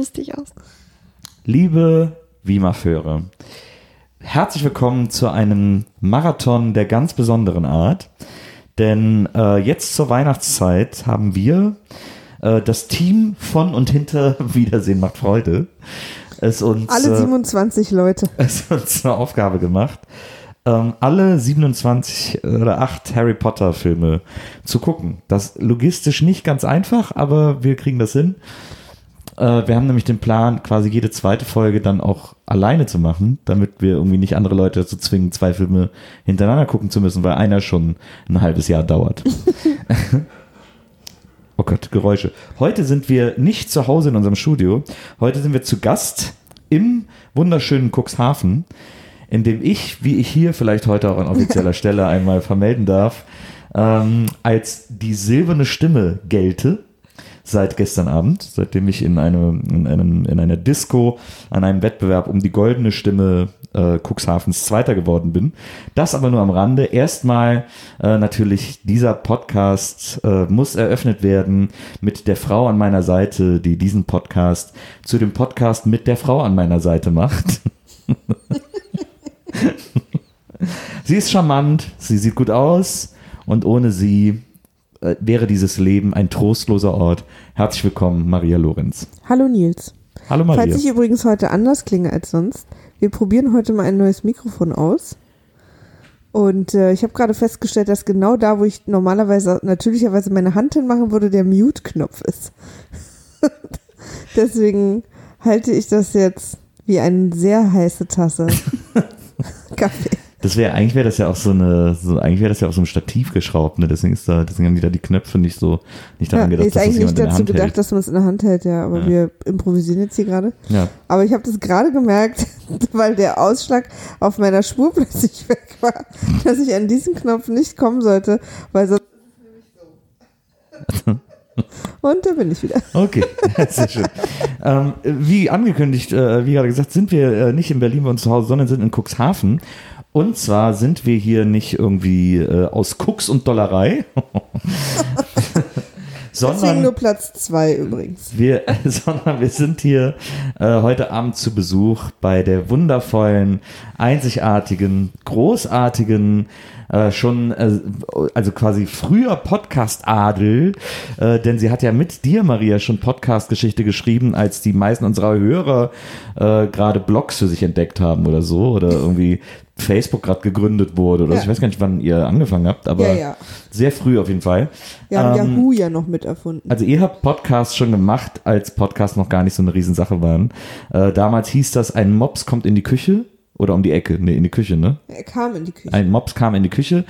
Lustig aus. Liebe Wimaföre, herzlich willkommen zu einem Marathon der ganz besonderen Art. Denn äh, jetzt zur Weihnachtszeit haben wir äh, das Team von und hinter Wiedersehen macht Freude es uns, Alle äh, 27 Leute. es uns zur Aufgabe gemacht, ähm, alle 27 oder 8 Harry Potter Filme zu gucken. Das ist logistisch nicht ganz einfach, aber wir kriegen das hin. Äh, wir haben nämlich den Plan, quasi jede zweite Folge dann auch alleine zu machen, damit wir irgendwie nicht andere Leute dazu zwingen, zwei Filme hintereinander gucken zu müssen, weil einer schon ein halbes Jahr dauert. Oh Gott, Geräusche. Heute sind wir nicht zu Hause in unserem Studio. Heute sind wir zu Gast im wunderschönen Cuxhaven, in dem ich, wie ich hier vielleicht heute auch an offizieller Stelle einmal vermelden darf, ähm, als die silberne Stimme gelte seit gestern Abend, seitdem ich in, eine, in, einem, in einer Disco an einem Wettbewerb um die goldene Stimme äh, Cuxhavens Zweiter geworden bin. Das aber nur am Rande. Erstmal äh, natürlich, dieser Podcast äh, muss eröffnet werden mit der Frau an meiner Seite, die diesen Podcast zu dem Podcast mit der Frau an meiner Seite macht. sie ist charmant, sie sieht gut aus und ohne sie äh, wäre dieses Leben ein trostloser Ort. Herzlich willkommen, Maria Lorenz. Hallo Nils. Hallo Maria. Falls ich übrigens heute anders klinge als sonst, wir probieren heute mal ein neues Mikrofon aus. Und äh, ich habe gerade festgestellt, dass genau da, wo ich normalerweise natürlicherweise meine Hand hinmachen würde, der Mute-Knopf ist. Deswegen halte ich das jetzt wie eine sehr heiße Tasse Kaffee. Das wäre eigentlich wäre das ja auch so eine, so, eigentlich wäre das ja auch so ein Stativ geschraubt, ne? Deswegen ist da, deswegen haben die da die Knöpfe nicht so, nicht daran Ja, gedacht, ist dass das eigentlich jemand nicht dazu gedacht, hält. dass man es in der Hand hält, ja, aber Ja. wir improvisieren jetzt hier gerade. Ja. Aber ich habe das gerade gemerkt, weil der Ausschlag auf meiner Spur plötzlich weg war, dass ich an diesen Knopf nicht kommen sollte, weil sonst. Und da bin ich wieder. Okay, sehr schön. ähm, wie angekündigt, äh, wie gerade gesagt, sind wir äh, nicht in Berlin bei uns zu Hause, sondern sind in Cuxhaven. Und zwar sind wir hier nicht irgendwie äh, aus Cux und Dollerei, Deswegen sondern nur Platz zwei übrigens. wir, sondern wir sind hier äh, heute Abend zu Besuch bei der wundervollen, einzigartigen, großartigen, äh, schon, äh, also quasi früher Podcast-Adel, äh, denn sie hat ja mit dir, Maria, schon Podcast-Geschichte geschrieben, als die meisten unserer Hörer äh, gerade Blogs für sich entdeckt haben oder so, oder irgendwie Facebook gerade gegründet wurde oder. Ja. ich weiß gar nicht, wann ihr angefangen habt, aber Ja, ja. sehr früh auf jeden Fall. Wir haben Ähm, Yahoo ja noch mit erfunden. also ihr habt Podcasts schon gemacht, als Podcasts noch gar nicht so eine Riesensache waren. Äh, damals hieß das, ein Mops kommt in die Küche oder um die Ecke, nee, in die Küche, ne? er kam in die Küche. Ein Mops kam in die Küche.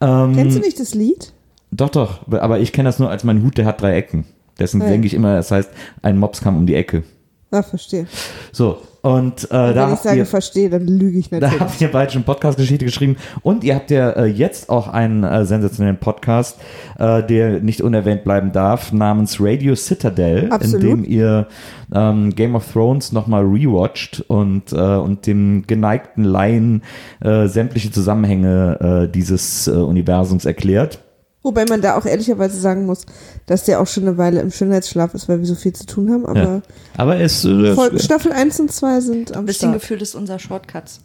Ähm, Kennst du nicht das Lied? Doch, doch, aber ich kenne das nur als mein Hut, der hat drei Ecken. Deswegen Ja. denke ich immer, es heißt, ein Mops kam um die Ecke. Ah, verstehe. So, und äh, da Wenn ich habt sage, ihr, verstehe, dann lüge ich da natürlich. habt ihr beide schon Podcast-Geschichte geschrieben und ihr habt ja äh, jetzt auch einen äh, sensationellen Podcast, äh, der nicht unerwähnt bleiben darf, namens Radio Citadel, Absolut. in dem ihr ähm, Game of Thrones nochmal rewatcht und, äh, und dem geneigten Laien äh, sämtliche Zusammenhänge äh, dieses äh, Universums erklärt. Wobei man da auch ehrlicherweise sagen muss, dass der auch schon eine Weile im Schönheitsschlaf ist, weil wir so viel zu tun haben. Aber Ja. Aber es, äh, Folgen, es, Staffel 1 und 2 sind am Ein bisschen Start. gefühlt ist unser Shortcuts.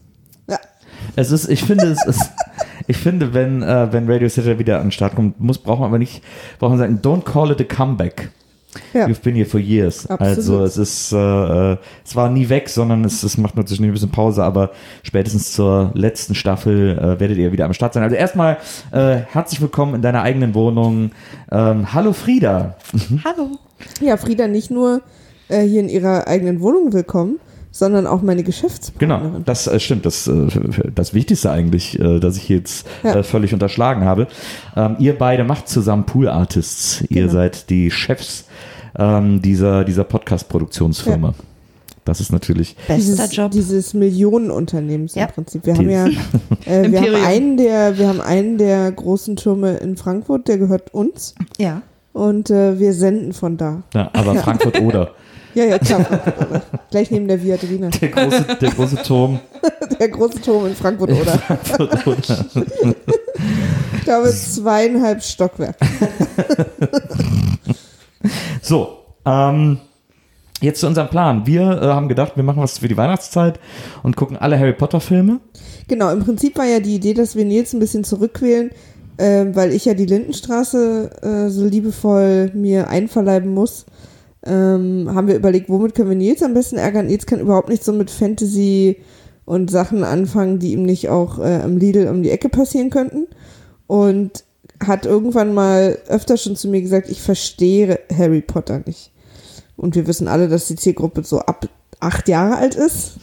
Ja. es ist, ich finde, es ist, ich finde, wenn, äh, wenn Radio Citadel wieder an den Start kommt, muss, braucht man aber nicht, braucht man sagen, don't call it a comeback. Ja. You've been here for years. Absolut. Also es ist, äh, äh, es war nie weg, sondern es, es macht zwischendurch ein bisschen Pause, aber spätestens zur letzten Staffel äh, werdet ihr wieder am Start sein. Also erstmal äh, herzlich willkommen in deiner eigenen Wohnung. Ähm, hallo Frieda. Hallo. ja, Frieda nicht nur äh, hier in ihrer eigenen Wohnung willkommen, sondern auch meine Genau, Geschäftspartnerin. das äh, stimmt. Das, äh, das Wichtigste eigentlich, äh, dass ich jetzt Ja. äh, völlig unterschlagen habe. Ähm, ihr beide macht zusammen Pool Artists. Ihr Genau. seid die Chefs ähm, dieser, dieser Podcast-Produktionsfirma. Das ist natürlich Bester dieses, Job. dieses Millionenunternehmens Ja. im Prinzip. Wir haben ja, äh, wir haben einen der, wir haben einen der großen Türme in Frankfurt, der gehört uns Ja. und äh, wir senden von da. ja, aber Frankfurt oder Ja, ja, klar. Gleich neben der Viadrina. der große, der große Turm. Der große Turm in Frankfurt, oder? Frankfurt oder. Ich glaube, zweieinhalb Stockwerke. So, ähm, jetzt zu unserem Plan. Wir äh, haben gedacht, wir machen was für die Weihnachtszeit und gucken alle Harry Potter Filme. Genau, im Prinzip war ja die Idee, dass wir Nils ein bisschen zurückquälen, äh, weil ich ja die Lindenstraße äh, so liebevoll mir einverleiben muss. Ähm, haben wir überlegt, womit können wir Nils am besten ärgern? Nils kann überhaupt nicht so mit Fantasy und Sachen anfangen, die ihm nicht auch äh, am Lidl um die Ecke passieren könnten. Und hat irgendwann mal öfter schon zu mir gesagt, ich verstehe Harry Potter nicht. Und wir wissen alle, dass die Zielgruppe so ab acht Jahre alt ist.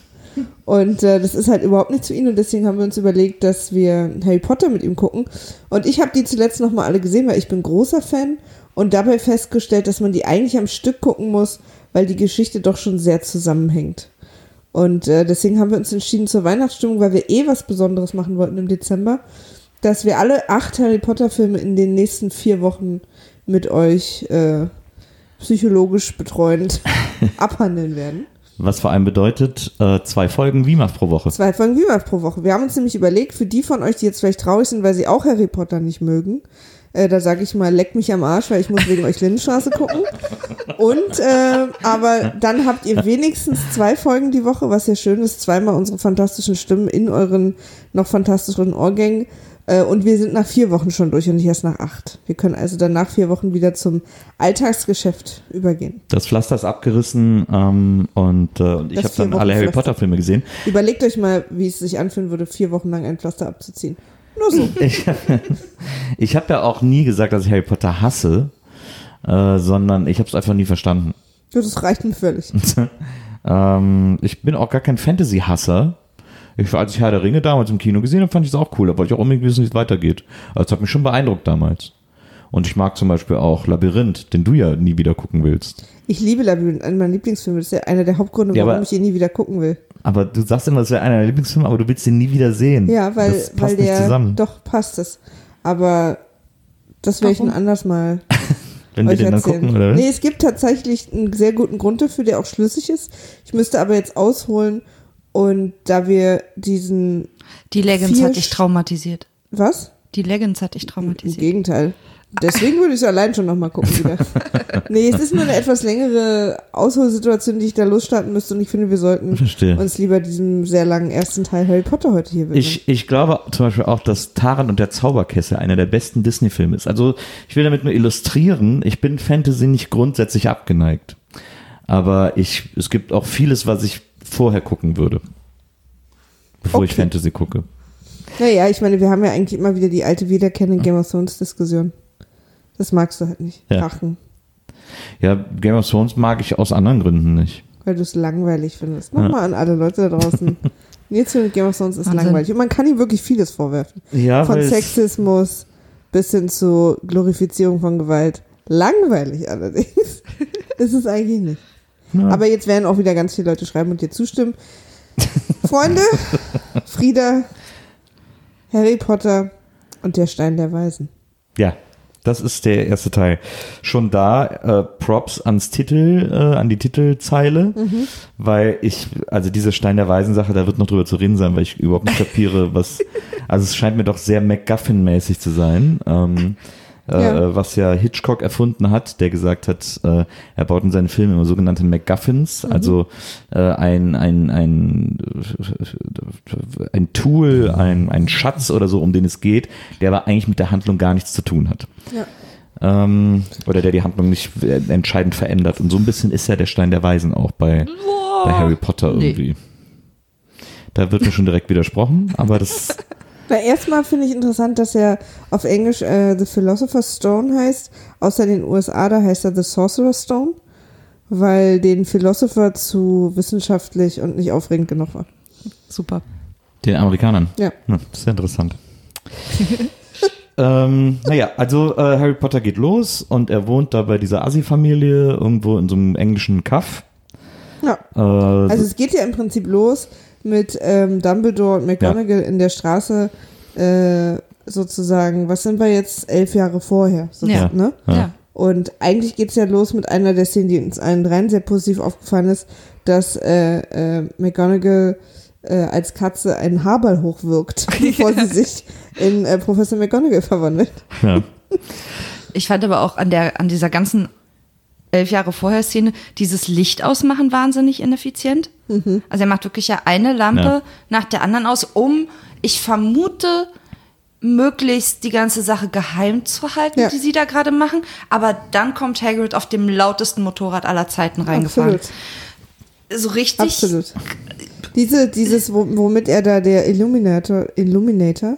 Und äh, das ist halt überhaupt nicht zu ihm und deswegen haben wir uns überlegt, dass wir Harry Potter mit ihm gucken. Und ich habe die zuletzt nochmal alle gesehen, weil ich bin großer Fan und dabei festgestellt, dass man die eigentlich am Stück gucken muss, weil die Geschichte doch schon sehr zusammenhängt. Und äh, deswegen haben wir uns entschieden zur Weihnachtsstimmung, weil wir eh was Besonderes machen wollten im Dezember, dass wir alle acht Harry Potter Filme in den nächsten vier Wochen mit euch äh, psychologisch betreuend abhandeln werden. Was vor allem bedeutet, äh, zwei Folgen WIMAF pro Woche. Zwei Folgen Wiemaf pro Woche. Wir haben uns nämlich überlegt, für die von euch, die jetzt vielleicht traurig sind, weil sie auch Harry Potter nicht mögen, äh, da sage ich mal, leck mich am Arsch, weil ich muss wegen euch Lindenstraße gucken. Und, äh, aber dann habt ihr wenigstens zwei Folgen die Woche, was ja schön ist, zweimal unsere fantastischen Stimmen in euren noch fantastischeren Ohrgängen. Äh, und wir sind nach vier Wochen schon durch und nicht erst nach acht. Wir können also dann nach vier Wochen wieder zum Alltagsgeschäft übergehen. Das Pflaster ist abgerissen ähm, und, äh, und ich habe dann alle Harry. Potter Filme gesehen. Überlegt euch mal, wie es sich anfühlen würde, vier Wochen lang ein Pflaster abzuziehen. So. Ich, ich habe ja auch nie gesagt, dass ich Harry Potter hasse, äh, sondern ich habe es einfach nie verstanden. Das reicht mir völlig. Ähm, ich bin auch gar kein Fantasy-Hasser. Ich, als ich Herr der Ringe damals im Kino gesehen habe, fand ich es auch cool. Wollte ich auch unbedingt wissen, wie es weitergeht. Also, das hat mich schon beeindruckt damals. Und ich mag zum Beispiel auch Labyrinth, den du ja nie wieder gucken willst. Ich liebe Labyrinth, einer meiner Lieblingsfilme. Das ist ja einer der Hauptgründe, Ja, warum aber- ich ihn nie wieder gucken will. Aber du sagst immer, das wäre einer deiner Lieblingsfilme, aber du willst den nie wieder sehen. Ja, weil, das passt weil nicht der. zusammen. Doch, passt es. Aber das werde ich ein anders mal wenn wir euch den dann erzählen. gucken, oder? Nee, es gibt tatsächlich einen sehr guten Grund dafür, der auch schlüssig ist. Ich müsste aber jetzt ausholen. Und da wir diesen. Die Leggings hat dich traumatisiert. Was? Die Leggings hat dich Im traumatisiert. Gegenteil. Deswegen würde ich es allein schon nochmal gucken wieder. nee, es ist nur eine etwas längere Ausholsituation, die ich da losstarten müsste. Und ich finde, wir sollten Verstehe. uns lieber diesem sehr langen ersten Teil Harry Potter heute hier widmen. Ich, ich glaube zum Beispiel auch, dass Taran und der Zauberkessel einer der besten Disney-Filme ist. Also ich will damit nur illustrieren, ich bin Fantasy nicht grundsätzlich abgeneigt. Aber ich, es gibt auch vieles, was ich vorher gucken würde. Bevor ich Okay. Fantasy gucke. Naja, ich meine, wir haben ja eigentlich immer wieder die alte wiederkehrende Game of Thrones Diskussion. Das magst du halt nicht. Ja. Drachen. Ja, Game of Thrones mag ich aus anderen Gründen nicht. Weil du es langweilig findest. Nochmal an alle Leute da draußen. Nils mit Game of Thrones ist Wahnsinn. langweilig. Und man kann ihm wirklich vieles vorwerfen. Ja, Von Sexismus bis hin zu Glorifizierung von Gewalt. Langweilig allerdings. ist es eigentlich nicht. Ja. Aber jetzt werden auch wieder ganz viele Leute schreiben und dir zustimmen. Freunde, Frieda, Harry Potter und der Stein der Weisen. Ja, das ist der erste Teil. Schon da äh, Props ans Titel, äh, an die Titelzeile, weil ich, also diese Stein der Weisen Sache, da wird noch drüber zu reden sein, weil ich überhaupt nicht kapiere, was, also es scheint mir doch sehr MacGuffin-mäßig zu sein. Ähm, äh, was ja Hitchcock erfunden hat, der gesagt hat, äh, er baut in seinen Filmen immer sogenannte MacGuffins, also äh, ein, ein, ein, ein Tool, ein, ein Schatz oder so, um den es geht, der aber eigentlich mit der Handlung gar nichts zu tun hat. Ja. Ähm, oder der die Handlung nicht entscheidend verändert. Und so ein bisschen ist ja der Stein der Weisen auch bei, bei Harry Potter Nee. irgendwie. Da wird mir schon direkt widersprochen, aber das, Na, erstmal finde ich interessant, dass er auf Englisch äh, The Philosopher's Stone heißt. Außer den USA, da heißt er The Sorcerer's Stone, weil den Philosopher zu wissenschaftlich und nicht aufregend genug war. Super. den Amerikanern. Ja. Ist ja interessant. ähm, naja, also äh, Harry Potter geht los und er wohnt da bei dieser Assi-Familie irgendwo in so einem englischen Kaff. Ja. Äh, Also es geht ja im Prinzip los mit ähm, Dumbledore und McGonagall in der Straße äh, sozusagen, was sind wir jetzt, elf Jahre vorher. So, Ja. Ne? Ja. Ja. Und eigentlich geht's ja los mit einer der Szenen, die uns allen dreien sehr positiv aufgefallen ist, dass äh, äh, McGonagall äh, als Katze einen Haarball hochwirkt, bevor sie sich in äh, Professor McGonagall verwandelt. ja. Ich fand aber auch an der, an dieser ganzen elf Jahre vorher Szene dieses Licht ausmachen wahnsinnig ineffizient. Also er macht wirklich ja eine Lampe Ja. nach der anderen aus, um, ich vermute, möglichst die ganze Sache geheim zu halten, Ja. die sie da gerade machen. Aber dann kommt Hagrid auf dem lautesten Motorrad aller Zeiten reingefahren. Absolut. So richtig. Absolut. Diese, dieses, wo- womit er da der Illuminator, Illuminator,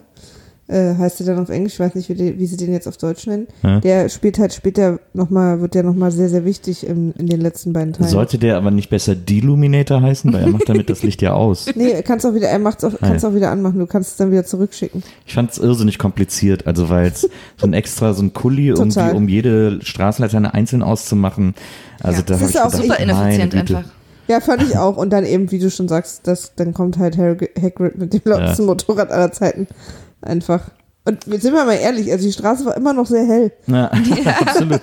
äh, heißt er dann auf Englisch, ich weiß nicht, wie, die, wie sie den jetzt auf Deutsch nennen, Ja. der spielt halt später nochmal, wird der nochmal sehr, sehr wichtig in, in den letzten beiden Teilen. Sollte der aber nicht besser Deluminator heißen, weil er macht damit das Licht ja aus. Nee, kannst auch wieder, er macht's auch, Ah, kannst ja. auch wieder anmachen, du kannst es dann wieder zurückschicken. Ich fand es irrsinnig kompliziert, also weil es so ein extra, so ein Kuli irgendwie, Total. um jede Straßenlaterne einzeln auszumachen. Also Ja, da das habe ist ich ja auch gedacht, Super ineffizient einfach. Ja, fand ich auch. Und dann eben, wie du schon sagst, das, dann kommt halt Harry- Hagrid mit dem lautesten Motorrad aller Zeiten. Einfach. Und sind wir mal ehrlich, also die Straße war immer noch sehr hell. Ja, absolut.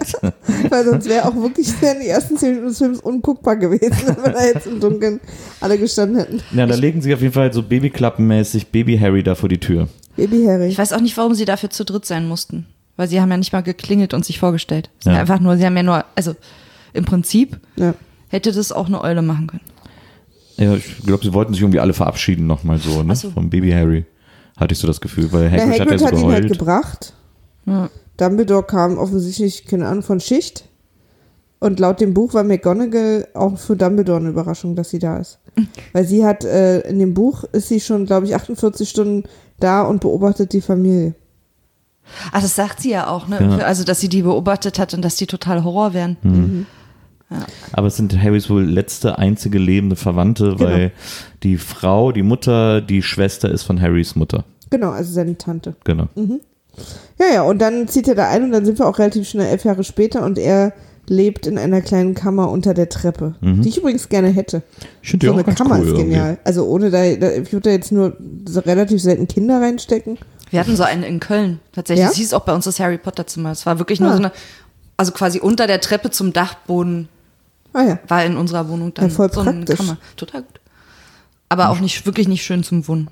Weil sonst wäre auch wirklich wären die ersten zehn Minuten des Films unguckbar gewesen, wenn wir da jetzt im Dunkeln alle gestanden hätten. Ja, da legen sie auf jeden Fall so Babyklappenmäßig Baby Harry da vor die Tür. Baby Harry. Ich weiß auch nicht, warum sie dafür zu dritt sein mussten. Weil sie haben ja nicht mal geklingelt und sich vorgestellt. Ja. einfach nur, sie haben ja nur, also im Prinzip Ja. hätte das auch eine Eule machen können. Ja, ich glaube, sie wollten sich irgendwie alle verabschieden nochmal so, ne? So. Vom Baby Harry. Hatte ich so das Gefühl, weil Na, Hagrid, hat ja Hagrid so hat ihn halt gebracht. Ja. Dumbledore kam offensichtlich, keine Ahnung, von Schicht. Und laut dem Buch war McGonagall auch für Dumbledore eine Überraschung, dass sie da ist. Weil sie hat, äh, in dem Buch ist sie schon, glaube ich, 48 Stunden da und beobachtet die Familie. Ah, das sagt sie ja auch, ne? Ja. Also, dass sie die beobachtet hat und dass die total Horror wären. Aber es sind Harrys wohl letzte einzige lebende Verwandte, Genau. weil die Frau, die Mutter, die Schwester ist von Harrys Mutter. Genau, also seine Tante. Genau. Ja, ja, und dann zieht er da ein und dann sind wir auch relativ schnell elf Jahre später und er lebt in einer kleinen Kammer unter der Treppe, die ich übrigens gerne hätte. Ich finde die so auch eine ganz Kammer cool ist genial. Also ohne da, da ich würde da jetzt nur so relativ selten Kinder reinstecken. Wir hatten so einen in Köln. Tatsächlich. Ja? Das hieß auch bei uns das Harry Potter Zimmer. Es war wirklich nur Ah. so eine, also quasi unter der Treppe zum Dachboden Ah ja. war in unserer Wohnung dann Ja, voll so eine praktisch. Kammer. Total gut. Aber auch nicht, wirklich nicht schön zum Wohnen.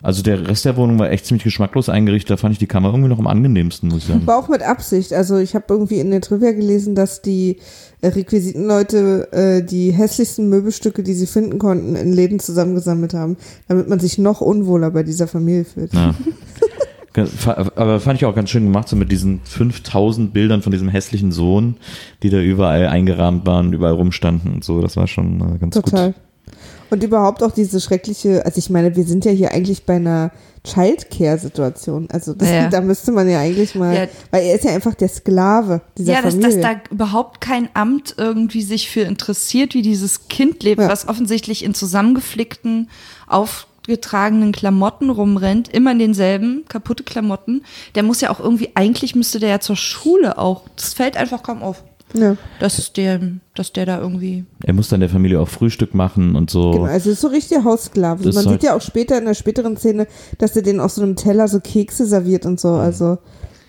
Also der Rest der Wohnung war echt ziemlich geschmacklos eingerichtet. Da fand ich die Kammer irgendwie noch am angenehmsten, muss ich sagen. Aber auch mit Absicht. Also ich habe irgendwie in der Trivia gelesen, dass die äh, Requisitenleute äh, die hässlichsten Möbelstücke, die sie finden konnten, in Läden zusammengesammelt haben, damit man sich noch unwohler bei dieser Familie fühlt. Ja. Aber fand ich auch ganz schön gemacht, so mit diesen 5000 Bildern von diesem hässlichen Sohn, die da überall eingerahmt waren, überall rumstanden und so. Das war schon äh, ganz Total. gut. Und überhaupt auch diese schreckliche, also ich meine, wir sind ja hier eigentlich bei einer Childcare-Situation. Also das, Ja. da müsste man ja eigentlich mal, Ja. weil er ist ja einfach der Sklave dieser Ja, dass, Familie. dass da überhaupt kein Amt irgendwie sich für interessiert, wie dieses Kind lebt, Ja. was offensichtlich in zusammengeflickten, aufgetragenen Klamotten rumrennt, immer in denselben, kaputte Klamotten. Der muss ja auch irgendwie, eigentlich müsste der ja zur Schule auch. Das fällt einfach kaum auf. ja, Dass der, dass der da irgendwie. Er muss dann der Familie auch Frühstück machen und so. genau. Also es ist so richtig der Haussklave. Das man sieht ja auch später in der späteren Szene, dass er den auf so einem Teller so Kekse serviert und so. Also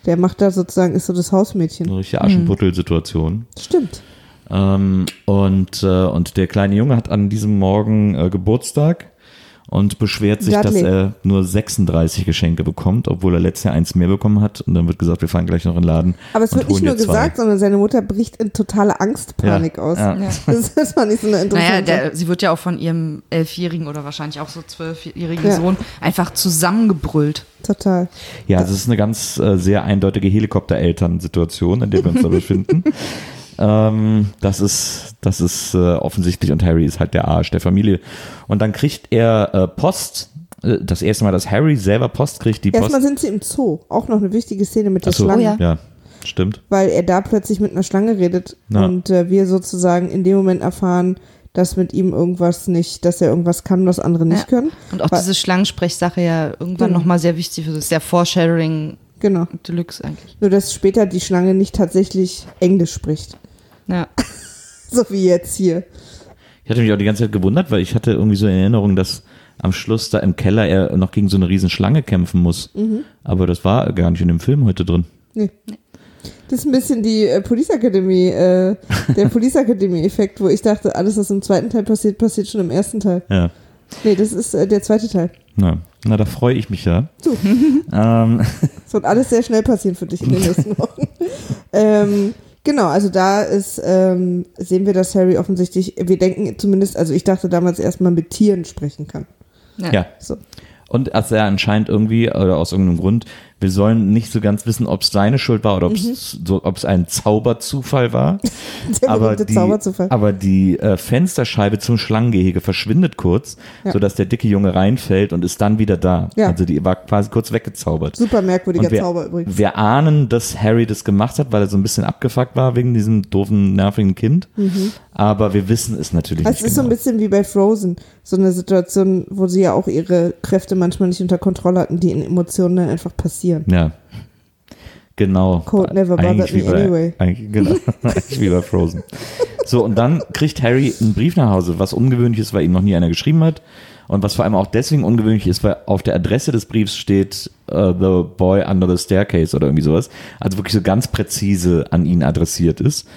der macht da sozusagen, ist so das Hausmädchen. Eine richtige Aschenputtel-Situation. Stimmt. Ähm, und, äh, und der kleine Junge hat an diesem Morgen äh, Geburtstag und beschwert sich, Dudley. dass er nur 36 Geschenke bekommt, obwohl er letztes Jahr eins mehr bekommen hat. Und dann wird gesagt, wir fahren gleich noch in den Laden. Aber es wird nicht nur zwei. gesagt, sondern seine Mutter bricht in totale Angstpanik Ja, aus. ja. Ja. Das, das fand ich so eine interessante Naja, der, sie wird ja auch von ihrem elfjährigen oder wahrscheinlich auch so zwölfjährigen Ja. Sohn einfach zusammengebrüllt. Total. Ja, also es ist eine ganz äh, sehr eindeutige Helikopter-Eltern-Situation, in der wir uns da befinden. Ähm, das ist, das ist äh, offensichtlich und Harry ist halt der Arsch der Familie. Und dann kriegt er äh, Post. äh, Das erste Mal, dass Harry selber Post kriegt, die Post. Erstmal sind sie im Zoo. Auch noch eine wichtige Szene mit der so, Schlange. Oh ja. ja, stimmt. Weil er da plötzlich mit einer Schlange redet Ja. und äh, wir sozusagen in dem Moment erfahren, dass mit ihm irgendwas nicht, dass er irgendwas kann, was andere nicht Ja. können. Und auch Wa- diese Schlangensprechsache ja irgendwann Genau. nochmal sehr wichtig für das ist ja Foreshadowing Genau. Deluxe eigentlich. Nur dass später die Schlange nicht tatsächlich Englisch spricht. Ja. So wie jetzt hier. Ich hatte mich auch die ganze Zeit gewundert, weil ich hatte irgendwie so in Erinnerung, dass am Schluss da im Keller er noch gegen so eine riesen Schlange kämpfen muss. Mhm. Aber das war gar nicht in dem Film heute drin. Nee. Das ist ein bisschen die äh, Police Academy, äh, der Police Academy Effekt, wo ich dachte, alles, was im zweiten Teil passiert, passiert schon im ersten Teil. Ja. Nee, das ist äh, der zweite Teil. Na, na da freue ich mich ja. So. Ähm, Es wird alles sehr schnell passieren für dich in den nächsten Wochen. ähm, genau, also da ist, ähm, sehen wir, dass Harry offensichtlich, wir denken zumindest, also ich dachte damals erstmal mit Tieren sprechen kann. ja. So. Und als er anscheinend irgendwie, oder aus irgendeinem Grund, wir sollen nicht so ganz wissen, ob es seine Schuld war oder ob es Mhm. so, es ein Zauberzufall war. Aber die, Zauberzufall. aber die äh, Fensterscheibe zum Schlangengehege verschwindet kurz, Ja. sodass der dicke Junge reinfällt und ist dann wieder da. Ja. Also die war quasi kurz weggezaubert. Super merkwürdiger wir, Zauber übrigens. wir ahnen, dass Harry das gemacht hat, weil er so ein bisschen abgefuckt war wegen diesem doofen, nervigen Kind. Aber wir wissen es natürlich Mhm. Es nicht ist so ein genau. bisschen wie bei Frozen, so eine Situation, wo sie ja auch ihre Kräfte manchmal nicht unter Kontrolle hatten, die in Emotionen dann einfach passieren. Ja. Genau. Code never bothered me anyway. Eigentlich, genau. eigentlich wie bei Frozen. So, und dann kriegt Harry einen Brief nach Hause, was ungewöhnlich ist, weil ihm noch nie einer geschrieben hat. Und was vor allem auch deswegen ungewöhnlich ist, weil auf der Adresse des Briefs steht uh, The Boy Under the Staircase oder irgendwie sowas. Also wirklich so ganz präzise an ihn adressiert ist.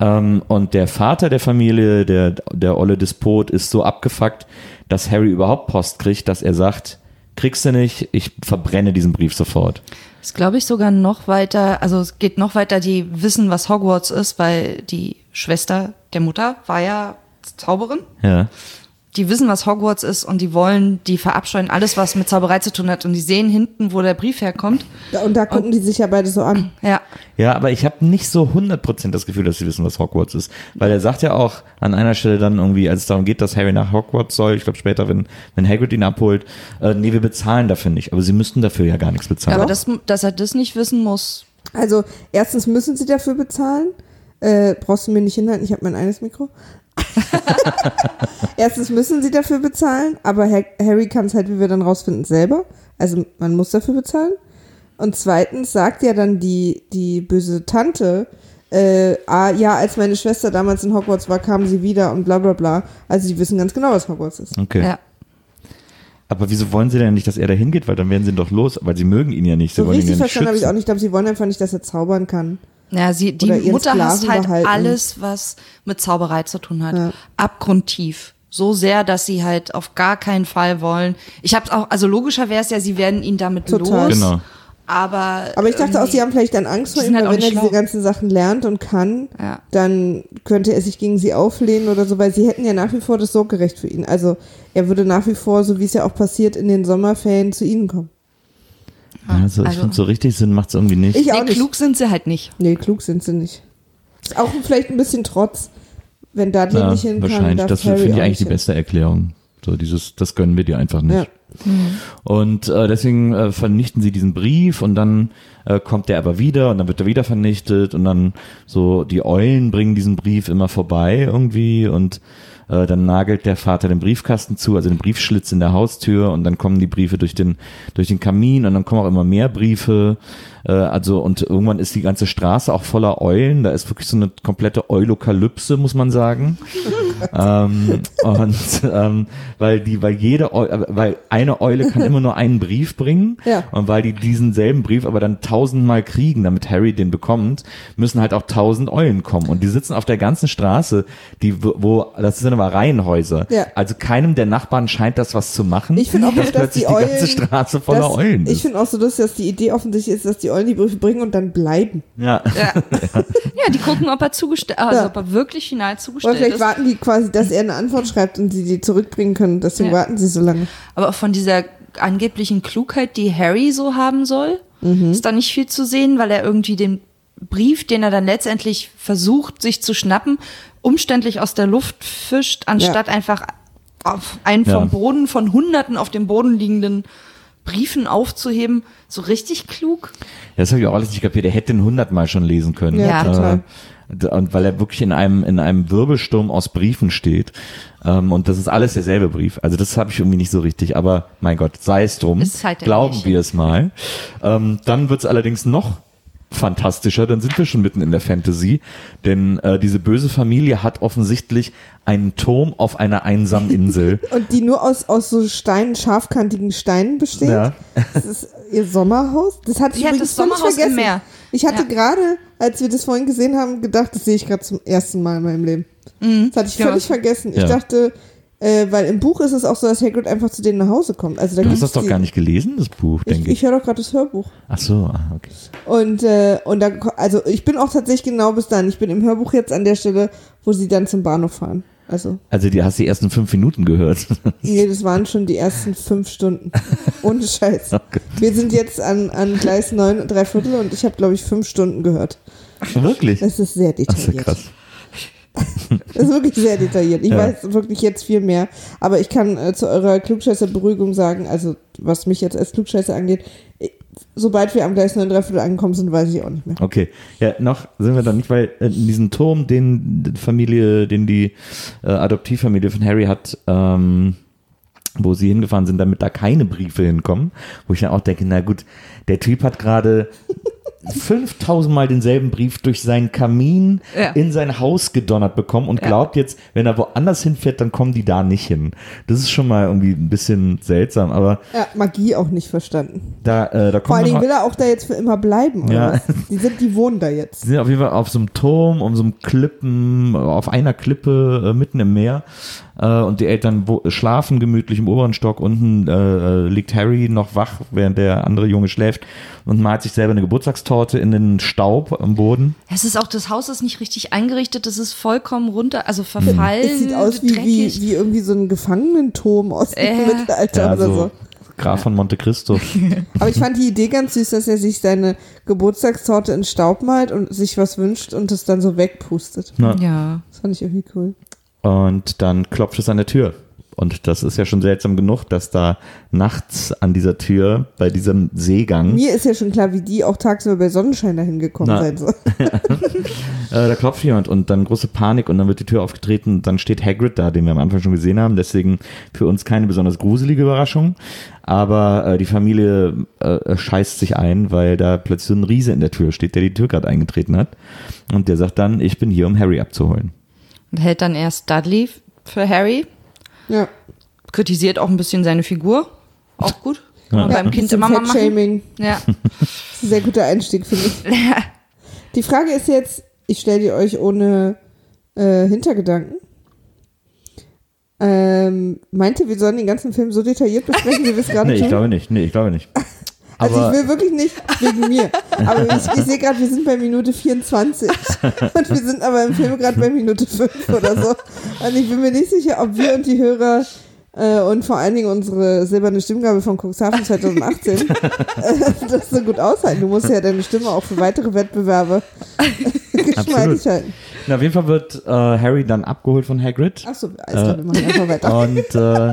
Ähm, und der Vater der Familie, der, der Olle Despot, ist so abgefuckt, dass Harry überhaupt Post kriegt, dass er sagt, kriegst du nicht, ich verbrenne diesen Brief sofort. Ist, glaube ich, sogar noch weiter, also es geht noch weiter, die wissen, was Hogwarts ist, weil die Schwester der Mutter war ja Zauberin. Ja. Die wissen, was Hogwarts ist und die wollen, die verabscheuen alles, was mit Zauberei zu tun hat. Und die sehen hinten, wo der Brief herkommt. Und da gucken die sich ja beide so an. Ja, Ja, aber ich habe nicht so 100% das Gefühl, dass sie wissen, was Hogwarts ist. Weil er sagt ja auch an einer Stelle dann irgendwie, als es darum geht, dass Harry nach Hogwarts soll, ich glaube später, wenn, wenn Hagrid ihn abholt, äh, nee, wir bezahlen dafür nicht. Aber sie müssten dafür ja gar nichts bezahlen. aber das, dass er das nicht wissen muss. Also, erstens müssen sie dafür bezahlen. Äh, brauchst du mir nicht hinhalten, ich habe mein eines Mikro. erstens müssen sie dafür bezahlen, aber Ha- Harry kann es halt, wie wir dann rausfinden, selber. Also man muss dafür bezahlen. Und zweitens sagt ja dann die, die böse Tante, äh, ah, ja, als meine Schwester damals in Hogwarts war, kam sie wieder und bla bla bla. Also die wissen ganz genau, was Hogwarts ist. okay. Ja. Aber wieso wollen sie denn nicht, dass er da hingeht? Weil dann werden sie ihn doch los, weil sie mögen ihn ja nicht. Sie So wollen ihn richtig ja nicht verstanden habe ich auch nicht. Ich glaube, sie wollen einfach nicht, dass er zaubern kann. Ja, sie, die Mutter hasst halt behalten. alles, was mit Zauberei zu tun hat. Ja. Abgrundtief. So sehr, dass sie halt auf gar keinen Fall wollen. Ich hab's auch, also logischer wäre es ja, sie werden ihn damit Total. los. Genau. Aber. Aber ich dachte auch, irgendwie- sie haben vielleicht dann Angst vor ihm, halt weil wenn er nicht diese schlau. ganzen Sachen lernt und kann, Ja. dann könnte er sich gegen sie auflehnen oder so, weil sie hätten ja nach wie vor das Sorgerecht für ihn. Also er würde nach wie vor, so wie es ja auch passiert, in den Sommerferien zu ihnen kommen. Also, ich Also- finde, so richtig Sinn macht es irgendwie nicht. Ich auch Nee, nicht. klug sind sie halt nicht. Nee, klug sind sie nicht. Ist auch vielleicht ein bisschen Trotz. Wenn Dudley Ja, nicht hin kann, wahrscheinlich. Das finde ich eigentlich die beste Erklärung. So dieses, das gönnen wir dir einfach nicht. Ja. Und äh, deswegen äh, vernichten sie diesen Brief und dann äh, kommt der aber wieder und dann wird er wieder vernichtet und dann so die Eulen bringen diesen Brief immer vorbei irgendwie und äh, dann nagelt der Vater den Briefkasten zu, also den Briefschlitz in der Haustür und dann kommen die Briefe durch den durch den Kamin und dann kommen auch immer mehr Briefe. Äh, also und irgendwann ist die ganze Straße auch voller Eulen. Da ist wirklich so eine komplette Eulokalypse, muss man sagen. ähm, und ähm, weil die, weil jede, Eu äh, weil eine Eule kann immer nur einen Brief bringen Ja. und weil die diesen selben Brief aber dann tausendmal kriegen, damit Harry den bekommt, müssen halt auch tausend Eulen kommen und die sitzen auf der ganzen Straße, die wo- das sind aber Reihenhäuser. Ja. Also keinem der Nachbarn scheint das was zu machen. Ich finde auch, dass dass plötzlich die Eulen. die ganze Straße voller dass, Eulen Ich ist. finde auch so lustig, dass die Idee offensichtlich ist, dass die Eulen die Briefe bringen und dann bleiben. Ja. Ja, ja die gucken, ob er zugestellt, also Ja. ob er wirklich final Oder zugestellt vielleicht ist. warten die quasi, dass er eine Antwort schreibt und sie die zurückbringen können. Deswegen Ja. warten sie so lange. Aber von dieser angeblichen Klugheit, die Harry so haben soll, ist da nicht viel zu sehen, weil er irgendwie den Brief, den er dann letztendlich versucht, sich zu schnappen, umständlich aus der Luft fischt, anstatt einfach auf einen Ja. vom Boden, von Hunderten auf dem Boden liegenden Briefen aufzuheben. So richtig klug. Das habe ich auch alles nicht kapiert. Er hätte den hundertmal schon lesen können. Ja, total. Äh, Und weil er wirklich in einem, in einem Wirbelsturm aus Briefen steht. Ähm, Und das ist alles derselbe Brief. Also das habe ich irgendwie nicht so richtig. Aber mein Gott, sei es drum. Ist halt Glauben wir es mal. Ähm, Dann wird es allerdings noch fantastischer, dann sind wir schon mitten in der Fantasy, denn äh, diese böse Familie hat offensichtlich einen Turm auf einer einsamen Insel. Und die nur aus, aus so Steinen, scharfkantigen Steinen besteht. Ja. Das ist ihr Sommerhaus. Das hatte ich Ja, übrigens das völlig Sommerhaus im vergessen. Meer. Ich hatte Ja. gerade, als wir das vorhin gesehen haben, gedacht, das sehe ich gerade zum ersten Mal in meinem Leben. Das hatte ich Ja. völlig vergessen. Ich Ja. dachte, äh, weil im Buch ist es auch so, dass Hagrid einfach zu denen nach Hause kommt. Also da Du hast das doch gar nicht gelesen, das Buch, denke ich ich. höre doch gerade das Hörbuch. Ach so, ah, okay. Und, äh, und da, also ich bin auch tatsächlich genau bis dann. Ich bin im Hörbuch jetzt an der Stelle, wo sie dann zum Bahnhof fahren. Also, Also die hast die ersten fünf Minuten gehört. nee, das waren schon die ersten fünf Stunden. Ohne Scheiß. Okay. Wir sind jetzt an, an Gleis 9 und drei Viertel und ich habe, glaube ich, fünf Stunden gehört. Wirklich? Das ist sehr Das ist ja detailliert. krass. Das ist wirklich sehr detailliert. Ich Ja. weiß wirklich jetzt viel mehr. Aber ich kann äh, zu eurer Klugscheißer-Beruhigung sagen, also was mich jetzt als Klugscheißer angeht, ich, sobald wir am Gleis 9 drei Viertel angekommen sind, weiß ich auch nicht mehr. Okay, ja, noch sind wir da nicht, weil äh, in diesem Turm, den die Familie, den die äh, Adoptivfamilie von Harry hat, ähm, wo sie hingefahren sind, damit da keine Briefe hinkommen, wo ich dann auch denke, na gut, der Typ hat gerade 5000 Mal denselben Brief durch seinen Kamin Ja. in sein Haus gedonnert bekommen und Ja. glaubt jetzt, wenn er woanders hinfährt, dann kommen die da nicht hin. Das ist schon mal irgendwie ein bisschen seltsam, aber Ja, Magie auch nicht verstanden. da, äh, da Vor kommt allen Dingen noch, will er auch da jetzt für immer bleiben, oder Ja. was? Die, sind, die wohnen da jetzt. Sie sind auf jeden Fall auf so einem Turm, um so einem Klippen, auf einer Klippe äh, mitten im Meer. Äh, und die Eltern wo, schlafen gemütlich im oberen Stock. Unten äh, äh, liegt Harry noch wach, während der andere Junge schläft und malt sich selber eine Geburtstagstorte in den Staub am Boden. Es ist auch, das Haus ist nicht richtig eingerichtet, das ist vollkommen runter, also verfallen. Es sieht aus wie, wie, wie irgendwie so ein Gefangenenturm aus dem Ja. Mittelalter Ja, oder so. so Graf von Monte Cristo. Aber ich fand die Idee ganz süß, dass er sich seine Geburtstagstorte in Staub malt und sich was wünscht und es dann so wegpustet. Na, Ja. Das fand ich irgendwie cool. Und dann klopft es an der Tür. Und das ist ja schon seltsam genug, dass da nachts an dieser Tür bei diesem Seegang Mir ist ja schon klar, wie die auch tagsüber bei Sonnenschein dahin gekommen Na. sein soll. Äh, da klopft jemand und dann große Panik und dann wird die Tür aufgetreten und dann steht Hagrid da, den wir am Anfang schon gesehen haben. Deswegen für uns keine besonders gruselige Überraschung. Aber äh, die Familie äh, scheißt sich ein, weil da plötzlich so ein Riese in der Tür steht, der die Tür gerade eingetreten hat. Und der sagt dann, ich bin hier, um Harry abzuholen. Und hält dann erst Dudley für Harry, Ja. kritisiert auch ein bisschen seine Figur. Auch gut. Ja. beim Kind Bisschen immer mal machen. Fettshaming. Ja. Das ist ein sehr guter Einstieg, finde ich. Die Frage ist jetzt, ich stelle die euch ohne äh, Hintergedanken. Ähm, meint ihr, wir sollen den ganzen Film so detailliert besprechen, wie wir es gerade Nee, ich tun? glaube nicht. Nee, ich glaube nicht. Also ich will wirklich nicht wegen mir. Aber ich, ich sehe gerade, wir sind bei Minute 24 und wir sind aber im Film gerade bei Minute 5 oder so. Und ich bin mir nicht sicher, ob wir und die Hörer äh, und vor allen Dingen unsere silberne Stimmgabe von Cuxhaven 2018 äh, das so gut aushalten. Du musst ja deine Stimme auch für weitere Wettbewerbe geschmeidig halten. na, auf jeden Fall wird äh, Harry dann abgeholt von Hagrid. Achso, alles klar, wir machen einfach weiter. Und äh,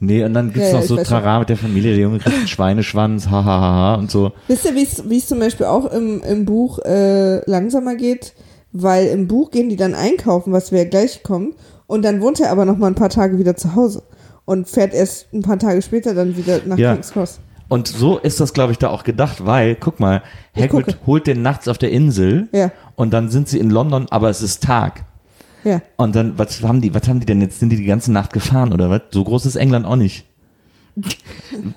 nee, und dann gibt's Ja, noch so. Trara mit der Familie, der Junge kriegt einen Schweineschwanz, hahaha und so. Wisst ihr, wie es- zum Beispiel auch im, im Buch äh, langsamer geht? Weil im Buch gehen die dann einkaufen, was wir ja gleich kommen. Und dann wohnt er aber noch mal ein paar Tage wieder zu Hause. Und fährt erst ein paar Tage später dann wieder nach Ja. King's Cross. Und so ist das, glaube ich, da auch gedacht, weil, guck mal, Hagrid holt den nachts auf der Insel Ja. und dann sind sie in London, aber es ist Tag. Ja. Und dann, was haben die, was haben die denn jetzt? Sind die die ganze Nacht gefahren oder was? So groß ist England auch nicht.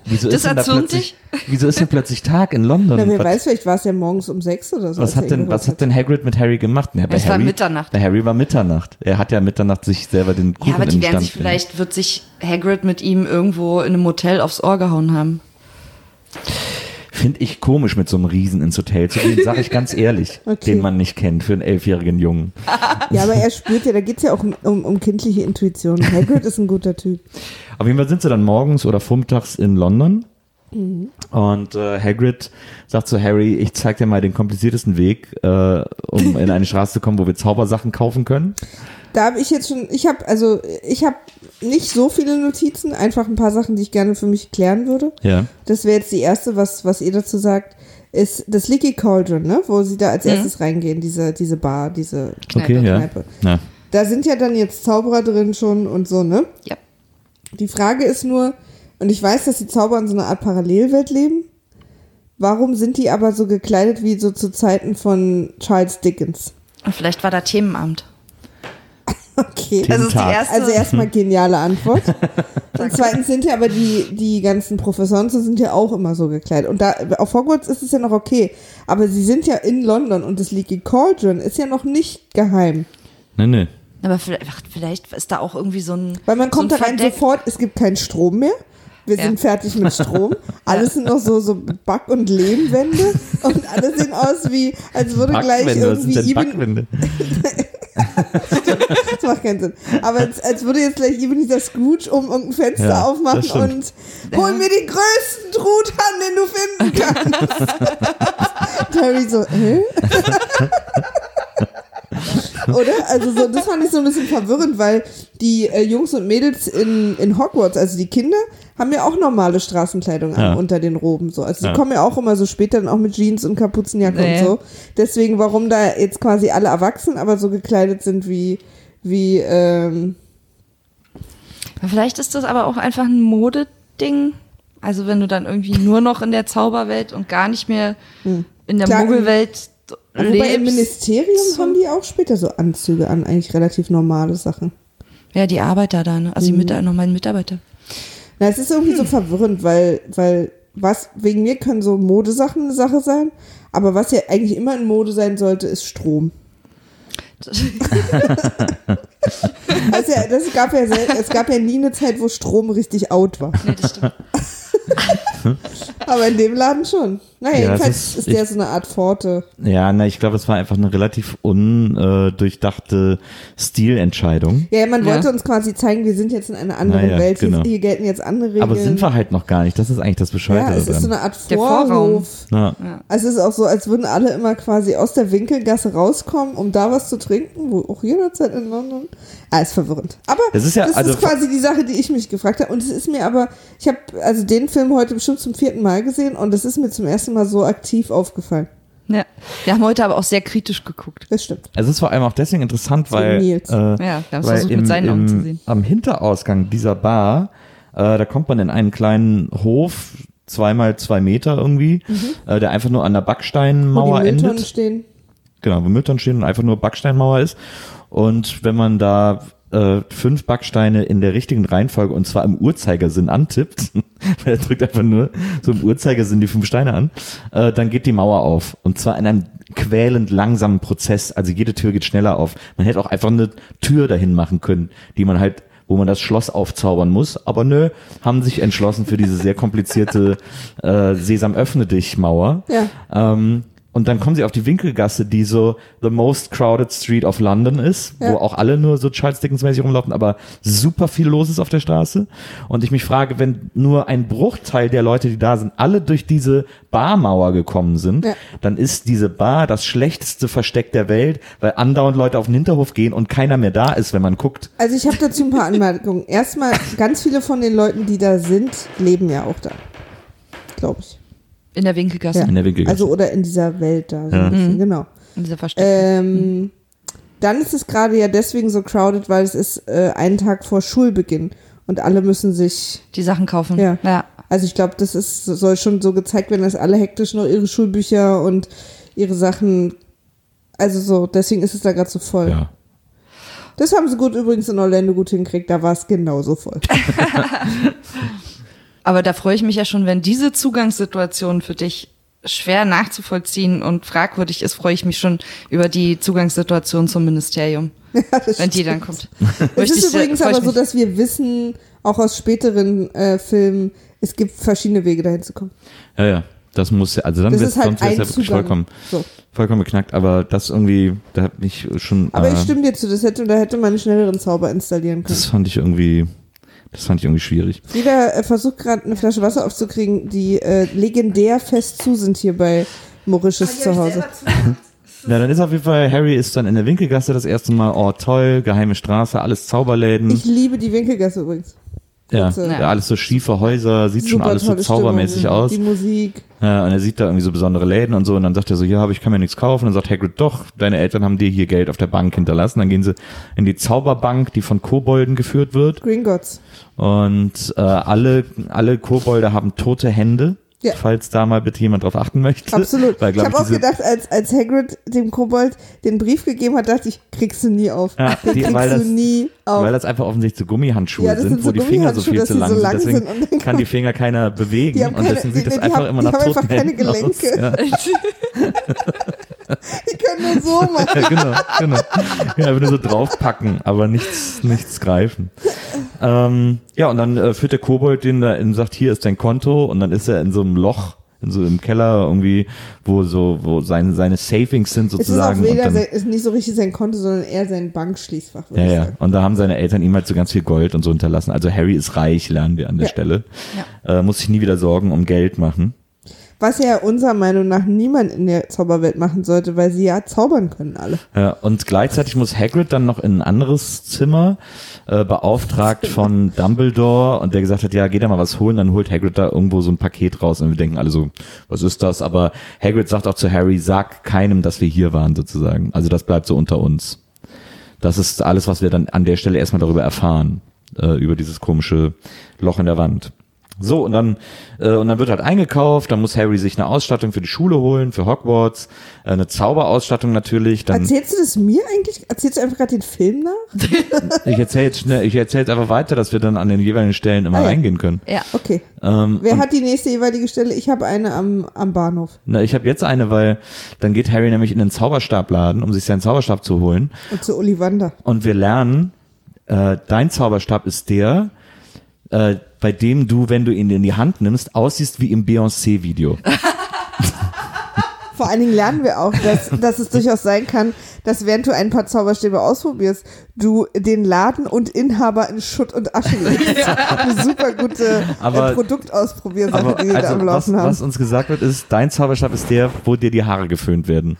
Wieso Das ist denn da erzürnt plötzlich, wieso ist denn plötzlich Tag in London? Na, wer was, weiß, vielleicht war es ja morgens um sechs oder so. was hat denn, was hat denn Hagrid mit Harry gemacht? Ja, Es war Harry, Mitternacht. Bei Harry war Mitternacht. Er hat ja Mitternacht sich selber den Kuchen Ja, aber die werden sich vielleicht, wird sich Hagrid mit ihm irgendwo in einem Hotel aufs Ohr gehauen haben. Finde ich komisch, mit so einem Riesen ins Hotel zu gehen, sage ich ganz ehrlich, Okay. den man nicht kennt für einen elfjährigen Jungen. Ja, aber er spürt ja, da geht es ja auch um, um, um kindliche Intuition. Hagrid ist ein guter Typ. Auf jeden Fall sind sie dann morgens oder vormittags in London. Mhm. Und äh, Hagrid sagt zu Harry, ich zeig dir mal den kompliziertesten Weg, äh, um in eine Straße zu kommen, wo wir Zaubersachen kaufen können. Da habe ich jetzt schon, ich habe also, ich habe nicht so viele Notizen, einfach ein paar Sachen, die ich gerne für mich klären würde. Ja. Das wäre jetzt die erste, was, was ihr dazu sagt, ist das Leaky Cauldron, ne? wo sie da als Mhm. erstes reingehen, diese, diese Bar, diese Okay, ja. Kneipe. Na, Da sind ja dann jetzt Zauberer drin schon und so, ne? Ja. Die Frage ist nur, und ich weiß, dass die Zauberer in so einer Art Parallelwelt leben. warum sind die aber so gekleidet wie so zu Zeiten von Charles Dickens? Und vielleicht war da Themenabend. Okay. Das ist die erste. Also erstmal geniale Antwort. Und zweitens sind ja aber die, die ganzen Professoren so sind ja auch immer so gekleidet. Und da auf Hogwarts ist es ja noch okay. Aber sie sind ja in London und das Leaky Cauldron ist ja noch nicht geheim. Nee, nee. aber vielleicht, vielleicht ist da auch irgendwie so ein. Weil man kommt so da ein rein sofort, es gibt keinen Strom mehr. Wir Ja. sind fertig mit Strom. Alles sind noch so, so Back- und Lehmwände. Und alle sehen aus wie, als würde gleich Backwände, was sind irgendwie denn Ibn, Backwände? Das macht keinen Sinn. Aber als, als würde jetzt gleich Ebenezer Scrooge um irgendein Fenster Ja, aufmachen und hol mir den größten Truthahn, den du finden kannst. Terry so, hä? Oder? Also so, das fand ich so ein bisschen verwirrend, weil die äh, Jungs und Mädels in, in Hogwarts, also die Kinder, haben ja auch normale Straßenkleidung an Ja. unter den Roben. So. Also die Ja. kommen ja auch immer so später dann auch mit Jeans und Kapuzenjacke Nee. und so. Deswegen, warum da jetzt quasi alle erwachsen, aber so gekleidet sind wie, wie, ähm, Vielleicht ist das aber auch einfach ein Modeding. Also wenn du dann irgendwie nur noch in der Zauberwelt und gar nicht mehr in der Hm. Klar, Muggelwelt Wobei im lebst. Ministerium haben die auch später so Anzüge an, eigentlich relativ normale Sachen. Ja, die Arbeiter da, ne? Also die Mhm. Normalen Mitarbeiter. Na, es ist irgendwie so verwirrend, weil, weil was, wegen mir können so Modesachen eine Sache sein, aber was ja eigentlich immer in Mode sein sollte, ist Strom. Also ja, das gab ja sel- es gab ja nie eine Zeit, wo Strom richtig out war. nee, das stimmt. Aber in dem Laden schon. Naja, Ja, jedenfalls ist, ist- der ich- so eine Art Pforte. Ja, na, ich glaube, es war einfach eine relativ undurchdachte Stilentscheidung. Ja, man Ja. wollte uns quasi zeigen, wir sind jetzt in einer anderen Naja, Welt. Hier- genau. Hier gelten jetzt andere Regeln. Aber sind wir halt noch gar nicht. Das ist eigentlich das Bescheide Ja, es ist so eine Art. Vorhof. Ja. Also es ist auch so, als würden alle immer quasi aus der Winkelgasse rauskommen, um da was zu trinken, wo auch jederzeit in London. Ah, ist verwirrend. Aber Das ist ja- das also- ist quasi die Sache, die ich mich gefragt habe. Und es ist mir aber, ich habe also den Film heute bestimmt zum vierten Mal gesehen und es ist mir zum ersten Mal so aktiv aufgefallen. Ja. Wir haben heute aber auch sehr kritisch geguckt. Das stimmt. Es ist vor allem auch deswegen interessant, weil, Nils. äh, Ja, wir haben es weil versucht, im, mit seinen Augen zu sehen. am Hinterausgang dieser Bar, äh, da kommt man in einen kleinen Hof, zweimal zwei Meter irgendwie, äh, der einfach nur an der Mhm. Wo Backsteinmauer die Mülltonnen endet. stehen. Genau, wo Mülltonnen stehen und einfach nur Backsteinmauer ist. Und wenn man da äh, fünf Backsteine in der richtigen Reihenfolge und zwar im Uhrzeigersinn antippt, weil er drückt einfach nur so im Uhrzeigersinn die fünf Steine an, äh, dann geht die Mauer auf. Und zwar in einem quälend langsamen Prozess. Also jede Tür geht schneller auf. Man hätte auch einfach eine Tür dahin machen können, die man halt wo man das Schloss aufzaubern muss. Aber nö, haben sich entschlossen für diese sehr komplizierte äh, Sesam öffne dich Mauer. Ja. Ähm, und dann kommen sie auf die Winkelgasse, die so the most crowded street of London ist, Ja. wo auch alle nur so Charles Dickens mäßig rumlaufen, aber super viel los ist auf der Straße. Und ich mich frage, wenn nur ein Bruchteil der Leute, die da sind, alle durch diese Barmauer gekommen sind, Ja. dann ist diese Bar das schlechteste Versteck der Welt, weil andauernd Leute auf den Hinterhof gehen und keiner mehr da ist, wenn man guckt. Also ich habe dazu ein paar Anmerkungen. Erstmal, ganz viele von den Leuten, die da sind, leben ja auch da. Glaube ich. In der Winkelgasse. Ja. In der Winkelgasse. Also oder in dieser Welt da. So Ja. ein bisschen, Genau. In dieser Versteck. Ähm, dann ist es gerade ja deswegen so crowded, weil es ist äh, einen Tag vor Schulbeginn und alle müssen sich. die Sachen kaufen. Ja. ja. Also ich glaube, das ist soll schon so gezeigt werden, dass alle hektisch noch ihre Schulbücher und ihre Sachen. Also so, deswegen ist es da gerade so voll. Ja. Das haben sie gut übrigens in Orlando gut hingekriegt, da war es genauso voll. Aber da freue ich mich ja schon, wenn diese Zugangssituation für dich schwer nachzuvollziehen und fragwürdig ist, freue ich mich schon über die Zugangssituation zum Ministerium, wenn die dann kommt. Es ist übrigens aber so, dass wir wissen, auch aus späteren äh, Filmen, es gibt verschiedene Wege dahin zu kommen. Ja, ja. Das muss ja, also dann Das wird ist halt sonst ja vollkommen, So. vollkommen beknackt. Aber das irgendwie, da hat mich schon. Aber äh, ich stimme dir zu, das hätte, da hätte man einen schnelleren Zauber installieren können. Das fand ich irgendwie, das fand ich irgendwie schwierig. Frieda äh, versucht gerade eine Flasche Wasser aufzukriegen, die äh, legendär fest zu sind hier bei Mauritius zu Hause. Ja, dann ist auf jeden Fall, Harry ist dann in der Winkelgasse das erste Mal, oh toll, geheime Straße, alles Zauberläden. Ich liebe die Winkelgasse übrigens. Ja, ja, alles so schiefe Häuser, sieht schon Super alles so zaubermäßig Stimmung. aus. Die Musik. Ja, und er sieht da irgendwie so besondere Läden und so und dann sagt er so, ja, aber ich kann mir nichts kaufen. Und dann sagt Hagrid, doch, deine Eltern haben dir hier Geld auf der Bank hinterlassen. Dann gehen sie in die Zauberbank, die von Kobolden geführt wird. Gringotts. Und äh, alle, alle Kobolde haben tote Hände. Ja. falls da mal bitte jemand drauf achten möchte. Absolut. Weil, ich habe auch gedacht, als, als Hagrid dem Kobold den Brief gegeben hat, dachte ich, kriegst du nie auf. Ja, den die- kriegst weil du das- nie auf. Weil das einfach offensichtlich so Gummihandschuhe Ja, sind, sind wo so die Finger so viel zu die lang so sind. lang Deswegen sind und dann kann die Finger keiner bewegen Die haben und keine- deswegen sieht die- das die einfach haben- immer die nach haben toten einfach keine. Gelenke. Ja. Die können nur so machen. Ja, genau, genau. Ja, einfach nur so draufpacken, aber nichts, nichts greifen. Ähm, ja, und dann äh, führt der Kobold den da und sagt, hier ist dein Konto und dann ist er in so einem Loch, in so einem Keller irgendwie, wo so, wo seine, seine Savings sind Es ist auch sozusagen. weder sein, ist nicht so richtig sein Konto, sondern eher sein Bankschließfach, ja, ja. sagen. Und da haben seine Eltern ihm halt so ganz viel Gold und so hinterlassen. Also Harry ist reich, lernen wir an der Ja. Stelle. Äh, muss sich nie wieder Sorgen um Geld machen. Was ja unserer Meinung nach niemand in der Zauberwelt machen sollte, weil sie ja zaubern können alle. Ja, und gleichzeitig muss Hagrid dann noch in ein anderes Zimmer, äh, beauftragt von Dumbledore und der gesagt hat, ja, geh da mal was holen, dann holt Hagrid da irgendwo so ein Paket raus und wir denken alle so, was ist das? Aber Hagrid sagt auch zu Harry, sag keinem, dass wir hier waren sozusagen. Also das bleibt so unter uns. Das ist alles, was wir dann an der Stelle erstmal darüber erfahren, äh, über dieses komische Loch in der Wand. So, und dann, äh, und dann wird halt eingekauft, dann muss Harry sich eine Ausstattung für die Schule holen, für Hogwarts, äh, eine Zauberausstattung natürlich, dann Erzählst du das mir eigentlich? Erzählst du einfach gerade den Film nach? Ich erzähle jetzt schnell, ich erzähle jetzt einfach weiter, dass wir dann an den jeweiligen Stellen immer Ah, ja. reingehen können. Ja. Okay. Ähm, Wer hat die nächste jeweilige Stelle? Ich habe eine am, am Bahnhof. na, ich habe jetzt eine, weil dann geht Harry nämlich in den Zauberstabladen, um sich seinen Zauberstab zu holen. Und zu Ollivander. Und wir lernen, äh, dein Zauberstab ist der, äh, bei dem du, wenn du ihn in die Hand nimmst, aussiehst wie im Beyoncé-Video. Vor allen Dingen lernen wir auch, dass, dass es durchaus sein kann, dass während du ein paar Zauberstäbe ausprobierst, du den Laden und Inhaber in Schutt und Asche legst. Eine super gute Aber- äh, Produktausprobiersache, Aber die wir da also, am was, Laufen haben. was uns gesagt wird, ist, dein Zauberstab ist der, wo dir die Haare geföhnt werden.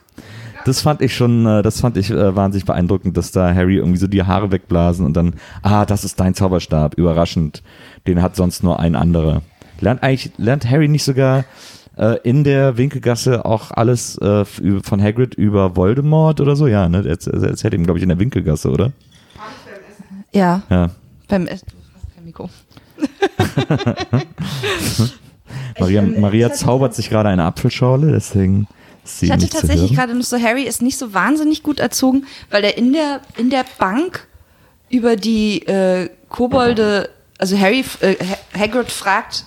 Das fand ich schon, äh, das fand ich äh, wahnsinnig beeindruckend, dass da Harry irgendwie so die Haare wegblasen und dann, ah, das ist dein Zauberstab, überraschend. Den hat sonst nur ein anderer. Lernt eigentlich, lernt Harry nicht sogar äh, in der Winkelgasse auch alles äh, von Hagrid über Voldemort oder so? Ja, ne? Er er erzählt ihm, glaube ich, in der Winkelgasse, oder? Ja, Ja. beim Essen. Du hast kein Mikro. Maria, Maria zaubert sich gerade eine Apfelschorle, deswegen sie Ich hatte tatsächlich gerade noch so, Harry ist nicht so wahnsinnig gut erzogen, weil er in der, in der Bank über die äh, Kobolde, also Harry, äh, Ha- Hagrid fragt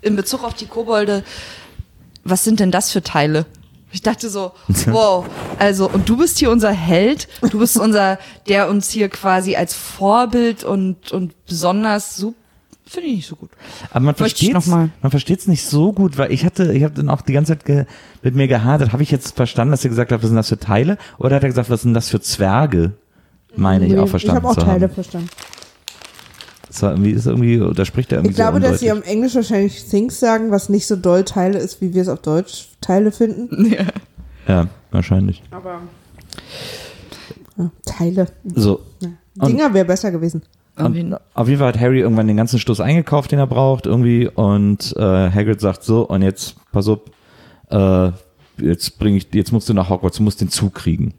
in Bezug auf die Kobolde, was sind denn das für Teile? Ich dachte so, wow, also, und du bist hier unser Held, du bist unser, der uns hier quasi als Vorbild und, und besonders super, finde ich nicht so gut. Aber man versteht man versteht's nicht so gut, weil ich hatte, ich habe dann auch die ganze Zeit ge, mit mir gehadert. Habe ich jetzt verstanden, dass er gesagt hat, was sind das für Teile? Oder hat er gesagt, was sind das für Zwerge? Meine ich auch verstanden ich habe auch Teile haben. verstanden. Das war irgendwie, ist irgendwie, da spricht er irgendwie Ich glaube, sehr dass sie am Englisch wahrscheinlich Things sagen, was nicht so doll Teile ist, wie wir es auf Deutsch Teile finden. Ja, wahrscheinlich. Aber ja, Teile. So. Ja. Dinger wäre besser gewesen. Auf jeden- Und auf jeden Fall hat Harry irgendwann den ganzen Stoß eingekauft, den er braucht, irgendwie. Und äh, Hagrid sagt so, und jetzt, pass auf, äh, jetzt bring ich, jetzt musst du nach Hogwarts, du musst den Zug kriegen.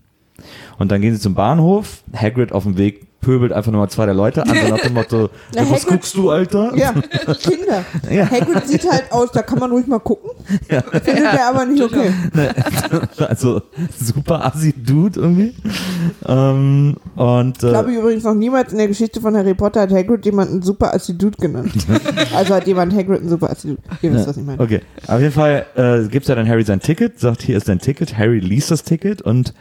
Und dann gehen sie zum Bahnhof, Hagrid auf dem Weg pöbelt einfach nochmal zwei der Leute an, so nach dem Motto, Na, ja, was Hagrid- guckst du, Alter? Ja, Kinder. Ja. Hagrid sieht halt aus, da kann man ruhig mal gucken. Findet er aber nicht okay. Also super assi Dude irgendwie. Ähm, und Ich äh, glaube übrigens noch niemals in der Geschichte von Harry Potter hat Hagrid jemanden super Assidude genannt. also hat jemand Hagrid einen super Assidude. Ihr wisst, was ich meine. Okay, auf jeden Fall äh, gibt er dann Harry sein Ticket, sagt, hier ist dein Ticket. Harry liest das Ticket und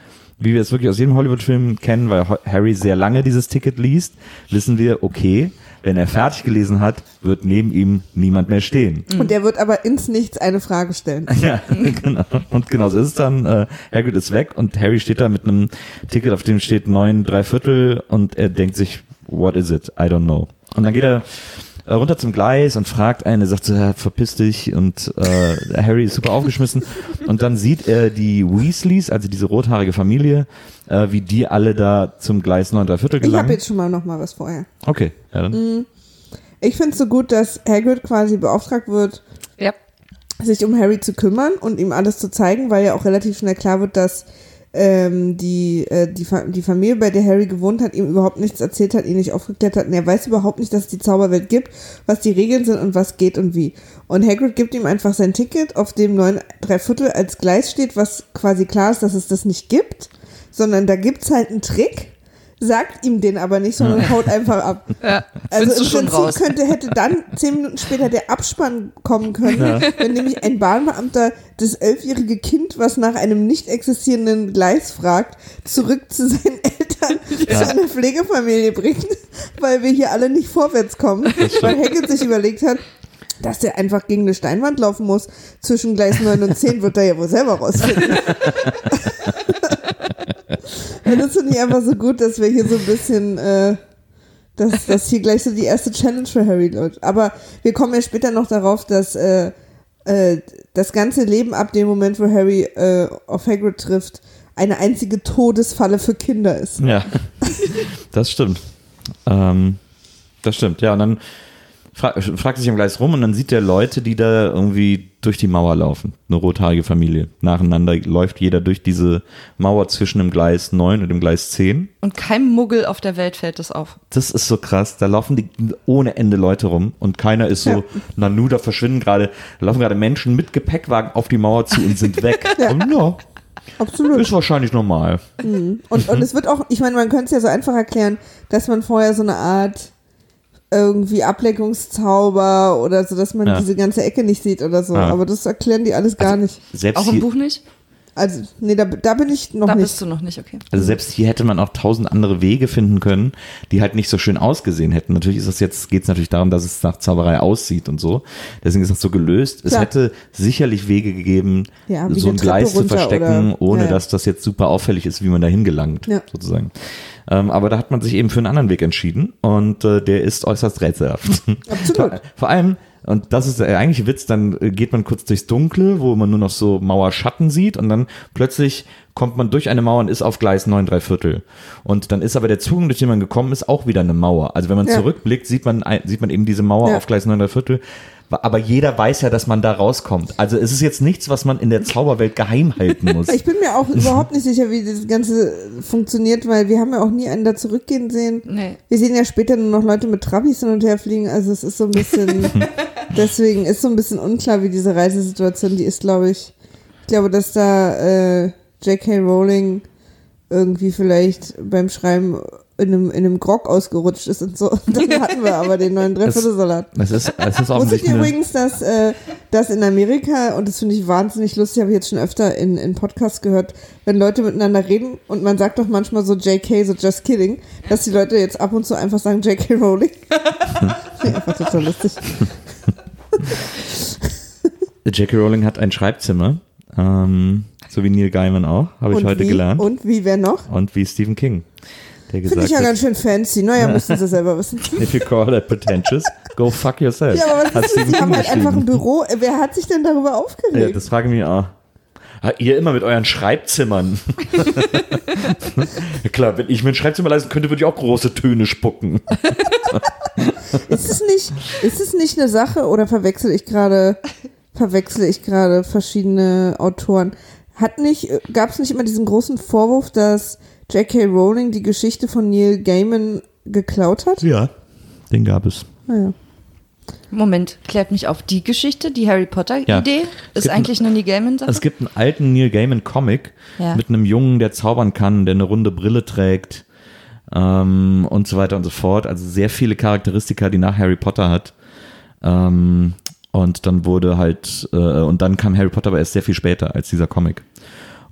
wie wir es wirklich aus jedem Hollywood-Film kennen, weil Harry sehr lange dieses Ticket liest, wissen wir, okay, wenn er fertig gelesen hat, wird neben ihm niemand mehr stehen. Und der wird aber ins Nichts eine Frage stellen. Ja, genau. Und genau so ist es dann. Äh, Hagrid ist weg und Harry steht da mit einem Ticket, auf dem steht neun, drei Viertel und er denkt sich, what is it? I don't know. Und dann geht er runter zum Gleis und fragt einen, er sagt so, ja, verpiss dich und äh, Harry ist super aufgeschmissen und dann sieht er die Weasleys, also diese rothaarige Familie, äh, wie die alle da zum Gleis neun, drei Viertel Ich habe gelangen. jetzt schon mal noch mal was vorher. Okay, ja, dann. Ich finde es so gut, dass Hagrid quasi beauftragt wird, Ja. sich um Harry zu kümmern und ihm alles zu zeigen, weil ja auch relativ schnell klar wird, dass ähm, die, äh, die, Fa die Familie, bei der Harry gewohnt hat, ihm überhaupt nichts erzählt hat, ihn nicht aufgeklärt hat und er weiß überhaupt nicht, dass es die Zauberwelt gibt, was die Regeln sind und was geht und wie. Und Hagrid gibt ihm einfach sein Ticket, auf dem neun drei Viertel als Gleis steht, was quasi klar ist, dass es das nicht gibt, sondern da gibt's halt einen Trick, sagt ihm den aber nicht, sondern haut einfach ab. Ja, Also im Prinzip könnte, hätte dann zehn Minuten später der Abspann kommen können, wenn nämlich ein Bahnbeamter das elfjährige Kind, was nach einem nicht existierenden Gleis fragt, zurück zu seinen Eltern, zu einer Pflegefamilie bringt, weil wir hier alle nicht vorwärts kommen, weil Hagrid sich überlegt hat, dass der einfach gegen eine Steinwand laufen muss. Zwischen Gleis 9 und 10 wird er ja wohl selber rausfinden. Das finde ich einfach so gut, dass wir hier so ein bisschen, äh, dass, dass hier gleich so die erste Challenge für Harry läuft. Aber wir kommen ja später noch darauf, dass äh, äh, das ganze Leben ab dem Moment, wo Harry äh, auf Hagrid trifft, eine einzige Todesfalle für Kinder ist. Ja, das stimmt. Ähm, das stimmt, ja. Und dann fra fragt sich am Gleis rum und dann sieht er Leute, die da irgendwie durch die Mauer laufen. Eine rothaarige Familie. Nacheinander läuft jeder durch diese Mauer zwischen dem Gleis 9 und dem Gleis 10. Und keinem Muggel auf der Welt fällt das auf. Das ist so krass. Da laufen die ohne Ende Leute rum und keiner ist so, Ja. Nanu, da verschwinden gerade, da laufen gerade Menschen mit Gepäckwagen auf die Mauer zu und sind weg. Und ja, Absolut. ist wahrscheinlich normal. Und, und es wird auch, ich meine, man könnte es ja so einfach erklären, dass man vorher so eine Art irgendwie Ablenkungszauber oder so, dass man Ja. diese ganze Ecke nicht sieht oder so. Ja. Aber das erklären die alles gar nicht. Selbst Auch im Buch nicht? Also, nee, da, da bin ich noch Da nicht. bist du noch nicht, okay. Also selbst hier hätte man auch tausend andere Wege finden können, die halt nicht so schön ausgesehen hätten. Natürlich ist das jetzt, geht es natürlich darum, dass es nach Zauberei aussieht und so. Deswegen ist das so gelöst. Es Klar. hätte sicherlich Wege gegeben, Ja, so ein Gleis zu verstecken, oder- ohne ja, ja. dass das jetzt super auffällig ist, wie man da hingelangt, Ja. sozusagen. Ähm, aber da hat man sich eben für einen anderen Weg entschieden und äh, der ist äußerst rätselhaft. Absolut. Vor allem, und das ist der eigentliche Witz, dann äh, geht man kurz durchs Dunkle, wo man nur noch so Mauerschatten sieht und dann plötzlich kommt man durch eine Mauer und ist auf Gleis 9 3 Viertel. Und dann ist aber der Zugang, durch den man gekommen ist, auch wieder eine Mauer. Also wenn man Ja. zurückblickt, sieht man, sieht man eben diese Mauer Ja. auf Gleis 9 3 Viertel. Aber jeder weiß ja, dass man da rauskommt. Also es ist jetzt nichts, was man in der Zauberwelt geheim halten muss. Ich bin mir auch überhaupt nicht sicher, wie das Ganze funktioniert, weil wir haben ja auch nie einen da zurückgehen sehen. Nee. Wir sehen ja später nur noch Leute mit Trabis hin und her fliegen, also es ist so ein bisschen, deswegen ist so ein bisschen unklar, wie diese Reisesituation, die ist, glaube ich, ich glaube, dass da äh, J.K. Rowling irgendwie vielleicht beim Schreiben in einem, in einem Grog ausgerutscht ist und so. Und dann hatten wir aber den neuen Dreiviertelsalat. Es ist, es ist offensichtlich ihr eine, übrigens, dass, äh, dass in Amerika, und das finde ich wahnsinnig lustig, habe ich jetzt schon öfter in, in Podcasts gehört, wenn Leute miteinander reden und man sagt doch manchmal so JK, so just kidding, dass die Leute jetzt ab und zu einfach sagen JK Rowling. einfach total lustig. J.K. Rowling hat ein Schreibzimmer, ähm, so wie Neil Gaiman auch, habe ich und heute wie, gelernt. Und wie, wer noch? Und wie Stephen King, der Finde gesagt ich ja hat, ganz schön fancy. Naja, müssen sie selber wissen. if you call that pretentious, go fuck yourself. Ja, aber was ist das? Die haben halt einfach ein. Büro. Wer hat sich denn darüber Ja, aufgeregt? das frage ich mich auch. Ah, ihr immer mit euren Schreibzimmern. ja, klar, wenn ich mir ein Schreibzimmer leisten könnte, würde ich auch große Töne spucken. Ist es nicht, ist es nicht eine Sache oder verwechsel ich gerade, verwechsel ich gerade verschiedene Autoren? Hat nicht, gab es nicht immer diesen großen Vorwurf, dass J.K. Rowling die Geschichte von Neil Gaiman geklaut hat? Ja, den gab es. Naja. Moment, klärt mich auf. Die Geschichte, die Harry Ja. Potter-Idee, ist eigentlich eine Neil Gaiman-Sache? Es gibt einen alten Neil Gaiman Comic Ja. mit einem Jungen, der zaubern kann, der eine runde Brille trägt ähm, und so weiter und so fort. Also sehr viele Charakteristika, die nach Harry Potter hat. Ähm, und dann wurde halt, äh, und dann kam Harry Potter aber erst sehr viel später als dieser Comic.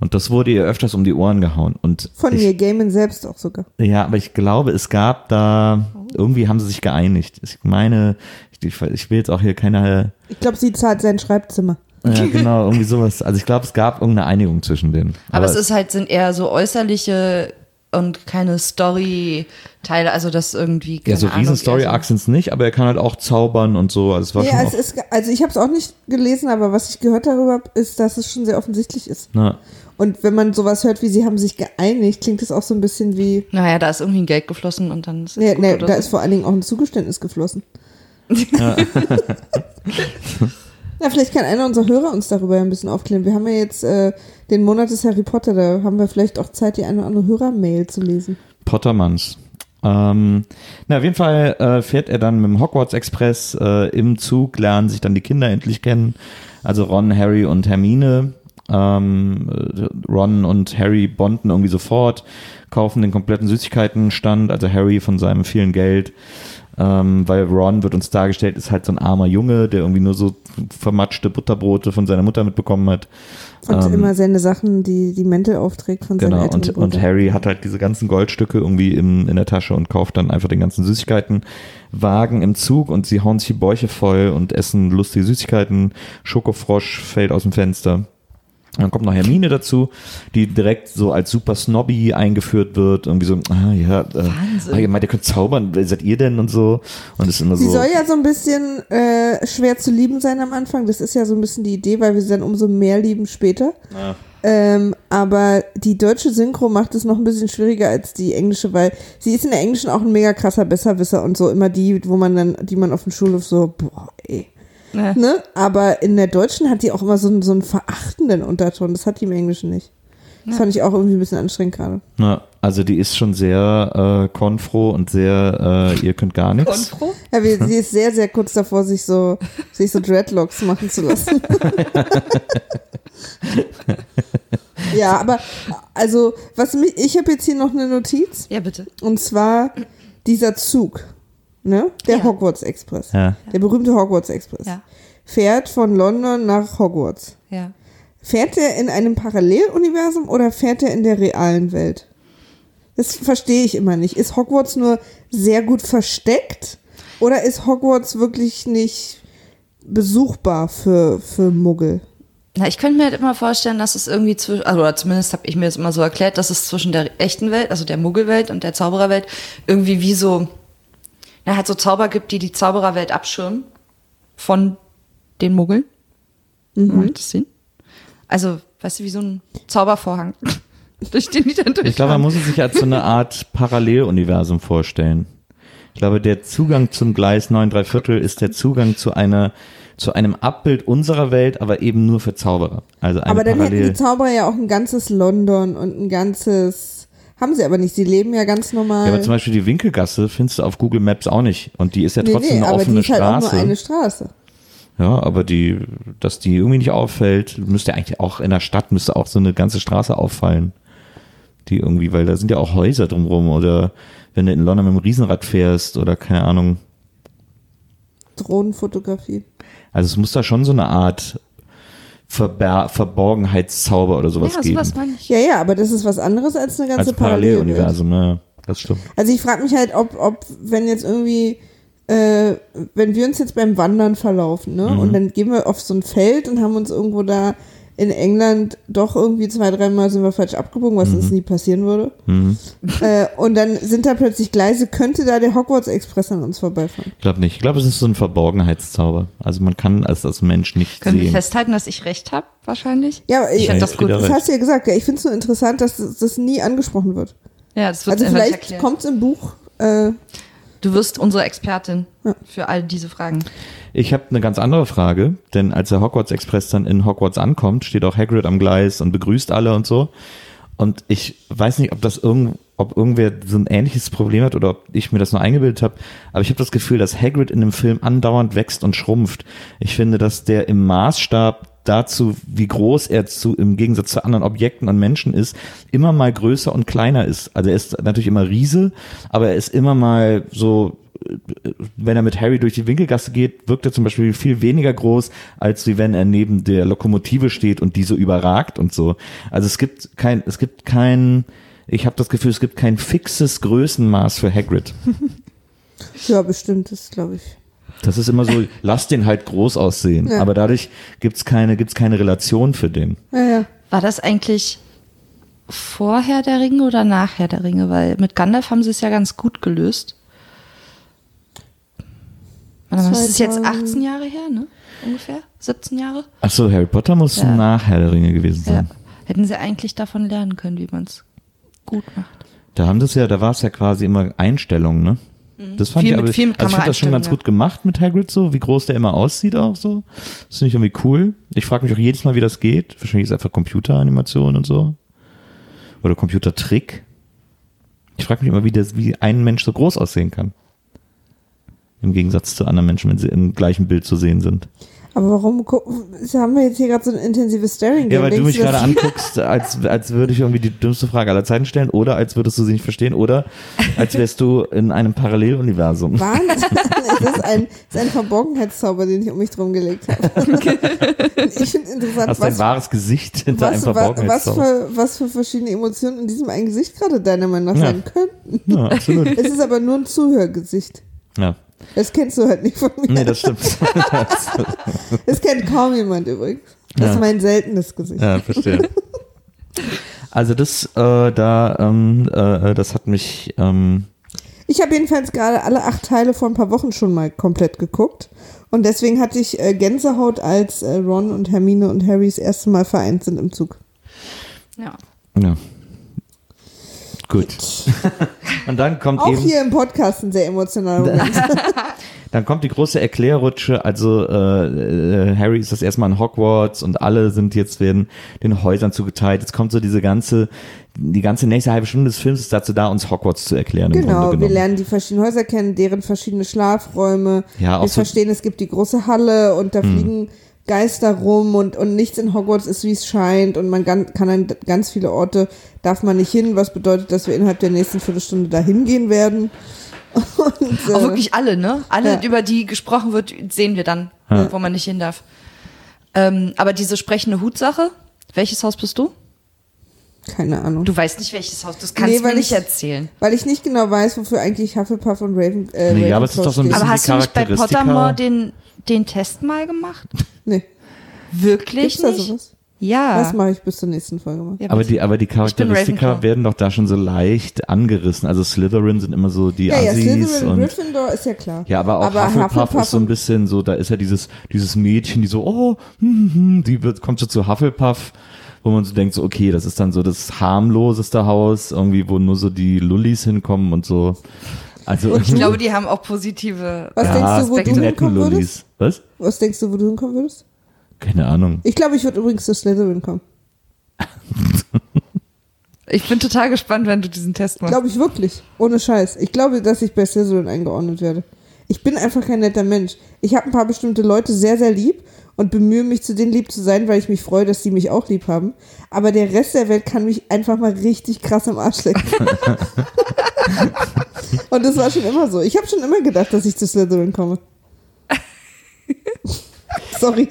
Und das wurde ihr öfters um die Ohren gehauen. Und Von ich, Neil Gaiman selbst auch sogar. ja, aber ich glaube, es gab da, irgendwie haben sie sich geeinigt. Ich meine, ich, ich will jetzt auch hier keine Ich glaube, sie zahlt sein Schreibzimmer. ja, genau, irgendwie sowas. Also ich glaube, es gab irgendeine Einigung zwischen denen. Aber, es ist halt, sind eher so äußerliche und keine Story-Teile, also das irgendwie. ja, so riesen Story-Arcs sind es nicht, aber er kann halt auch zaubern und so. Also es war Nee, schon also, es ist, also ich habe es auch nicht gelesen, aber was ich gehört darüber habe, ist, dass es schon sehr offensichtlich ist. na, Und wenn man sowas hört, wie sie haben sich geeinigt, klingt es auch so ein bisschen wie, Naja, da ist irgendwie ein Geld geflossen und dann ist es nee, gut nee, da so. ist vor allen Dingen auch ein Zugeständnis geflossen. Na, vielleicht kann einer unserer Hörer uns darüber ein bisschen aufklären. Wir haben ja jetzt äh, den Monat des Harry Potter, da haben wir vielleicht auch Zeit, die eine oder andere Hörermail zu lesen. Pottermanns. Ähm, na, auf jeden Fall äh, fährt er dann mit dem Hogwarts Express äh, im Zug, lernen sich dann die Kinder endlich kennen. Also Ron, Harry und Hermine. Ähm, äh, Ron und Harry bonden irgendwie sofort, kaufen den kompletten Süßigkeitenstand, also Harry von seinem vielen Geld. Ähm, weil Ron wird uns dargestellt, ist halt so ein armer Junge, der irgendwie nur so vermatschte Butterbrote von seiner Mutter mitbekommen hat. Und Ähm, immer seine Sachen, die die Mäntel aufträgt von seinen Genau, Eltern. und, und Harry hat halt diese ganzen Goldstücke irgendwie im, in der Tasche und kauft dann einfach den ganzen Süßigkeitenwagen im Zug und sie hauen sich die Bäuche voll und essen lustige Süßigkeiten. Schokofrosch fällt aus dem Fenster. Dann kommt noch Hermine dazu, die direkt so als super snobby eingeführt wird. Irgendwie so, ah ja, äh, Wahnsinn. ah, ihr meint, ihr könnt zaubern, wer seid ihr denn und so. Und ist immer Sie so. soll ja so ein bisschen äh, schwer zu lieben sein am Anfang. Das ist ja so ein bisschen die Idee, weil wir sie dann umso mehr lieben später. Ja. Ähm, aber die deutsche Synchro macht es noch ein bisschen schwieriger als die englische, weil sie ist in der englischen auch ein mega krasser Besserwisser und so immer die, wo man dann, die man auf dem Schulhof so, boah, ey. Ne? Ne? Aber in der deutschen hat die auch immer so einen, so einen verachtenden Unterton. Das hat die im Englischen nicht. Das fand ich auch irgendwie ein bisschen anstrengend gerade. Na, also die ist schon sehr äh, konfro und sehr, äh, ihr könnt gar nichts. Konfro? Ja, wie, sie ist sehr, sehr kurz davor, sich so, sich so Dreadlocks machen zu lassen. ja, aber also, was mich, ich habe jetzt hier noch eine Notiz Ja, bitte. und zwar dieser Zug, ne? Der Ja. Hogwarts Express. Ja. Der berühmte Hogwarts Express. Ja. Fährt von London nach Hogwarts. Ja. Fährt er in einem Paralleluniversum oder fährt er in der realen Welt? Das verstehe ich immer nicht. Ist Hogwarts nur sehr gut versteckt oder ist Hogwarts wirklich nicht besuchbar für, für Muggel? Na, ich könnte mir halt immer vorstellen, dass es irgendwie zwischen, also oder zumindest habe ich mir das immer so erklärt, dass es zwischen der echten Welt, also der Muggelwelt und der Zaubererwelt irgendwie wie so, na, halt so Zauber gibt, die die Zaubererwelt abschirmen von den Muggeln. Macht das Sinn? Also, weißt du, wie so ein Zaubervorhang, durch den die dann durch. Ich glaube, man muss es sich als so eine Art Paralleluniversum vorstellen. Ich glaube, der Zugang zum Gleis 9 3 Viertel ist der Zugang zu einer zu einem Abbild unserer Welt, aber eben nur für Zauberer. Also Aber dann hätten Parallel. die Zauberer ja auch ein ganzes London und ein ganzes. Haben sie aber nicht. Sie leben ja ganz normal. ja, aber zum Beispiel die Winkelgasse findest du auf Google Maps auch nicht. Und die ist ja nee, trotzdem nee, eine aber die offene ist halt auch Straße. nur eine Straße. ja, aber die, dass die irgendwie nicht auffällt, müsste eigentlich auch in der Stadt müsste auch so eine ganze Straße auffallen. Die irgendwie, weil da sind ja auch Häuser drumrum oder wenn du in London mit dem Riesenrad fährst oder keine Ahnung. Drohnenfotografie. Also es muss da schon so eine Art Verber Verborgenheitszauber oder sowas ja, geben. sowas. Ja, ja, aber das ist was anderes als eine ganze Als Parallelwelt. Paralleluniversum, ne? Das stimmt. Also ich frage mich halt, ob, ob, wenn jetzt irgendwie, äh, wenn wir uns jetzt beim Wandern verlaufen, ne? Mhm. Und dann gehen wir auf so ein Feld und haben uns irgendwo da in England doch irgendwie zwei, dreimal sind wir falsch abgebogen, was Mhm. uns nie passieren würde. Äh, und dann sind da plötzlich Gleise, könnte da der Hogwarts Express an uns vorbeifahren. Ich glaube nicht. Ich glaube, es ist so ein Verborgenheitszauber. Also man kann als das Mensch nicht Können wir sehen. festhalten, dass ich recht habe, wahrscheinlich? Ja, aber ich, find das gut. das hast du ja gesagt, ja. Ich finde es nur interessant, dass das, das nie angesprochen wird. Ja, das wird Also vielleicht kommt es im Buch. Äh, Du wirst unsere Expertin Ja. für all diese Fragen. Ich habe eine ganz andere Frage, denn als der Hogwarts Express dann in Hogwarts ankommt, steht auch Hagrid am Gleis und begrüßt alle und so. Und ich weiß nicht, ob das irgend, ob irgendwer so ein ähnliches Problem hat oder ob ich mir das nur eingebildet habe, aber ich habe das Gefühl, dass Hagrid in dem Film andauernd wächst und schrumpft. Ich finde, dass der im Maßstab dazu, wie groß er zu, im Gegensatz zu anderen Objekten und Menschen ist, immer mal größer und kleiner ist. Also er ist natürlich immer Riese, aber er ist immer mal so wenn er mit Harry durch die Winkelgasse geht, wirkt er zum Beispiel viel weniger groß, als wie wenn er neben der Lokomotive steht und die so überragt und so. Also es gibt kein, es gibt kein, ich habe das Gefühl, es gibt kein fixes Größenmaß für Hagrid. ja, bestimmt, das glaube ich. Das ist immer so, lass den halt groß aussehen. Ja. Aber dadurch gibt's keine, gibt's keine Relation für den. Ja, ja. War das eigentlich vorher der Ringe oder nachher der Ringe? Weil mit Gandalf haben sie es ja ganz gut gelöst. Das ist jetzt 2000. 18 Jahre her, ne? Ungefähr? 17 Jahre? Ach so, Harry Potter muss Ja. nach Herr der Ringe gewesen Ja. sein. Hätten sie eigentlich davon lernen können, wie man es gut macht. Da haben das ja, da war es ja quasi immer Einstellungen, ne? Das fand Viel ich mit- aber, viel mit also ich finde das schon ganz ja. gut gemacht mit Hagrid so, wie groß der immer aussieht auch so. Das finde ich irgendwie cool. Ich frage mich auch jedes Mal, wie das geht. Wahrscheinlich ist es einfach Computeranimation und so. Oder Computertrick. Ich frage mich immer, wie, das, wie ein Mensch so groß aussehen kann. Im Gegensatz zu anderen Menschen, wenn sie im gleichen Bild zu sehen sind. Aber warum gu- haben wir jetzt hier gerade so ein intensives Staring? Ja, weil du mich gerade anguckst, als, als würde ich irgendwie die dümmste Frage aller Zeiten stellen oder als würdest du sie nicht verstehen oder als wärst du in einem Paralleluniversum. Wahnsinn. es ist ein, es ist ein Verborgenheitszauber, den ich um mich drum gelegt habe. ich finde interessant, Hast dein was, wahres Gesicht hinter einem was, was, was, Verborgenheitszauber. für, was für verschiedene Emotionen in diesem einen Gesicht gerade deiner Meinung nach Ja. sein könnten. Ja, absolut. Es ist aber nur ein Zuhörgesicht. Ja. Das kennst du halt nicht von mir. Nee, das stimmt. Das kennt kaum jemand übrigens. Das Ja. ist mein seltenes Gesicht. Ja, verstehe. Also das, äh, da, ähm, äh, das hat mich, ähm, Ich habe jedenfalls gerade alle acht Teile vor ein paar Wochen schon mal komplett geguckt. Und deswegen hatte ich äh, Gänsehaut, als äh, Ron und Hermine und Harry das erste Mal vereint sind im Zug. Ja. ja. Gut. Und dann kommt Auch eben, hier im Podcast ein sehr emotionaler Moment. dann kommt die große Erklärrutsche. Also äh, äh, Harry ist das erstmal in Hogwarts und alle sind jetzt werden den Häusern zugeteilt. Jetzt kommt so diese ganze, die ganze nächste halbe Stunde des Films ist dazu da, uns Hogwarts zu erklären. Genau, wir lernen die verschiedenen Häuser kennen, deren verschiedene Schlafräume. Ja, auch wir so- verstehen, es gibt die große Halle und da fliegen Geister rum und, und nichts in Hogwarts ist, wie es scheint und man kann, kann an ganz viele Orte, darf man nicht hin, was bedeutet, dass wir innerhalb der nächsten Viertelstunde dahin gehen werden. Und, äh, Auch wirklich alle, ne? Alle, Ja. über die gesprochen wird, sehen wir dann, wo man nicht hin darf. Ähm, aber diese sprechende Hutsache, welches Haus bist du? keine Ahnung. Du weißt nicht, welches Haus. Das kannst Nee, du mir weil nicht ich- erzählen. Weil ich nicht genau weiß, wofür eigentlich Hufflepuff und Raven, äh, Nee, aber es ist Ravenclaw doch so ein bisschen- Aber die hast du nicht bei Pottermore den, den Test mal gemacht? Nee, Wirklich gibt's da nicht? sowas? Ja. Das mache ich bis zur nächsten Folge mal. Ja, Aber die, aber die Charakteristika werden doch da schon so leicht angerissen. Also Slytherin sind immer so die Ja, ja, Assis Slytherin und und Gryffindor ist ja klar. Ja, aber auch Hufflepuff, ist so ein bisschen so, da ist ja dieses, dieses Mädchen, die so, oh, hm, hm, die wird, kommt so zu Hufflepuff, wo man so denkt, so, okay, das ist dann so das harmloseste Haus, irgendwie, wo nur so die Lullis hinkommen und so. Also, ich glaube, die haben auch positive. Was ja, denkst du, wo die du netten hinkommen würdest? Was? Was denkst du, wo du hinkommen würdest? Keine Ahnung. Ich glaube, ich würde übrigens zu Slytherin kommen. Ich bin total gespannt, wenn du diesen Test machst. Glaube ich wirklich. Ohne Scheiß. Ich glaube, dass ich bei Slytherin eingeordnet werde. Ich bin einfach kein netter Mensch. Ich habe ein paar bestimmte Leute sehr, sehr lieb und bemühe mich, zu denen lieb zu sein, weil ich mich freue, dass die mich auch lieb haben. Aber der Rest der Welt kann mich einfach mal richtig krass im Arsch lecken. und das war schon immer so. Ich habe schon immer gedacht, dass ich zu Slytherin komme. Sorry.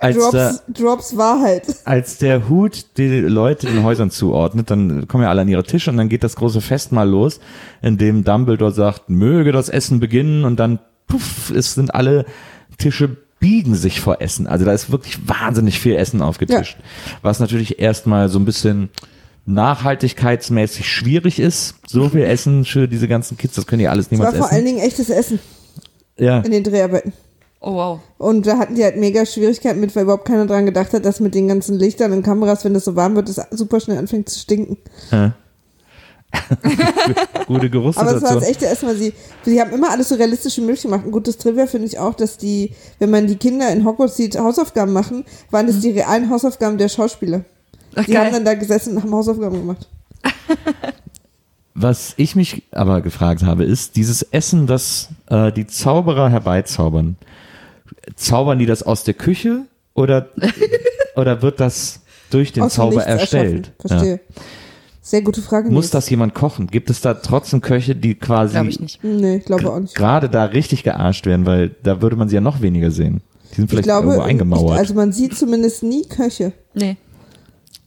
Als der, Drops, Drops Wahrheit. als der Hut die Leute den Häusern zuordnet, dann kommen ja alle an ihre Tische und dann geht das große Fest mal los, in dem Dumbledore sagt, möge das Essen beginnen und dann puff, es sind alle Tische biegen sich vor Essen. Also da ist wirklich wahnsinnig viel Essen aufgetischt. Was natürlich erstmal so ein bisschen nachhaltigkeitsmäßig schwierig ist. So viel Essen für diese ganzen Kids, das können die alles Es war niemals vor allen essen. Dingen echtes Essen Ja. in den Dreharbeiten. Oh, wow. Und da hatten die halt mega Schwierigkeiten mit, weil überhaupt keiner dran gedacht hat, dass mit den ganzen Lichtern und Kameras, wenn das so warm wird, das super schnell anfängt zu stinken. ja. Gute Aber es war das echte Essen, weil sie, sie haben immer alles so realistisch wie möglich gemacht. Ein gutes Trivia finde ich auch, dass die, wenn man die Kinder in Hogwarts sieht, Hausaufgaben machen, waren das die realen Hausaufgaben der Schauspieler. Ach, Die haben geil. dann da gesessen und haben Hausaufgaben gemacht. Was ich mich aber gefragt habe, ist dieses Essen, das äh, die Zauberer herbeizaubern. Zaubern die das aus der Küche oder, oder wird das durch den Aus dem Zauber erstellt? erschaffen. Verstehe. Sehr gute Frage. Ja. Muss das jemand kochen? Gibt es da trotzdem Köche, die quasi Glaube ich nicht. Nee, ich glaube auch nicht. gerade da richtig gearscht werden, weil da würde man sie ja noch weniger sehen. Die sind Ich vielleicht glaube, irgendwo eingemauert. Ich, also man sieht zumindest nie Köche. Nee.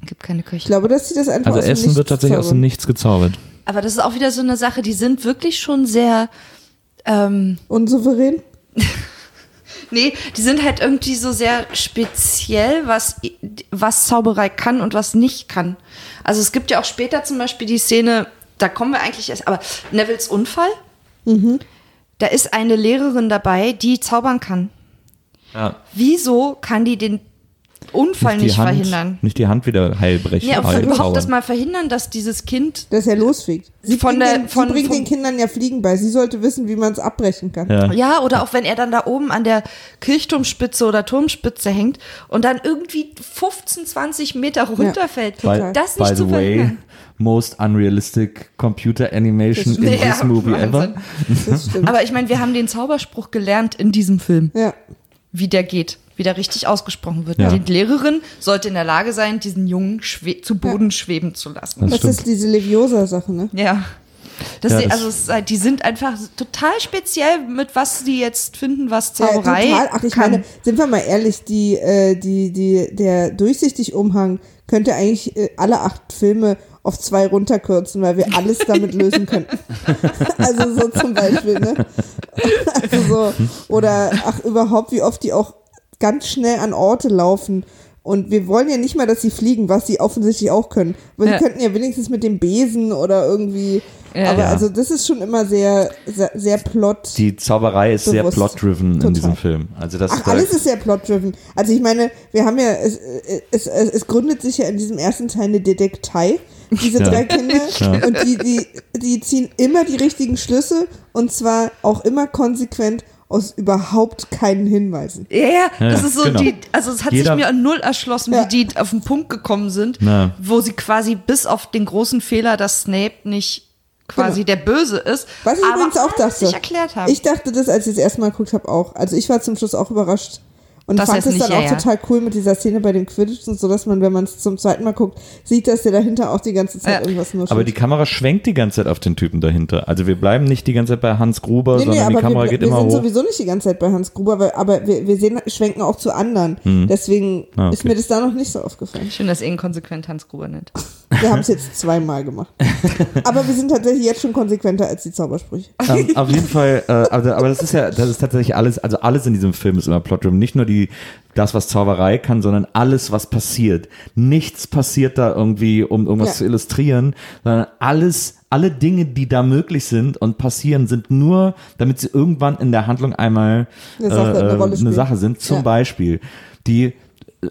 Gibt keine Küche. Ich glaube, dass sie das einfach Also, aus dem Essen Nichts wird tatsächlich aus dem zaubern. Nichts gezaubert. Aber das ist auch wieder so eine Sache, die sind wirklich schon sehr. Ähm, Unsouverän? nee, die sind halt irgendwie so sehr speziell, was, was Zauberei kann und was nicht kann. Also es gibt ja auch später zum Beispiel die Szene, da kommen wir eigentlich erst, aber Nevils Unfall, da ist eine Lehrerin dabei, die zaubern kann. Ja. Wieso kann die den Unfall nicht, die Hand, verhindern. Nicht die Hand wieder heilbrechen. Ja, und heil überhaupt das mal verhindern, dass dieses Kind Dass er losfliegt. Sie Von bringt, der- den, von- sie bringt vom- den Kindern ja Fliegen bei. Sie sollte wissen, wie man es abbrechen kann. Ja. Ja, oder auch wenn er dann da oben an der Kirchturmspitze oder Turmspitze hängt und dann irgendwie 15, 20 Meter runterfällt. By, Das by nicht zu the way, verhindern. most unrealistic computer animation in this Ja, movie Wahnsinn. ever. Das stimmt. Aber ich meine, wir haben den Zauberspruch gelernt in diesem Film, ja. wie der geht, wie der richtig ausgesprochen wird. Ja. Die Lehrerin sollte in der Lage sein, diesen Jungen zu Boden schweben zu lassen. Das Das ist diese Leviosa-Sache, ne? Ja. Ja, die, also ist halt- die sind einfach total speziell mit was sie jetzt finden, was Ja, Zauberei total. Ach, ich kann. meine, sind wir mal ehrlich, die, äh, die, die, der durchsichtig Umhang könnte eigentlich äh, alle acht Filme auf zwei runterkürzen, weil wir alles damit lösen könnten. also so zum Beispiel, ne? Also so, oder ach, überhaupt, wie oft die auch ganz schnell an Orte laufen. Und wir wollen ja nicht mal, dass sie fliegen, was sie offensichtlich auch können. Aber Ja. sie könnten ja wenigstens mit dem Besen oder irgendwie. Ja. aber Ja. also das ist schon immer sehr, sehr, sehr plot. Die Zauberei ist sehr plot-driven in diesem Film. Also das Ach, alles ist ja plot-driven. Also ich meine, wir haben ja, es, es, es, es gründet sich ja in diesem ersten Teil eine Detektei, diese Ja. drei Kinder. Ja. Und die, die, die ziehen immer die richtigen Schlüsse und zwar auch immer konsequent aus überhaupt keinen Hinweisen. Ja, ja, das Ja, ist so genau. die, also es hat Jeder- sich mir an null erschlossen, Ja. wie die auf den Punkt gekommen sind, Na. wo sie quasi bis auf den großen Fehler, dass Snape nicht quasi der Böse ist, Was ich aber übrigens auch dachte. nicht erklärt haben. Ich dachte das, als ich das erste Mal geguckt habe, auch. Also ich war zum Schluss auch überrascht. Und Dass er fand es dann ja, auch ja. total cool mit dieser Szene bei dem Quidditch und so, dass man, wenn man es zum zweiten Mal guckt, sieht, dass der dahinter auch die ganze Zeit Ja. irgendwas nuschelt. aber die Kamera schwenkt die ganze Zeit auf den Typen dahinter. Also wir bleiben nicht die ganze Zeit bei Hans Gruber, Nee, nee, sondern die aber Kamera wir, geht wir immer sind hoch. sowieso nicht die ganze Zeit bei Hans Gruber, weil, aber wir, wir sehen, schwenken auch zu anderen. Deswegen Ah, okay. ist mir das da noch nicht so aufgefallen. Schön, dass ihr ihn konsequent Hans Gruber nennt. Wir haben es jetzt zweimal gemacht. Aber wir sind tatsächlich jetzt schon konsequenter als die Zaubersprüche. ähm, auf jeden Fall, äh, also, aber das ist ja, das ist tatsächlich alles, also alles in diesem Film ist immer Plotdriven. Nicht nur die, das, was Zauberei kann, sondern alles, was passiert. Nichts passiert da irgendwie, um irgendwas Ja. zu illustrieren, sondern alles, alle Dinge, die da möglich sind und passieren, sind nur, damit sie irgendwann in der Handlung einmal Eine Sache- äh, eine äh, eine spielen. Sache sind. Zum Ja. Beispiel die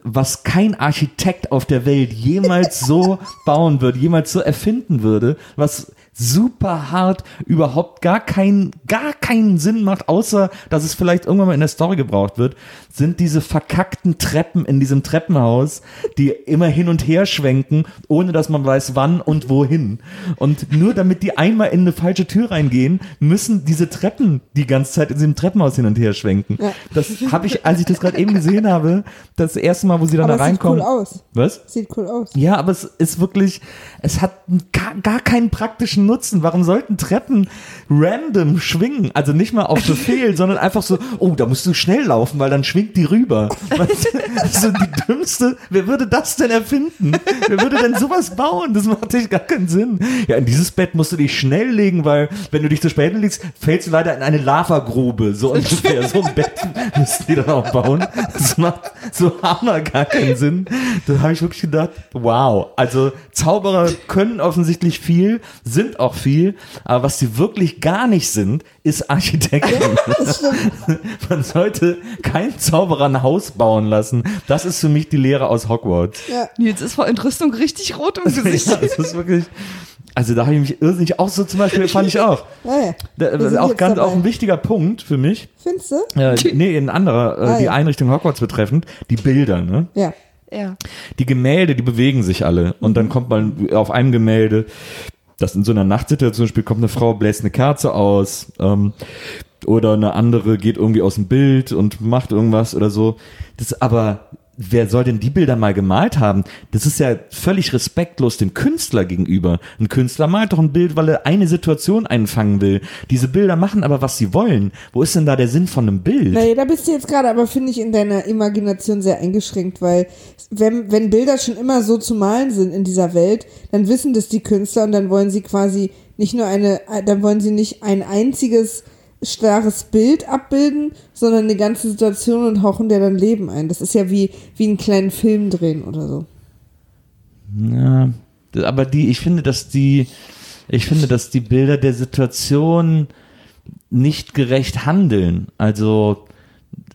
was kein Architekt auf der Welt jemals so bauen würde, jemals so erfinden würde, was super hart überhaupt gar keinen gar keinen Sinn macht, außer dass es vielleicht irgendwann mal in der Story gebraucht wird, sind diese verkackten Treppen in diesem Treppenhaus, die immer hin und her schwenken, ohne dass man weiß, wann und wohin. Und nur damit die einmal in eine falsche Tür reingehen, müssen diese Treppen die ganze Zeit in diesem Treppenhaus hin und her schwenken. Ja. Das habe ich, als ich das gerade eben gesehen habe, das erste Mal, wo sie dann Aber da es sieht reinkommen. cool aus. Was? Sieht cool aus. Ja, aber es ist wirklich, es hat gar keinen praktischen Nutzen. Warum sollten Treppen random schwingen? Also nicht mal auf Befehl, sondern einfach so, oh, da musst du schnell laufen, weil dann schwingt die rüber. So die dümmste, wer würde das denn erfinden? Wer würde denn sowas bauen? Das macht echt gar keinen Sinn. Ja, in dieses Bett musst du dich schnell legen, weil wenn du dich zu spät legst, fällst du leider in eine Lavagrube. So ungefähr. So ein Bett müssten die dann auch bauen. Das macht so hammer gar keinen Sinn. Da habe ich wirklich gedacht, wow. Also Zauberer können offensichtlich viel, sind auch viel, aber was sie wirklich gar nicht sind, ist Architekten. Man sollte keinen Zauberer ein Haus bauen lassen. Das ist für mich die Lehre aus Hogwarts. Ja. Nils ist vor Entrüstung richtig rot im Gesicht. Ja, das ist wirklich. Also da habe ich mich irrsinnig auch so zum Beispiel fand ich auch. Ja, ja. Da, sind auch ganz dabei. auch ein wichtiger Punkt für mich. Findest du? Äh, nee, ein anderer, äh, Ah, die ja. Einrichtung Hogwarts betreffend, die Bilder, ne? Ja. Ja. Die Gemälde, die bewegen sich alle. Und dann kommt man auf einem Gemälde, das in so einer Nachtsituation spielt, kommt eine Frau, bläst eine Kerze aus, ähm, oder eine andere geht irgendwie aus dem Bild und macht irgendwas oder so. Das aber, wer soll denn die Bilder mal gemalt haben? Das ist ja völlig respektlos dem Künstler gegenüber. Ein Künstler malt doch ein Bild, weil er eine Situation einfangen will. Diese Bilder machen aber, was sie wollen. Wo ist denn da der Sinn von einem Bild? Naja, da bist du jetzt gerade, aber finde ich in deiner Imagination sehr eingeschränkt, weil wenn, wenn Bilder schon immer so zu malen sind in dieser Welt, dann wissen das die Künstler und dann wollen sie quasi nicht nur eine, dann wollen sie nicht ein einziges starres Bild abbilden, sondern eine ganze Situation und hauchen der dann Leben ein. Das ist ja wie, wie einen kleinen Film drehen oder so. Ja, aber die, ich finde, dass die, ich finde, dass die Bilder der Situation nicht gerecht handeln. Also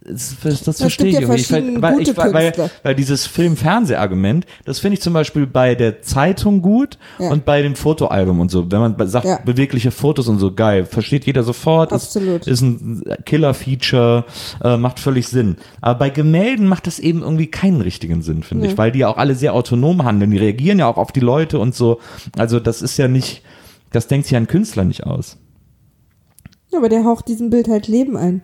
Das, das, das verstehe ich ja irgendwie. Ich, weil, ich, weil, weil, dieses Film-Fernseh-Argument, das finde ich zum Beispiel bei der Zeitung gut Ja. und bei dem Fotoalbum und so. Wenn man sagt, Ja. bewegliche Fotos und so, geil, versteht jeder sofort. Absolut. Ist, ist ein Killer-Feature, äh, macht völlig Sinn. Aber bei Gemälden macht das eben irgendwie keinen richtigen Sinn, finde ich, weil die ja auch alle sehr autonom handeln. Die reagieren ja auch auf die Leute und so. Also das ist ja nicht, das denkt sich ein Künstler nicht aus. Ja, aber der haucht diesem Bild halt Leben ein.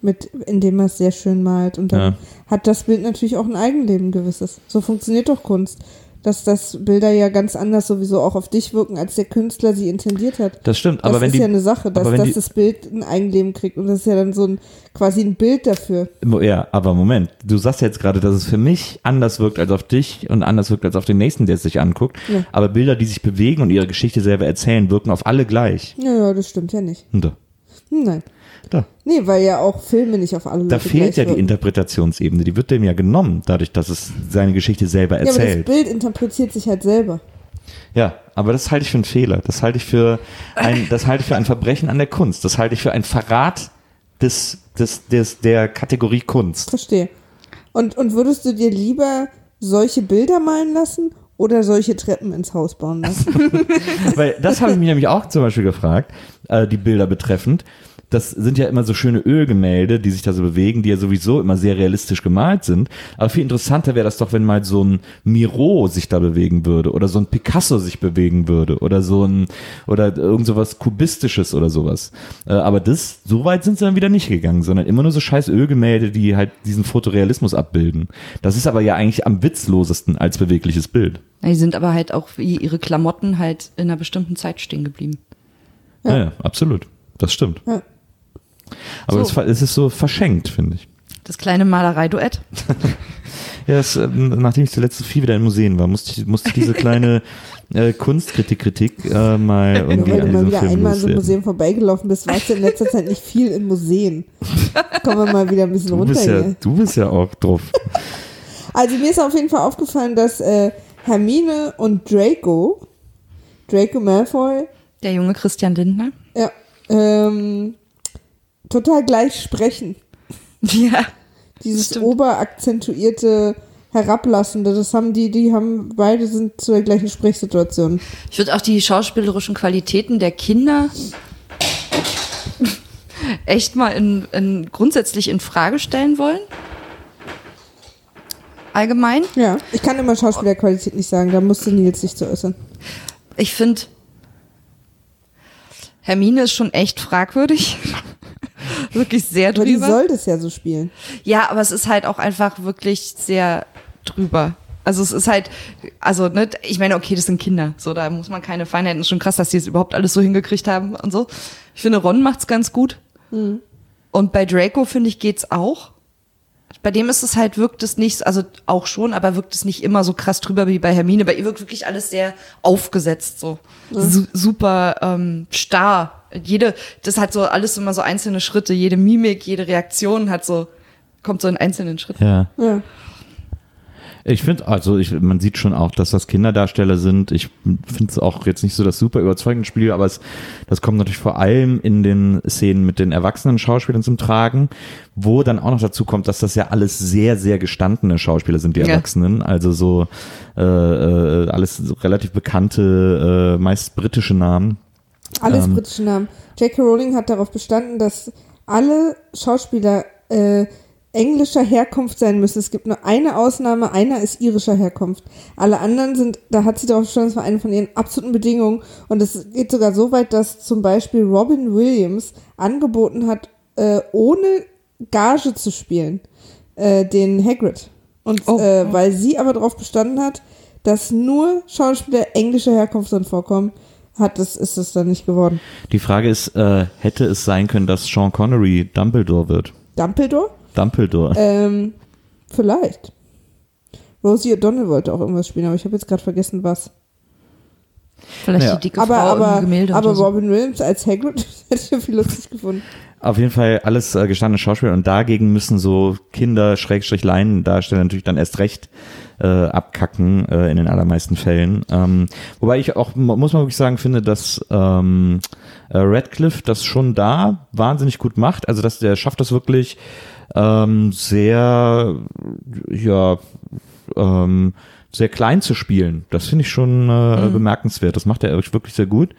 Mit, indem er es sehr schön malt. Und dann Ja. hat das Bild natürlich auch ein Eigenleben gewisses. So funktioniert doch Kunst. Dass das Bilder ja ganz anders sowieso auch auf dich wirken, als der Künstler sie intendiert hat. Das stimmt, Das aber wenn ist die ja eine Sache, dass, wenn dass die- das Bild ein Eigenleben kriegt. Und das ist ja dann so ein quasi ein Bild dafür. Ja, aber Moment, du sagst ja jetzt gerade, dass es für mich anders wirkt als auf dich und anders wirkt als auf den nächsten, der es sich anguckt. Ja. Aber Bilder, die sich bewegen und ihre Geschichte selber erzählen, wirken auf alle gleich. Ja, ja, das stimmt ja nicht. Und da, Nein. Da. Nee, weil ja auch Filme nicht auf alle da Leute fehlt ja die. Interpretationsebene, die wird dem ja genommen, dadurch, dass es seine Geschichte selber Ja, aber das erzählt. Bild interpretiert sich halt selber. Ja, aber das halte ich für einen Fehler. Das halte ich für ein, das halte ich für ein Verbrechen an der Kunst. Das halte ich für ein Verrat des, des, des, der Kategorie Kunst. Verstehe. Und, und würdest du dir lieber solche Bilder malen lassen oder solche Treppen ins Haus bauen lassen? Weil das habe ich mich nämlich auch zum Beispiel gefragt, äh, die Bilder betreffend. Das sind ja immer so schöne Ölgemälde, die sich da so bewegen, die ja sowieso immer sehr realistisch gemalt sind. Aber viel interessanter wäre das doch, wenn mal so ein Miro sich da bewegen würde oder so ein Picasso sich bewegen würde oder so ein oder irgend sowas kubistisches oder sowas. Äh, aber das, so weit sind sie dann wieder nicht gegangen, sondern immer nur so scheiß Ölgemälde, die halt diesen Fotorealismus abbilden. Das ist aber ja eigentlich am witzlosesten als bewegliches Bild. Die sind aber halt auch wie ihre Klamotten halt in einer bestimmten Zeit stehen geblieben. Ja, ja absolut. Das stimmt. Ja. Aber So. es, es ist so verschenkt, finde ich. Das kleine Malereiduett. Ja, es, ähm, nachdem ich zuletzt so viel wieder in Museen war, musste ich, musste ich diese kleine äh, Kunstkritik-Kritik äh, mal irgendwie weil du mal wieder Film einmal in so einem. Museum vorbeigelaufen bist, warst du in letzter Zeit nicht viel in Museen. Kommen wir mal wieder ein bisschen Du runter bist, ja, hier. du bist ja auch drauf. Also mir ist auf jeden Fall aufgefallen, dass äh, Hermine und Draco, Draco Malfoy, Der junge Christian Lindner. ja, ähm, total gleich sprechen. Ja. Dieses Stimmt. oberakzentuierte, herablassende, das haben die, die haben, beide sind zu der gleichen Sprechsituation. Ich würde auch die schauspielerischen Qualitäten der Kinder echt mal in, in, grundsätzlich in Frage stellen wollen. Allgemein. Ja, ich kann immer Schauspielerqualität nicht sagen, da musste Nils sich zu äußern. Ich finde, Hermine ist schon echt fragwürdig. wirklich sehr Aber die drüber. soll das ja so spielen. Ja, aber es ist halt auch einfach wirklich sehr drüber. Also es ist halt, also ne, ich meine, okay, das sind Kinder, so da muss man keine Feinheiten. Ist schon krass, dass die es überhaupt alles so hingekriegt haben und so. Ich finde, Ron macht's ganz gut. Und bei Draco finde ich geht's auch. Bei dem ist es halt wirkt es nicht, also auch schon, aber wirkt es nicht immer so krass drüber wie bei Hermine. Bei ihr wirkt wirklich alles sehr aufgesetzt, so Su super ähm, starr. Jede, das hat so alles immer so einzelne Schritte. Jede Mimik, jede Reaktion hat so kommt so in einzelnen Schritten. Ja. Ja. Ich finde, also ich, man sieht schon auch, dass das Kinderdarsteller sind. Ich finde es auch jetzt nicht so das super überzeugende Spiel, aber es, das kommt natürlich vor allem in den Szenen mit den erwachsenen Schauspielern zum Tragen, wo dann auch noch dazu kommt, dass das ja alles sehr, sehr gestandene Schauspieler sind, die Ja. Erwachsenen. Also so äh, äh, alles so relativ bekannte, äh, meist britische Namen. Alles Ähm. britische Namen. J.K. Rowling hat darauf bestanden, dass alle Schauspieler äh, englischer Herkunft sein müssen. Es gibt nur eine Ausnahme, einer ist irischer Herkunft. Alle anderen sind, da hat sie darauf bestanden, das war eine von ihren absoluten Bedingungen. Und es geht sogar so weit, dass zum Beispiel Robin Williams angeboten hat, äh, ohne Gage zu spielen, äh, den Hagrid. Und Oh. äh, weil sie aber darauf bestanden hat, dass nur Schauspieler englischer Herkunft dann vorkommen, hat es, ist es dann nicht geworden. Die Frage ist, äh, hätte es sein können, dass Sean Connery Dumbledore wird? Dumbledore? Dumbledore. Ähm, vielleicht. Rosie O'Donnell wollte auch irgendwas spielen, aber ich habe jetzt gerade vergessen, was. Vielleicht Ja. die dicke Aber, Frau aber, im Gemälde aber so. Robin Williams als Hagrid hätte ich viel lustig gefunden. Auf jeden Fall alles äh, gestandene Schauspieler und dagegen müssen so Kinder, Schrägstrich Laiendarsteller natürlich dann erst recht äh, abkacken äh, in den allermeisten Fällen. Ähm, wobei ich auch, mu- muss man wirklich sagen, finde, dass ähm, äh, Radcliffe das schon da wahnsinnig gut macht. Also dass der schafft das wirklich ähm, sehr, ja, ähm, sehr klein zu spielen. Das finde ich schon äh, bemerkenswert. Das macht er wirklich sehr gut.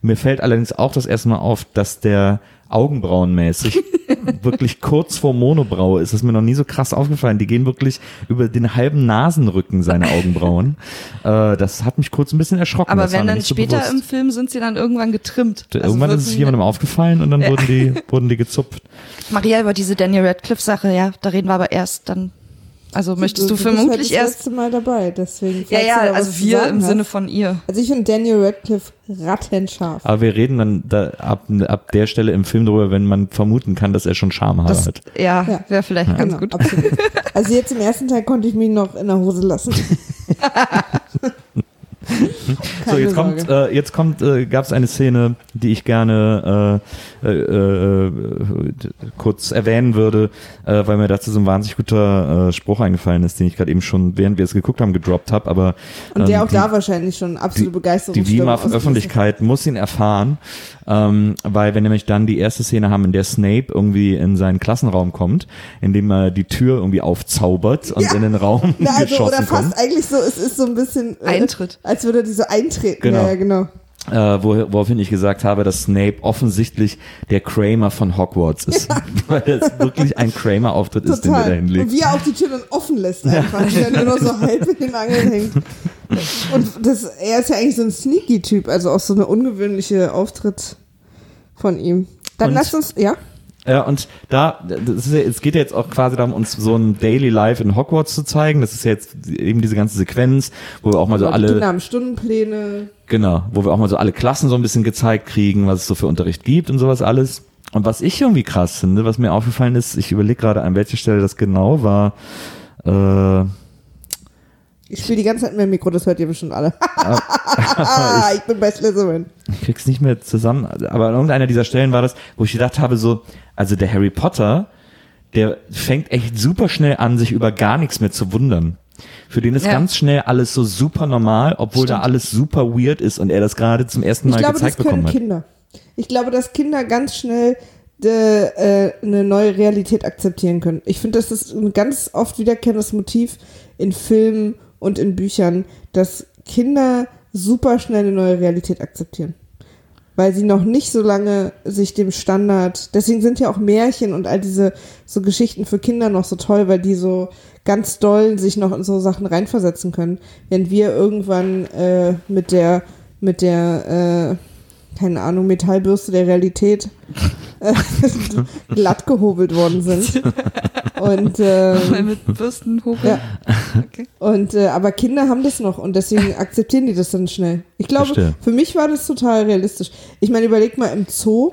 Mir fällt allerdings auch das erste Mal auf, dass der augenbrauenmäßig wirklich kurz vor Monobraue ist. Das ist mir noch nie so krass aufgefallen. Die gehen wirklich über den halben Nasenrücken, seine Augenbrauen. äh, das hat mich kurz ein bisschen erschrocken. Aber das wenn dann so später bewusst. im Film sind sie dann irgendwann getrimmt. Also Irgendwann ist es jemandem aufgefallen und dann wurden die, wurden die gezupft. Maria, über diese Daniel Radcliffe-Sache, ja, da reden wir aber erst dann. Also möchtest du, bist halt vermutlich das erst. letzte Mal dabei, deswegen. Ja, du ja, also wir im hast. Sinne von ihr. Also ich finde Daniel Radcliffe rattenscharf. Aber wir reden dann da ab, ab der Stelle im Film drüber, wenn man vermuten kann, dass er schon Schamhaare Das, hat. ja, Ja. wäre vielleicht ganz Genau, gut. absolut. Also jetzt im ersten Teil konnte ich mich noch in der Hose lassen. So, jetzt kommt, äh, jetzt kommt, äh, gab es eine Szene, die ich gerne äh, äh, äh, kurz erwähnen würde, äh, weil mir dazu so ein wahnsinnig guter äh, Spruch eingefallen ist, den ich gerade eben schon, während wir es geguckt haben, gedroppt habe. Aber Und der ähm, auch die, da wahrscheinlich schon absolute Begeisterung die WIMAF-Öffentlichkeit muss ihn erfahren, ähm, weil wir nämlich dann die erste Szene haben, in der Snape irgendwie in seinen Klassenraum kommt, indem er die Tür irgendwie aufzaubert und Ja. in den Raum Na, also, geschossen oder fast kommt. eigentlich so, es ist so ein bisschen äh, Eintritt. Als würde die so eintreten. Genau. Ja, ja, genau. äh, wo, woraufhin ich gesagt habe, dass Snape offensichtlich der Kramer von Hogwarts ist. Weil es wirklich ein Kramer-Auftritt ist, den er da Total. Und wie er auch die Tür dann offen lässt einfach, die dann nur so halb in den Angeln hängt. Und das, er ist ja eigentlich so ein Sneaky-Typ, also auch so eine ungewöhnliche Auftritt von ihm. Dann Und- lasst uns, ja? Ja, und da, das ist ja, es geht ja jetzt auch quasi darum, uns so ein Daily Life in Hogwarts zu zeigen. Das ist ja jetzt eben diese ganze Sequenz, wo wir auch mal so Kinder alle, haben Stundenpläne. genau, wo wir auch mal so alle Klassen so ein bisschen gezeigt kriegen, was es so für Unterricht gibt und sowas alles. Und was ich irgendwie krass finde, was mir aufgefallen ist, ich überlege gerade, an welcher Stelle das genau war, äh, Ich spiele die ganze Zeit mit dem Mikro, das hört ihr bestimmt alle. ich bin bei Slytherin. ich krieg's nicht mehr zusammen, aber an irgendeiner dieser Stellen war das, wo ich gedacht habe, so, also der Harry Potter, der fängt echt super schnell an, sich über gar nichts mehr zu wundern. Für den ist Ja. ganz schnell alles so super normal, obwohl da alles super weird ist und er das gerade zum ersten Mal Ich glaube, das gezeigt bekommen können hat. Kinder. Ich glaube, dass Kinder ganz schnell de, äh, eine neue Realität akzeptieren können. Ich finde, das ist ein ganz oft wiederkehrendes Motiv in Filmen und in Büchern, dass Kinder super schnell eine neue Realität akzeptieren. Weil sie noch nicht so lange sich dem Standard, deswegen sind ja auch Märchen und all diese so Geschichten für Kinder noch so toll, weil die so ganz doll sich noch in so Sachen reinversetzen können. Wenn wir irgendwann äh, mit der, mit der, äh, keine Ahnung, Metallbürste der Realität äh, glatt gehobelt worden sind. Und, äh, mit Bürsten hoch. ja. Okay. Und äh, aber Kinder haben das noch und deswegen akzeptieren die das dann schnell. Ich glaube, Verstehe. für mich war das total realistisch. Ich meine, überleg mal im Zoo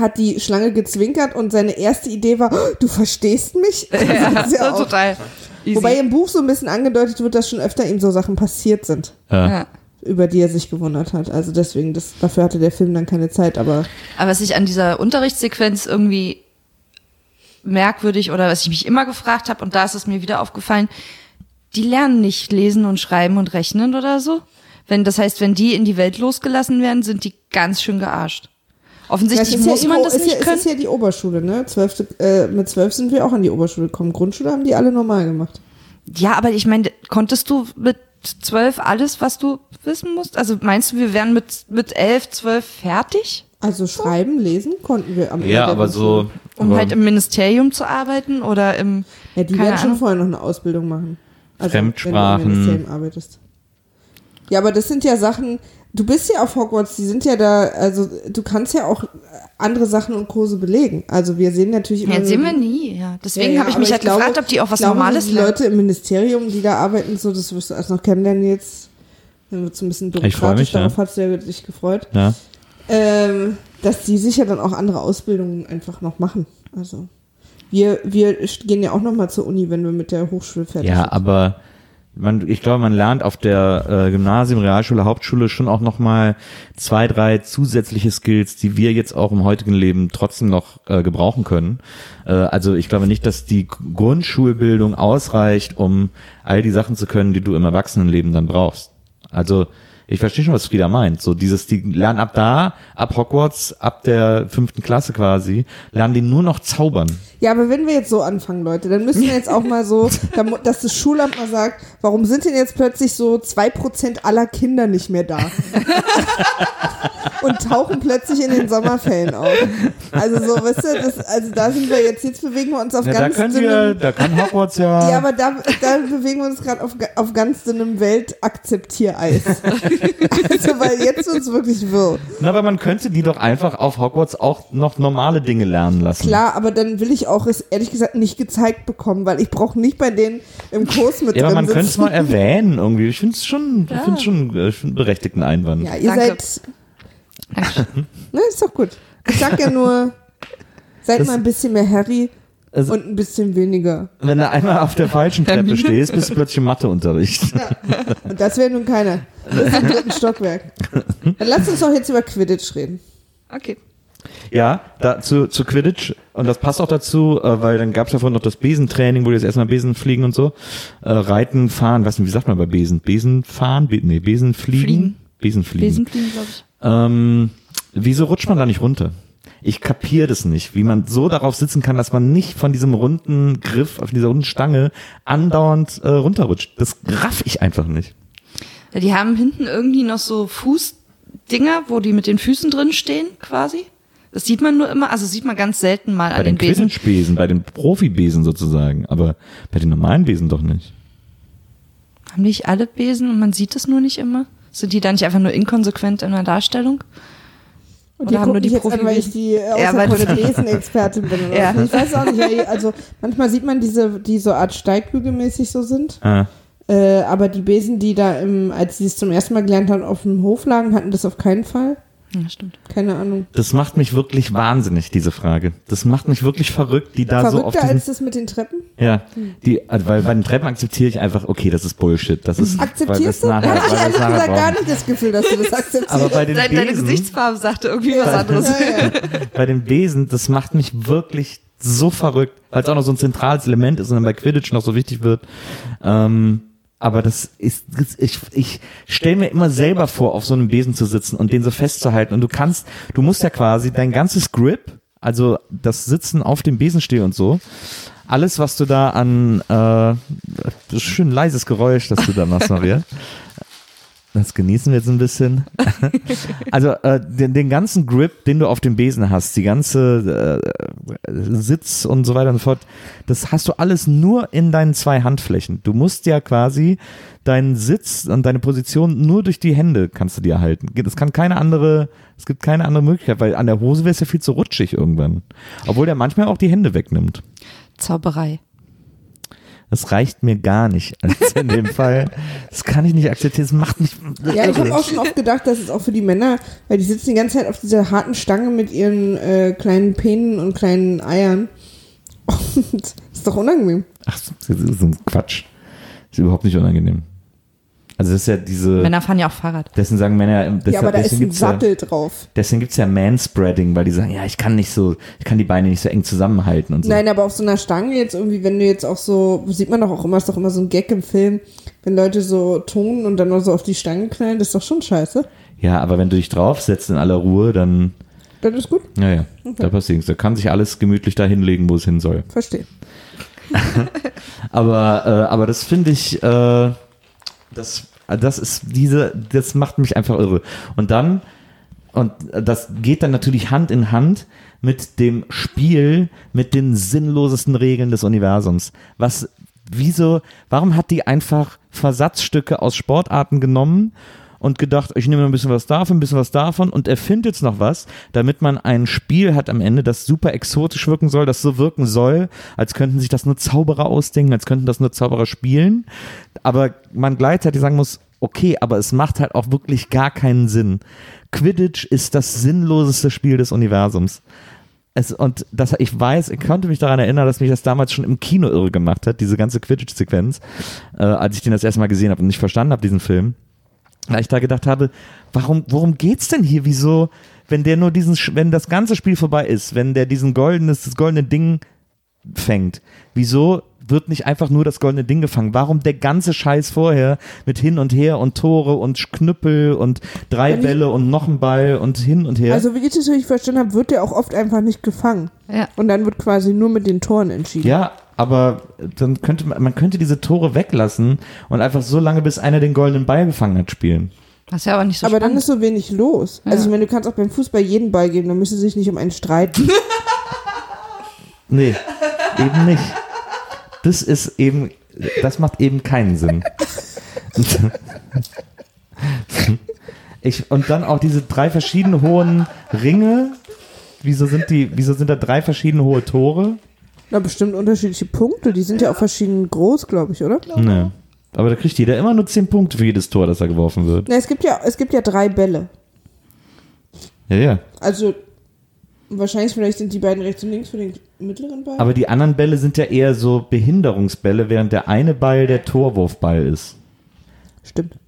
hat die Schlange gezwinkert und seine erste Idee war, "Oh, du verstehst mich? Ja, Das ist ja auch- total. Easy. Wobei im Buch so ein bisschen angedeutet wird, dass schon öfter ihm so Sachen passiert sind, Ja. ja. Über die er sich gewundert hat. Also deswegen, das, dafür hatte der Film dann keine Zeit, aber Aber was ich an dieser Unterrichtssequenz irgendwie merkwürdig oder was ich mich immer gefragt habe, und da ist es mir wieder aufgefallen, die lernen nicht lesen und schreiben und rechnen oder so. Wenn, das heißt, wenn die in die Welt losgelassen werden, sind die ganz schön gearscht. Offensichtlich ist muss ja, man ihre- das ist nicht ja, können. ist ja die Oberschule, ne? Zwölfte, äh, mit zwölf sind wir auch an die Oberschule gekommen. Grundschule haben die alle normal gemacht. Ja, aber ich meine, konntest du mit zwölf alles, was du wissen musst? Also meinst du, wir wären mit, mit elf, zwölf fertig? Also schreiben, lesen konnten wir am Ende Ja, aber so. Um aber halt im Ministerium zu arbeiten oder im. Ja, die werden schon Ahnung. vorher noch eine Ausbildung machen. Also, Fremdsprachen. Wenn du im Ministerium arbeitest. Ja, aber das sind ja Sachen, du bist ja auf Hogwarts, die sind ja da, also du kannst ja auch andere Sachen und Kurse belegen. Also wir sehen natürlich immer. Ja, sehen wir nie, ja. Deswegen Ja, ja, habe ich mich halt glaube- gefragt, ob die auch was ich glaube, Normales Die. Leute im Ministerium, die da arbeiten, so, das wirst du erst noch kennenlernen jetzt. Dann wird es ein bisschen Ich freu mich, bürokratisch, ja. darauf hat du dich gefreut. Ja. Ähm, dass die sich ja dann auch andere Ausbildungen einfach noch machen. Also wir, wir gehen ja auch noch mal zur Uni, wenn wir mit der Hochschule fertig Ja, sind. aber man, ich glaube, man lernt auf der äh, Gymnasium, Realschule, Hauptschule schon auch noch mal zwei, drei zusätzliche Skills, die wir jetzt auch im heutigen Leben trotzdem noch äh, gebrauchen können. Äh, also ich glaube nicht, dass die Grundschulbildung ausreicht, um all die Sachen zu können, die du im Erwachsenenleben dann brauchst. Also ich verstehe schon, was Frieda meint. So dieses, die lernen ab da, ab Hogwarts, ab der fünften Klasse quasi, lernen die nur noch zaubern. Ja, aber wenn wir jetzt so anfangen, Leute, dann müssen wir jetzt auch mal so, da dass das Schulamt mal sagt, warum sind denn jetzt plötzlich so 2% aller Kinder nicht mehr da? Und tauchen plötzlich in den Sommerferien auf. Also so, weißt du, das, also da sind wir jetzt, jetzt bewegen wir uns auf Ja, da ganz können wir, dünnem, da kann Hogwarts ja. ja, aber da, da bewegen wir uns gerade auf, auf ganz dünnem Weltakzeptiereis. also, weil jetzt wird's wirklich wirr. Na, aber man könnte die doch einfach auf Hogwarts auch noch normale Dinge lernen lassen. Klar, aber dann will ich auch es ehrlich gesagt nicht gezeigt bekommen, weil ich brauche nicht bei denen im Kurs mit Ja, aber man könnte es mal erwähnen irgendwie. Ich finde es schon, ich find's schon äh, ich find einen berechtigten Einwand. Ja, ihr Danke. seid. Ne, ist doch gut. Ich sag ja nur, seid Das- mal ein bisschen mehr Harry Also- und ein bisschen weniger. Wenn du einmal auf der falschen Treppe stehst, bist du plötzlich im Matheunterricht. Und das wäre nun keiner. Das ist im dritten Stockwerk. Dann lasst uns doch jetzt über Quidditch reden. Okay. Ja, da, zu, zu Quidditch. Und das passt auch dazu, äh, weil dann gab es ja vorhin noch das Besentraining, wo die jetzt erstmal Besen fliegen und so. Äh, Reiten, fahren, weiß nicht, wie sagt man bei Besen? Besen fahren? Be nee, Besen fliegen? Fliegen. Besen fliegen. Besenfliegen, glaube ich. Ähm, wieso rutscht man da nicht runter? Ich kapiere das nicht, wie man so darauf sitzen kann, dass man nicht von diesem runden Griff, auf dieser runden Stange andauernd äh, runterrutscht. Das raff ich einfach nicht. Die haben hinten irgendwie noch so Fußdinger, wo die mit den Füßen drin stehen, quasi. Das sieht man nur immer, also sieht man ganz selten mal Bei an den den Besen. Quidditch-Besen, bei den Profi-Besen sozusagen, aber bei den normalen Besen doch nicht. Haben nicht alle Besen und man sieht es nur nicht immer? Sind die da nicht einfach nur inkonsequent in der Darstellung? Und Oder die haben nur die jetzt an, weil ich die äh, Ja, Besenexpertin bin. Oder Ja. Ich weiß auch nicht. Also manchmal sieht man diese, die so Art Steigbügelmäßig so sind. Ah, Äh, aber die Besen, die da im, als sie es zum ersten Mal gelernt haben, auf dem Hof lagen, hatten das auf keinen Fall. Ja, stimmt. Keine Ahnung. das macht mich wirklich wahnsinnig, diese Frage. Das macht mich wirklich verrückt, die da so auf Verrückter als das mit den Treppen? Ja, die, also weil bei den Treppen akzeptiere ich einfach, okay, das ist Bullshit. Das ist, weil Akzeptierst du? nachher, Hatte ich weil ehrlich nachher gesagt gar brauchen. nicht das Gefühl, dass du das akzeptierst. Aber bei den Deine, deine Besen, Gesichtsfarbe sagte irgendwie was anderes. ja, ja. bei den Besen, das macht mich wirklich so verrückt, weil es auch noch so ein zentrales Element ist und dann bei Quidditch noch so wichtig wird. Ähm, aber das ist, das, ich, ich stelle mir immer selber vor, auf so einem Besen zu sitzen und den so festzuhalten. Und du kannst, du musst ja quasi dein ganzes Grip, also das Sitzen auf dem Besenstiel und so, alles, was du da an, äh, das ist schön leises Geräusch, das du da machst, Maria. Das genießen wir jetzt ein bisschen. Also äh, den, den ganzen Grip, den du auf dem Besen hast, die ganze äh, Sitz und so weiter und so fort, das hast du alles nur in deinen zwei Handflächen. Du musst ja quasi deinen Sitz und deine Position nur durch die Hände kannst du dir halten. Das kann keine andere, es gibt keine andere Möglichkeit, weil an der Hose wäre es ja viel zu rutschig irgendwann. Obwohl der manchmal auch die Hände wegnimmt. Zauberei. Das reicht mir gar nicht. Also in dem Fall, das kann ich nicht akzeptieren. Das macht mich. Ja, ich habe auch schon oft gedacht, dass es auch für die Männer, weil die sitzen die ganze Zeit auf dieser harten Stange mit ihren äh, kleinen Penen und kleinen Eiern. Und das ist doch unangenehm. Ach, das ist so ein Quatsch. Ist überhaupt nicht unangenehm. Also das ist ja diese, Männer fahren ja auch Fahrrad. deswegen sagen Männer, deshalb, ja, aber da ist deswegen ein gibt's ja, Sattel drauf. deswegen gibt's ja Manspreading, weil die sagen, ja, ich kann nicht so, ich kann die Beine nicht so eng zusammenhalten und so. Nein, aber auf so einer Stange jetzt irgendwie, wenn du jetzt auch so, sieht man doch auch immer, ist doch immer so ein Gag im Film, wenn Leute so tonen und dann noch so auf die Stange knallen, das ist doch schon scheiße. Ja, aber wenn du dich draufsetzt in aller Ruhe, dann, Das ist gut, naja, da passiert nichts. Da kann sich alles gemütlich da hinlegen, wo es hin soll. verstehe. Aber, äh, aber das finde ich, äh, das, das ist diese, das macht mich einfach irre. Und dann, und das geht dann natürlich Hand in Hand mit dem Spiel mit den sinnlosesten Regeln des Universums. Was, wieso, warum hat die einfach Versatzstücke aus Sportarten genommen und gedacht, ich nehme ein bisschen was davon, ein bisschen was davon und erfinde jetzt noch was, damit man ein Spiel hat am Ende, das super exotisch wirken soll, das so wirken soll, als könnten sich das nur Zauberer ausdenken, als könnten das nur Zauberer spielen, aber man gleichzeitig sagen muss, okay, aber es macht halt auch wirklich gar keinen Sinn. Quidditch ist das sinnloseste Spiel des Universums. Es, und das, ich weiß, ich konnte mich daran erinnern, dass mich das damals schon im Kino irre gemacht hat, diese ganze Quidditch-Sequenz, äh, als ich den das erste Mal gesehen habe und nicht verstanden habe, diesen Film. Weil ich da gedacht habe, warum, worum geht's denn hier? Wieso, wenn der nur diesen, wenn das ganze Spiel vorbei ist, wenn der diesen goldenes, das goldene Ding fängt, wieso wird nicht einfach nur das goldene Ding gefangen? Warum der ganze Scheiß vorher mit hin und her und Tore und Knüppel und drei Wenn ich- Bälle und noch ein Ball und hin und her? Also wie ich das richtig verstanden habe, wird der auch oft einfach nicht gefangen. Ja. Und dann wird quasi nur mit den Toren entschieden. ja, aber dann könnte man, man könnte diese Tore weglassen und einfach so lange, bis einer den goldenen Ball gefangen hat, spielen. Das ist ja aber nicht so Aber dann spannend. ist so wenig los. Also ich meine, du kannst auch beim Fußball jeden Ball geben, dann müssen sie sich nicht um einen streiten. Nee, eben nicht. Das ist eben, das macht eben keinen Sinn. Ich, und dann auch diese drei verschiedenen hohen Ringe. Wieso sind die, wieso sind da drei verschiedene hohe Tore? Na, bestimmt unterschiedliche Punkte. Die sind ja auch verschieden groß, glaube ich, oder? Nee. Aber da kriegt jeder immer nur zehn Punkte für jedes Tor, das da geworfen wird. Na, es gibt ja, es gibt ja drei Bälle. Ja, ja. Also wahrscheinlich vielleicht sind die beiden rechts und links für den mittleren Ball. Aber die anderen Bälle sind ja eher so Behinderungsbälle, während der eine Ball der Torwurfball ist. Stimmt.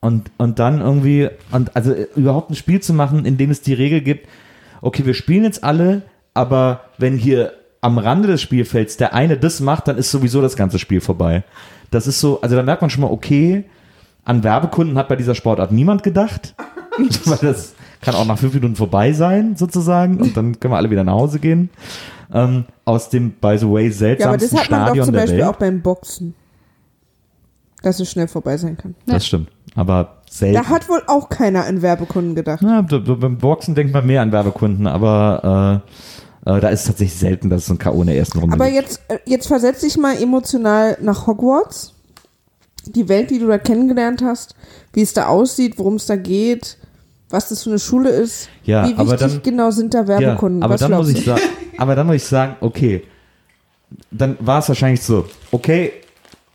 Und, und dann irgendwie, und also äh, überhaupt ein Spiel zu machen, in dem es die Regel gibt, okay, wir spielen jetzt alle, aber wenn hier am Rande des Spielfelds der eine das macht, dann ist sowieso das ganze Spiel vorbei. Das ist so, also da merkt man schon mal, okay, an Werbekunden hat bei dieser Sportart niemand gedacht, weil das kann auch nach fünf Minuten vorbei sein, sozusagen, und dann können wir alle wieder nach Hause gehen. Ähm, aus dem, by the way, Ja, aber das seltsamsten hat man doch Stadion zum der Beispiel Welt. auch beim Boxen. Dass es schnell vorbei sein kann. Das stimmt. Aber selten. Da hat wohl auch keiner an Werbekunden gedacht. B- beim Boxen denkt man mehr an Werbekunden, aber äh, äh, da ist es tatsächlich selten, dass es ein K.O. in der ersten Runde Aber gibt. jetzt, äh, jetzt versetz dich mal emotional nach Hogwarts. Die Welt, die du da kennengelernt hast, wie es da aussieht, worum es da geht, was das für eine Schule ist. Ja, wie aber wichtig dann- genau sind da Werbekunden? Ja, aber was dann muss ich sagen, aber dann muss ich sagen, okay, dann war es wahrscheinlich so, okay,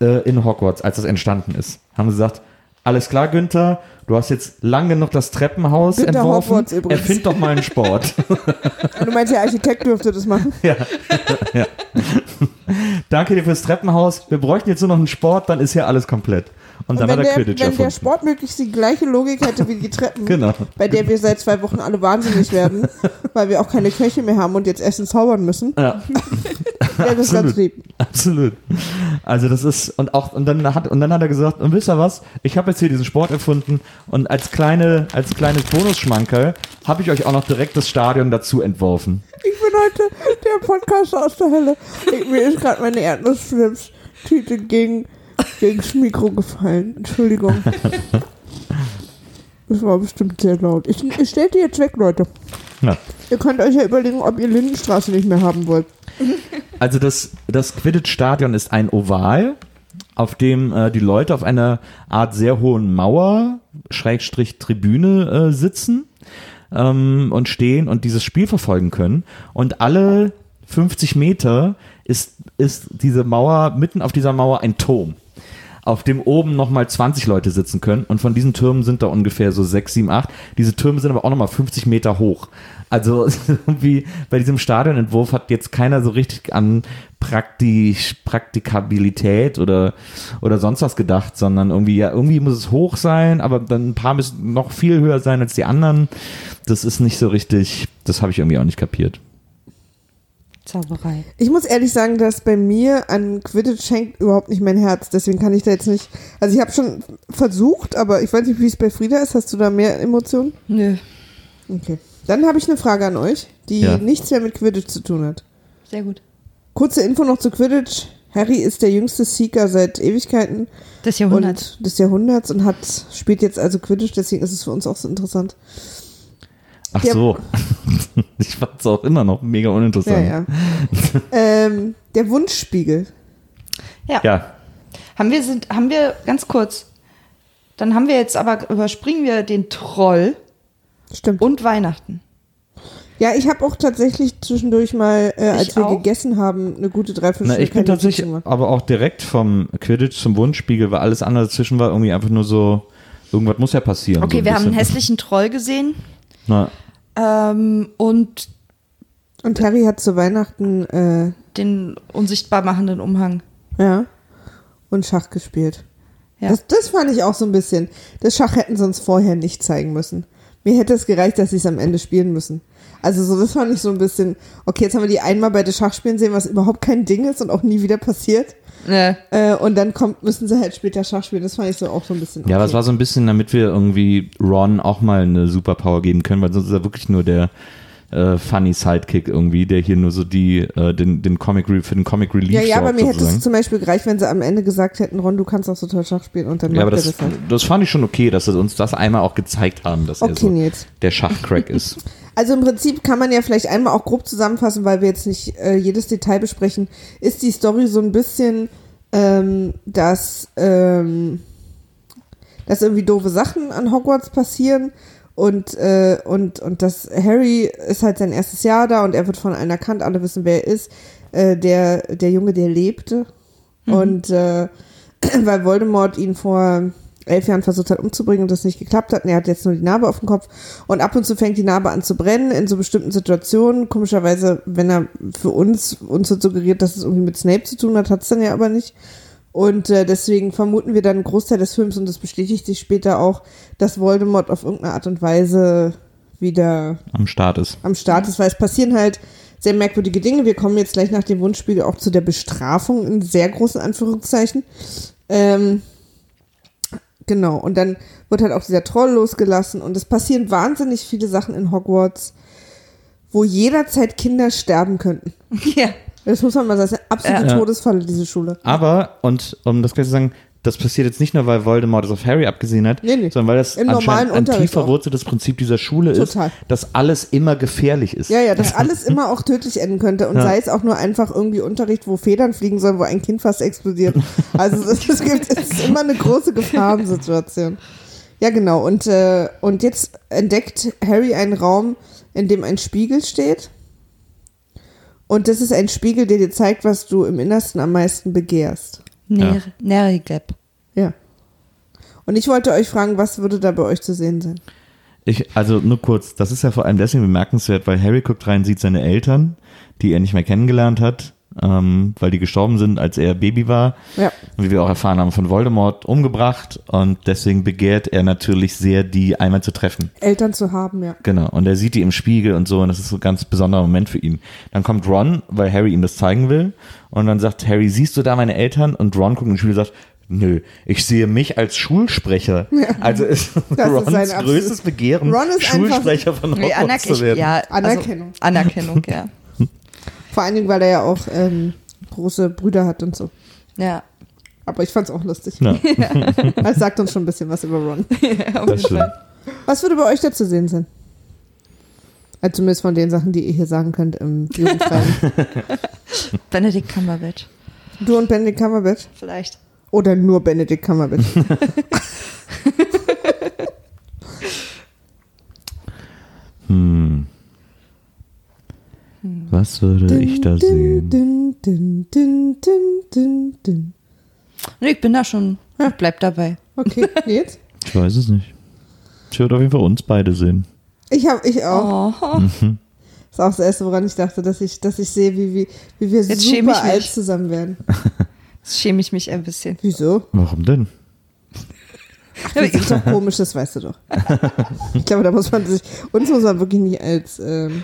äh, in Hogwarts, als das entstanden ist, haben sie gesagt, alles klar, Günther, du hast jetzt lang genug das Treppenhaus Günther entworfen, Hogwarts übrigens. erfind doch mal einen Sport. Du meinst, der Architekt dürfte das machen? Danke dir fürs Treppenhaus, wir bräuchten jetzt nur noch einen Sport, dann ist hier alles komplett. Und, dann wenn war der der, Quidditch wenn der erfunden. Sport möglichst die gleiche Logik hätte wie die Treppen, Genau. bei der wir seit zwei Wochen alle wahnsinnig werden, weil wir auch keine Köche mehr haben und jetzt Essen zaubern müssen, Ja. das ganz Absolut. lieb. Absolut. Also das ist und auch und dann hat und dann hat er gesagt, und wisst ihr was? Ich habe jetzt hier diesen Sport erfunden und als kleine als kleines Bonusschmankerl habe ich euch auch noch direkt das Stadion dazu entworfen. Ich bin heute der Podcast aus der Hölle. Ich, mir ist gerade meine Erdnussflips-Tüte gegen, gegen das Mikro gefallen. Entschuldigung. Das war bestimmt sehr laut. Ich, ich stell die jetzt weg, Leute. Ja. Ihr könnt euch ja überlegen, ob ihr Lindenstraße nicht mehr haben wollt. Also das das Quidditch Stadion ist ein Oval, auf dem äh, die Leute auf einer Art sehr hohen Mauer Schrägstrich Tribüne äh, sitzen ähm, und stehen und dieses Spiel verfolgen können. Und alle 50 Meter ist, ist diese Mauer, mitten auf dieser Mauer ein Turm, auf dem oben nochmal 20 Leute sitzen können. Und von diesen Türmen sind da ungefähr so 6, 7, 8. Diese Türme sind aber auch nochmal 50 Meter hoch. Also irgendwie bei diesem Stadionentwurf hat jetzt keiner so richtig an Praktisch, Praktikabilität oder, oder sonst was gedacht, sondern irgendwie, ja, irgendwie muss es hoch sein, aber dann ein paar müssen noch viel höher sein als die anderen. Das ist nicht so richtig, das habe ich irgendwie auch nicht kapiert. Zauberei. Ich muss ehrlich sagen, dass bei mir an Quidditch hängt überhaupt nicht mein Herz. Deswegen kann ich da jetzt nicht. Also ich habe schon versucht, aber ich weiß nicht, wie es bei Frieda ist. Hast du da mehr Emotionen? Nö. Okay. Dann habe ich eine Frage an euch, die Ja. nichts mehr mit Quidditch zu tun hat. Sehr gut. Kurze Info noch zu Quidditch. Harry ist der jüngste Seeker seit Ewigkeiten Das Jahrhundert. und des Jahrhunderts und hat spielt jetzt also Quidditch, deswegen ist es für uns auch so interessant. Ach Der- so. Ich fand es auch immer noch mega Ja, uninteressant. ja. ähm, der Wunschspiegel. Ja. ja. Haben wir sind, haben wir ganz kurz. Dann haben wir jetzt aber überspringen wir den Troll Stimmt. und Weihnachten. Ja, ich habe auch tatsächlich zwischendurch mal, äh, als Ich wir auch. gegessen haben, eine gute Na, Dreiviertelstunde ich bin tatsächlich aber auch direkt vom Quidditch zum Wunschspiegel, weil alles andere dazwischen war irgendwie einfach nur so, irgendwas muss ja passieren. Okay, so wir haben einen bisschen. hässlichen Troll gesehen. Na, Ähm, und Und Harry hat zu Weihnachten, äh, den unsichtbar machenden Umhang. ja, und Schach gespielt. Ja. Das, das fand ich auch so ein bisschen. Das Schach hätten sie uns vorher nicht zeigen müssen. Mir hätte es gereicht, dass sie es am Ende spielen müssen. Also so, das fand ich so ein bisschen, okay, jetzt haben wir die einmal bei den Schachspielen sehen, was überhaupt kein Ding ist und auch nie wieder passiert. Ne. Äh, und dann kommt, müssen sie halt später Schach spielen. Das fand ich so auch so ein bisschen. Ja, aber okay. es war so ein bisschen, damit wir irgendwie Ron auch mal eine Superpower geben können, weil sonst ist er wirklich nur der äh, funny Sidekick irgendwie, der hier nur so die, äh, den, den Comic Re- für den Comic Relief Ja, ja, aber mir hätte es zum Beispiel gereicht, wenn sie am Ende gesagt hätten, Ron, du kannst auch so toll Schach spielen und dann Ja, aber macht er das, das halt. das fand ich schon okay, dass sie uns das einmal auch gezeigt haben, dass er Okay, so Nils. der Schachcrack ist. Also im Prinzip kann man ja vielleicht einmal auch grob zusammenfassen, weil wir jetzt nicht äh, jedes Detail besprechen, ist die Story so ein bisschen, ähm, dass, ähm, dass irgendwie doofe Sachen an Hogwarts passieren und, äh, und, und dass Harry ist halt sein erstes Jahr da und er wird von allen erkannt, alle wissen, wer er ist. Äh, der, der Junge, der lebte. Und äh, weil Voldemort ihn vor elf Jahren versucht hat umzubringen und das nicht geklappt hat. Und er hat jetzt nur die Narbe auf dem Kopf. Und ab und zu fängt die Narbe an zu brennen in so bestimmten Situationen. Komischerweise, wenn er für uns, uns wird suggeriert, dass es irgendwie mit Snape zu tun hat, hat es dann ja aber nicht. Und äh, deswegen vermuten wir dann einen Großteil des Films, und das bestätigt sich später auch, dass Voldemort auf irgendeine Art und Weise wieder Am Start ist. am Start ist, weil es passieren halt sehr merkwürdige Dinge. Wir kommen jetzt gleich nach dem Wunschspiegel auch zu der Bestrafung in sehr großen Anführungszeichen. Ähm, genau, und dann wird halt auch dieser Troll losgelassen und es passieren wahnsinnig viele Sachen in Hogwarts, wo jederzeit Kinder sterben könnten. Ja. Das muss man mal sagen, das ist eine absolute Ja. Todesfalle, diese Schule. Aber, und um das gleich zu sagen, das passiert jetzt nicht nur, weil Voldemort es auf Harry abgesehen hat, Nee, nee. sondern weil das Im anscheinend ein Unterricht tief auch. verwurzeltes Prinzip dieser Schule Total. ist, dass alles immer gefährlich ist. Ja, ja, dass alles immer auch tödlich enden könnte und Ja. sei es auch nur einfach irgendwie Unterricht, wo Federn fliegen sollen, wo ein Kind fast explodiert. Also es, es gibt es ist immer eine große Gefahrensituation. Ja, genau. Und, äh, und jetzt entdeckt Harry einen Raum, in dem ein Spiegel steht. Und das ist ein Spiegel, der dir zeigt, was du im Innersten am meisten begehrst. Ner Nerigap. Ja. Und ich wollte euch fragen, was würde da bei euch zu sehen sein? Ich, also nur kurz, das ist ja vor allem deswegen bemerkenswert, weil Harry guckt rein, sieht seine Eltern, die er nicht mehr kennengelernt hat, ähm, weil die gestorben sind, als er Baby war. Ja. Und wie wir auch erfahren haben, von Voldemort umgebracht. Und deswegen begehrt er natürlich sehr, die einmal zu treffen. Eltern zu haben, ja. Genau. Und er sieht die im Spiegel und so. Und das ist so ein ganz besonderer Moment für ihn. Dann kommt Ron, weil Harry ihm das zeigen will. Und dann sagt Harry, siehst du da meine Eltern? Und Ron guckt in den Spiegel und sagt, Nö, ich sehe mich als Schulsprecher. Also ist Das ist Rons sein absolut- größtes Begehren, Ron ist Schulsprecher von Hogwarts zu werden. ja, also, Anerkennung. Anerkennung, ja. Vor allen Dingen, weil er ja auch ähm, große Brüder hat und so. Ja. Aber ich fand's auch lustig. Ja, Das sagt uns schon ein bisschen was über Ron. das stimmt. Was würde bei euch da zu sehen sein? Also zumindest von den Sachen, die ihr hier sagen könnt im Jugendfreien. Benedict Cumberbatch, du und Benedict Cumberbatch? vielleicht. Oder nur Benedict Cumberbatch? Hm. Was würde ich da sehen? Dun, dun, dun. Nee, ich bin da schon. Ich bleib dabei. Okay, jetzt? Ich weiß es nicht. Ich würde auf jeden Fall uns beide sehen. Ich hab, ich auch. Oh. Das ist auch das Erste, woran ich dachte, dass ich, dass ich sehe, wie, wie, wie wir Jetzt super alt mich. zusammen werden. Jetzt schäme ich mich ein bisschen. Wieso? Warum denn? Das ist doch komisch, das weißt du doch. Ich glaube, da muss man sich, uns muss man wirklich nicht als ähm,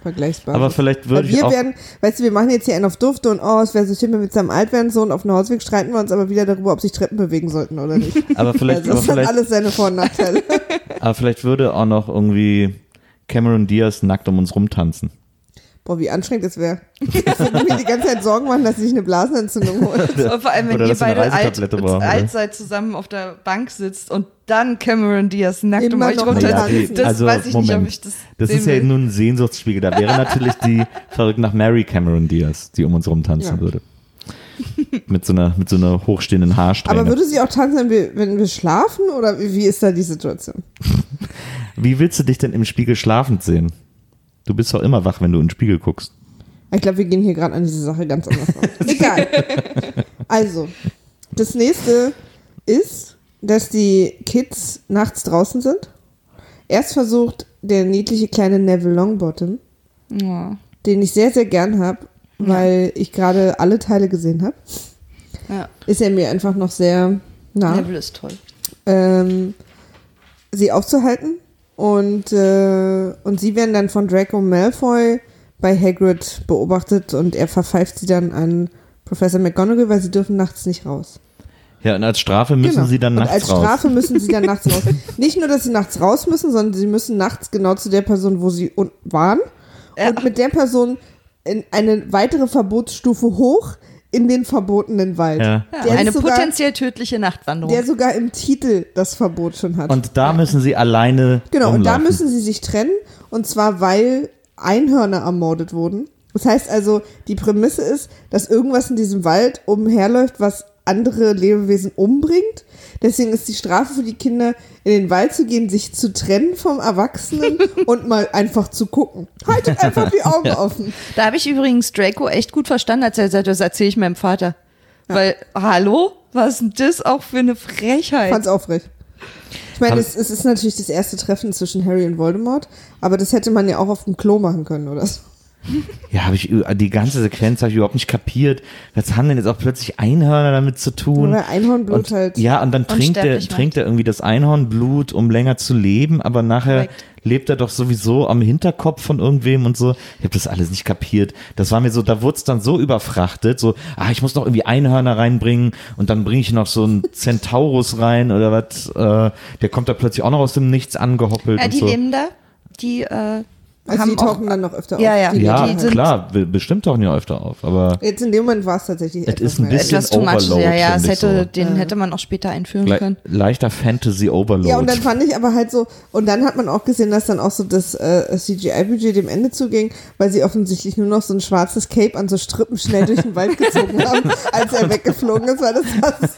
vergleichbar. Aber vielleicht würde ich wir auch. werden, weißt du, wir machen jetzt hier einen auf Dufte und oh, es wäre so schön, wenn wir zusammen alt werden, so und auf dem Hausweg streiten wir uns aber wieder darüber, ob sich Treppen bewegen sollten oder nicht. Aber vielleicht, Also, das hat vielleicht, alles seine Vor- und Nachteile. aber vielleicht würde auch noch irgendwie Cameron Diaz nackt um uns rumtanzen. Boah, wie anstrengend das wäre. Ich würde mir die ganze Zeit Sorgen machen, dass ich eine Blasenentzündung hole. Und vor allem, wenn Oder ihr beide alt, brauchst, alt seid, zusammen auf der Bank sitzt und dann Cameron Diaz nackt um Immer euch noch runter. Die- das also, weiß ich nicht, Moment. ob ich das. Das sehen ist ja nur ein Sehnsuchtsspiegel. Da wäre natürlich die verrückt nach Mary Cameron Diaz, die um uns rumtanzen Ja. würde. mit, so einer, mit so einer hochstehenden Haarsträhne. Aber würde sie auch tanzen, wenn wir, wenn wir schlafen oder wie, wie ist da die Situation? Wie willst du dich denn im Spiegel schlafend sehen? Du bist doch immer wach, wenn du in den Spiegel guckst. Ich glaube, wir gehen hier gerade an diese Sache ganz anders ran. Egal. Also, das nächste ist, dass die Kids nachts draußen sind. Erst versucht der niedliche kleine Neville Longbottom, Ja. den ich sehr, sehr gern habe, weil ich gerade alle Teile gesehen habe, ja. ist er mir einfach noch sehr nah. Neville ist toll. ähm, sie aufzuhalten. Und, äh, und sie werden dann von Draco Malfoy bei Hagrid beobachtet und er verpfeift sie dann an Professor McGonagall, weil sie dürfen nachts nicht raus. Ja, und als Strafe müssen Genau. sie dann nachts als raus. Strafe müssen sie dann nachts raus. Nicht nur, dass sie nachts raus müssen, sondern sie müssen nachts genau zu der Person, wo sie waren und mit der Person in eine weitere Verbotsstufe hoch in den verbotenen Wald. Ja. Der Eine sogar, potenziell tödliche Nachtwanderung. der sogar im Titel das Verbot schon hat. Und da müssen sie alleine Genau, und da rumlaufen. müssen sie sich trennen. Und zwar, weil Einhörner ermordet wurden. Das heißt also, die Prämisse ist, dass irgendwas in diesem Wald umherläuft, was andere Lebewesen umbringt. Deswegen ist die Strafe für die Kinder, in den Wald zu gehen, sich zu trennen vom Erwachsenen und mal einfach zu gucken. Haltet einfach die Augen offen. Da habe ich übrigens Draco echt gut verstanden, als er sagte, das erzähle ich meinem Vater. Weil, hallo? Was ist denn das auch für eine Frechheit? Fand's aufrecht. Ich meine, es, es ist natürlich das erste Treffen zwischen Harry und Voldemort, aber das hätte man ja auch auf dem Klo machen können, oder so. Ja, habe ich die ganze Sequenz habe ich überhaupt nicht kapiert. Was haben denn jetzt auch plötzlich Einhörner damit zu tun? Oder Einhornblut und, halt. Ja, und dann trinkt er, trinkt er irgendwie das Einhornblut, um länger zu leben, aber nachher Korrekt. lebt er doch sowieso am Hinterkopf von irgendwem und so. Ich habe das alles nicht kapiert. Das war mir so, da wurde es dann so überfrachtet, so, ah, ich muss noch irgendwie Einhörner reinbringen und dann bringe ich noch so einen Centaurus rein oder was. Äh, der kommt da plötzlich auch noch aus dem Nichts angehoppelt ja, und die so. leben da. Die äh, Also haben die auch, tauchen dann noch öfter Ja, auf. ja. Die Ja, die sind- klar, be- bestimmt tauchen die öfter auf, aber Jetzt in dem Moment war es tatsächlich Es etwas ist ein mehr. bisschen etwas too much. Ja, ja, es hätte, so. den hätte man auch später einführen le können. leichter Fantasy-Overload. Ja, und dann fand ich aber halt so, und dann hat man auch gesehen, dass dann auch so das äh, CGI-Budget dem Ende zuging, weil sie offensichtlich nur noch so ein schwarzes Cape an so Strippen schnell durch den Wald gezogen haben, als er weggeflogen ist, weil das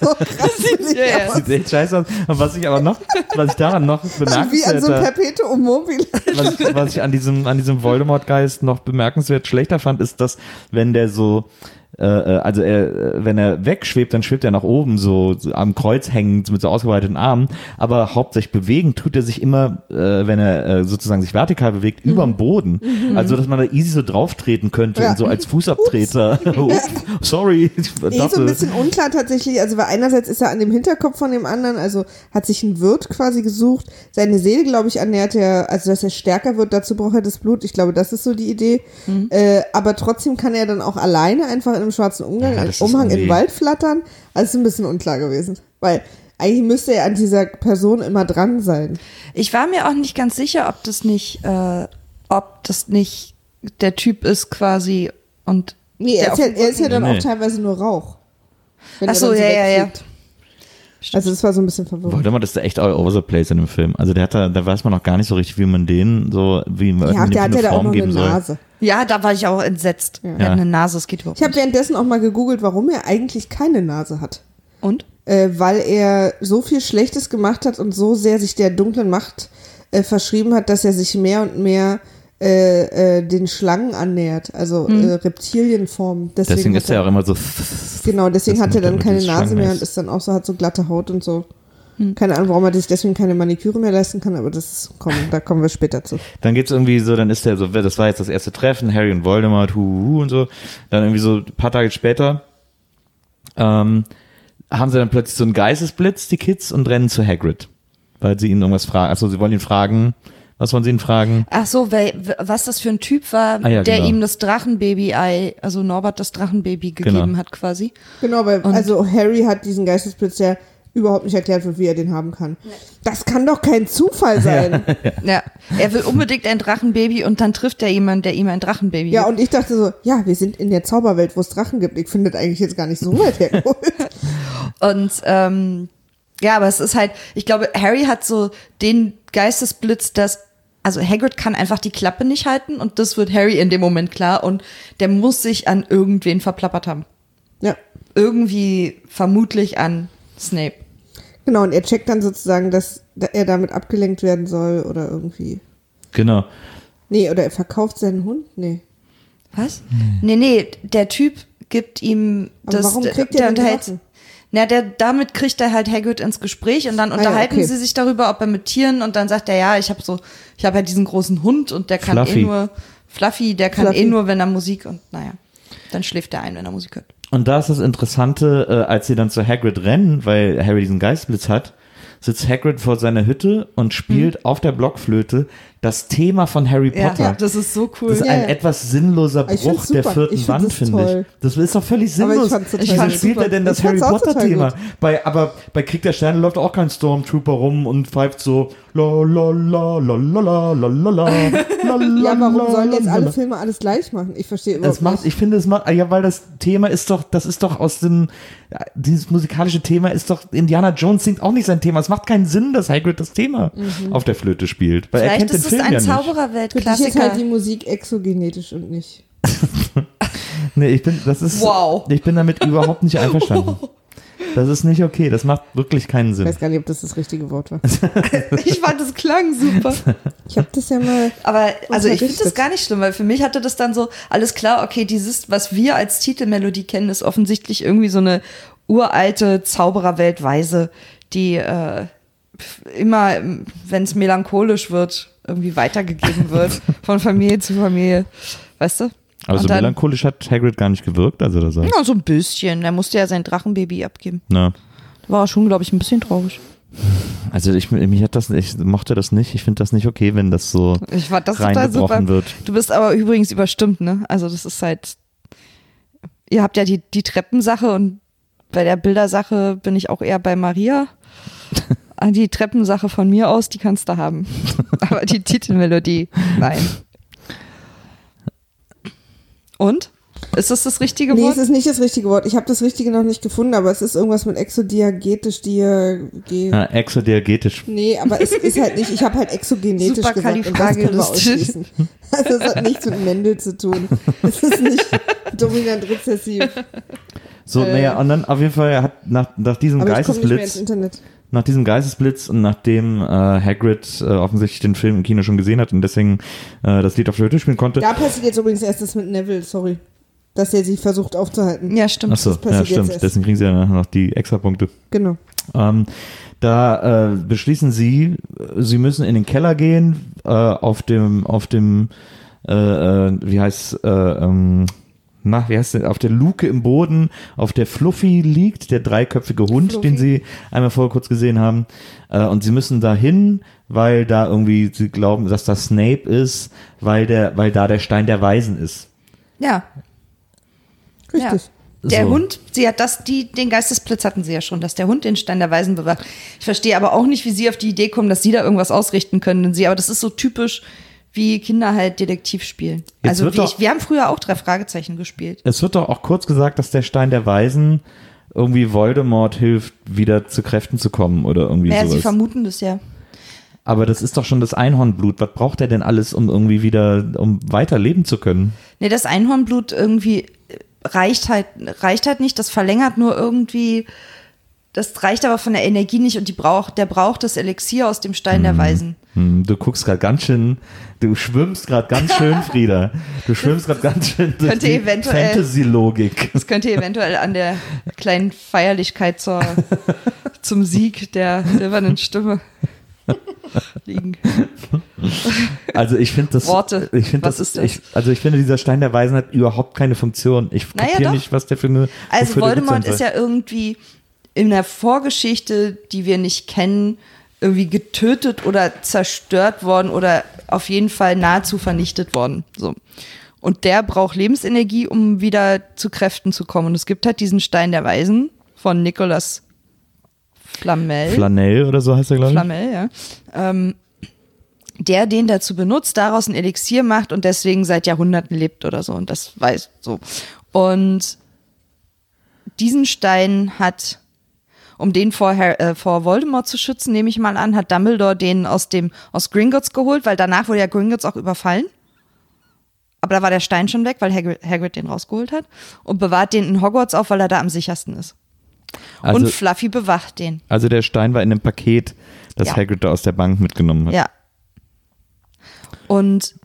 sah so krass billig Ja, ja. aus. Sieht echt scheiße aus. Und was ich aber noch, was ich daran noch Wie an so einem Perpetuum mobile. was, was ich an diesem, an diesem Voldemort-Geist noch bemerkenswert schlechter fand, ist, dass, wenn der so, äh, äh, also er, äh, wenn er wegschwebt, dann schwebt er nach oben so, so am Kreuz hängend mit so ausgebreiteten Armen, aber hauptsächlich bewegen tut er sich immer, äh, wenn er äh, sozusagen sich vertikal bewegt, überm Boden. Also, dass man da easy so drauftreten könnte Ja. und so als Fußabtreter. Sorry. Ich Eh so ein bisschen unklar tatsächlich, also weil einerseits ist er an dem Hinterkopf von dem anderen, also hat sich ein Wirt quasi gesucht, seine Seele, glaube ich, ernährt er, also dass er stärker wird, dazu braucht er das Blut, ich glaube, das ist so die Idee, Mhm. äh, aber trotzdem kann er dann auch alleine einfach in einem schwarzen Umgang, Ja, das ist Umhang in den Wald flattern, also ist ein bisschen unklar gewesen, weil eigentlich müsste er an dieser Person immer dran sein. Ich war mir auch nicht ganz sicher, ob das nicht, äh, ob das nicht der Typ ist quasi und Nee, er ist, ja, er ist ja dann Nee. auch teilweise nur Rauch. Wenn Ach so, dann ja, ja, ja. Also das war so ein bisschen verwirrend. Voldemort ist da echt all over the place in dem Film. Also der hat da, da weiß man noch gar nicht so richtig, wie man den so, wie man Ja, der hat ja eine da auch Form noch eine geben soll. Ja, da war ich auch entsetzt. Er Ja. hat eine Nase, das geht überhaupt Ich habe währenddessen auch mal gegoogelt, warum er eigentlich keine Nase hat. Und? Äh, weil er so viel Schlechtes gemacht hat und so sehr sich der dunklen Macht äh, verschrieben hat, dass er sich mehr und mehr äh, äh, den Schlangen annähert, also äh, Reptilienform. Deswegen, Deswegen ist er auch immer so. Genau, deswegen hat er dann keine Nase mehr und Schlangenheiß. ist dann auch so, hat so glatte Haut und so. Keine Ahnung, warum er sich deswegen keine Maniküre mehr leisten kann, aber das ist, komm, da kommen wir später zu. Dann geht's irgendwie so, dann ist der so, das war jetzt das erste Treffen, Harry und Voldemort, hu, hu, hu und so. Dann irgendwie so ein paar Tage später ähm, haben sie dann plötzlich so einen Geistesblitz, die Kids, und rennen zu Hagrid. Weil sie ihn irgendwas fragen. Also sie wollen ihn fragen, was wollen sie ihn fragen? Ach so, weil, w- was das für ein Typ war, Ah ja, der genau. ihm das Drachenbaby-Ei, also Norbert das Drachenbaby gegeben Genau. hat quasi. Genau, weil Und- also Harry hat diesen Geistesblitz ja überhaupt nicht erklärt wird, wie er den haben kann. Das kann doch kein Zufall sein. Ja, er will unbedingt ein Drachenbaby und dann trifft er jemanden, der ihm ein Drachenbaby Ja, gibt. und ich dachte so, ja, wir sind in der Zauberwelt, wo es Drachen gibt. Ich finde das eigentlich jetzt gar nicht so weit hergeholt. Und ähm, ja, aber es ist halt, ich glaube, Harry hat so den Geistesblitz, dass also Hagrid kann einfach die Klappe nicht halten und das wird Harry in dem Moment klar und der muss sich an irgendwen verplappert haben. ja, Irgendwie vermutlich an Snape. genau. Und er checkt dann sozusagen, dass er damit abgelenkt werden soll oder irgendwie. Genau. Nee, oder er verkauft seinen Hund? Nee. Was? Nee, nee, der Typ gibt ihm Aber das. warum kriegt der er den unterhält- Drachen? Na, der, damit kriegt er halt Hagrid ins Gespräch und dann ja, unterhalten okay. sie sich darüber, ob er mit Tieren und dann sagt er, ja, ich habe so, ich habe ja diesen großen Hund und der kann Fluffy. eh nur, Fluffy, der kann Fluffy. eh nur, wenn er Musik und naja, dann schläft er ein, wenn er Musik hört. Und da ist das Interessante, äh, als sie dann zu Hagrid rennen, weil Harry diesen Geistblitz hat, sitzt Hagrid vor seiner Hütte und spielt auf der Blockflöte das Thema von Harry Ja, Potter. das ist so cool. Das ist Ja, ein ja. etwas sinnloser Bruch der vierten find Wand, das finde ich. Das ist doch völlig Aber ich sinnlos. Wieso spielt er denn das Ich Harry fand's auch Potter total Thema? gut. Bei, aber bei Krieg der Sterne läuft auch kein Stormtrooper rum und pfeift so la la la la la la la la la Ja, warum sollen jetzt alle la. Filme alles gleich machen? Ich verstehe überhaupt Es macht, nicht. ich finde, es macht, ja, weil das Thema ist doch, das ist doch aus dem, ja, dieses musikalische Thema ist doch, Indiana Jones singt auch nicht sein Thema. Es macht keinen Sinn, dass Hagrid das Thema auf der Flöte spielt, weil er Vielleicht kennt den ist ein ja Zaubererwelt-Klassiker. halt die Musik exogenetisch und nicht. Nee, ich bin, das ist, Wow. ich bin damit überhaupt nicht einverstanden. Das ist nicht okay. Das macht wirklich keinen Ich Sinn. weiß gar nicht, ob das das richtige Wort war. Ich fand, es klang super. Ich habe das ja mal. Aber also ich finde das gar nicht schlimm, weil für mich hatte das dann so, alles klar, okay, dieses, was wir als Titelmelodie kennen, ist offensichtlich irgendwie so eine uralte Zaubererweltweise, die äh, immer, wenn es melancholisch wird, irgendwie weitergegeben wird, von Familie zu Familie. Weißt du? Aber so Und dann- melancholisch hat Hagrid gar nicht gewirkt, also das Ja, so ein bisschen. Der musste ja sein Drachenbaby abgeben. Na, Da war er schon, glaube ich, ein bisschen traurig. also ich, mich hat das, ich mochte das nicht. Ich finde das nicht okay, wenn das so Ich fand das total super. reingebrochen wird. Du bist aber übrigens überstimmt, ne? Also das ist halt, ihr habt ja die, die Treppensache und bei der Bildersache bin ich auch eher bei Maria. Ah, Die Treppensache von mir aus, die kannst du haben. Aber die Titelmelodie, nein. Und? Ist das das richtige Nee, Wort? es ist nicht das richtige Wort. Ich habe das Richtige noch nicht gefunden, aber es ist irgendwas mit exodiagetisch, dir. Ja, exodiagetisch. Nee, aber es ist halt nicht, ich habe halt exogenetisch gesagt und das können wir ausschließen. Also es hat nichts mit Mendel zu tun. Es ist nicht dominant rezessiv. So, Äh. naja, und dann auf jeden Fall hat nach, nach diesem Aber ich nicht mehr ins Geistesblitz, Internet. Nach diesem Geistesblitz und nachdem äh, Hagrid äh, offensichtlich den Film im Kino schon gesehen hat und deswegen äh, das Lied auf Flöte spielen konnte. Da passiert jetzt übrigens erst das mit Neville, sorry. Dass er sich versucht aufzuhalten. ja, stimmt. Achso, passiert ja, stimmt. Deswegen kriegen sie ja noch die Extrapunkte. Genau. Ähm, da äh, beschließen sie, sie müssen in den Keller gehen, äh, auf dem, auf dem, äh, äh, wie heißt, äh, ähm, na, wie heißt der, auf der Luke im Boden, auf der Fluffy liegt, der dreiköpfige Hund, Fluffy. den sie einmal vorher kurz gesehen haben. Äh, und sie müssen da hin, weil da irgendwie, sie glauben, dass das Snape ist, weil der, weil da der Stein der Weisen ist. Ja, Richtig. Der So. Hund, sie hat das, die, den Geistesblitz hatten sie ja schon, dass der Hund den Stein der Weisen bewacht. Ich verstehe aber auch nicht, wie sie auf die Idee kommen, dass sie da irgendwas ausrichten können. Denn sie, aber das ist so typisch, wie Kinder halt Detektiv spielen. Jetzt also doch- ich, wir haben früher auch drei Fragezeichen gespielt. Es wird doch auch kurz gesagt, dass der Stein der Weisen irgendwie Voldemort hilft, wieder zu Kräften zu kommen oder irgendwie Ja, sie sowas. vermuten das ja. Aber das ist doch schon das Einhornblut. Was braucht er denn alles, um irgendwie wieder, um weiter leben zu können? Nee, das Einhornblut irgendwie reicht halt, reicht halt nicht. Das verlängert nur irgendwie, das reicht aber von der Energie nicht und die braucht, der braucht das Elixier aus dem Stein der Weisen. Hm, du guckst gerade ganz schön, du schwimmst gerade ganz schön, Frieda. Du schwimmst gerade ganz schön durch Könnte die Fantasy-Logik. Das könnte eventuell an der kleinen Feierlichkeit zur, zum Sieg der silbernen Stimme liegen. Also ich finde das, Worte. ich finde Was das, ist das? Ich, also ich finde dieser Stein der Weisen hat überhaupt keine Funktion. Ich Naja, kapiere nicht, was der für eine. Also Voldemort ist ja irgendwie in der Vorgeschichte, die wir nicht kennen, irgendwie getötet oder zerstört worden oder auf jeden Fall nahezu vernichtet worden. So. Und der braucht Lebensenergie, um wieder zu Kräften zu kommen. Und es gibt halt diesen Stein der Weisen von Nicolas Flamel. Flanell oder so heißt er, glaube ich. Flamel, ja. Ähm, der den dazu benutzt, daraus ein Elixier macht und deswegen seit Jahrhunderten lebt oder so. Und das weiß so. Und diesen Stein hat, um den vor, äh, vor Voldemort zu schützen, nehme ich mal an, hat Dumbledore den aus dem aus Gringotts geholt, weil danach wurde ja Gringotts auch überfallen. Aber da war der Stein schon weg, weil Hagrid, Hagrid den rausgeholt hat und bewahrt den in Hogwarts auf, weil er da am sichersten ist. Also, und Fluffy bewacht den. also der Stein war in einem Paket, das Ja. Hagrid da aus der Bank mitgenommen hat. Ja. Und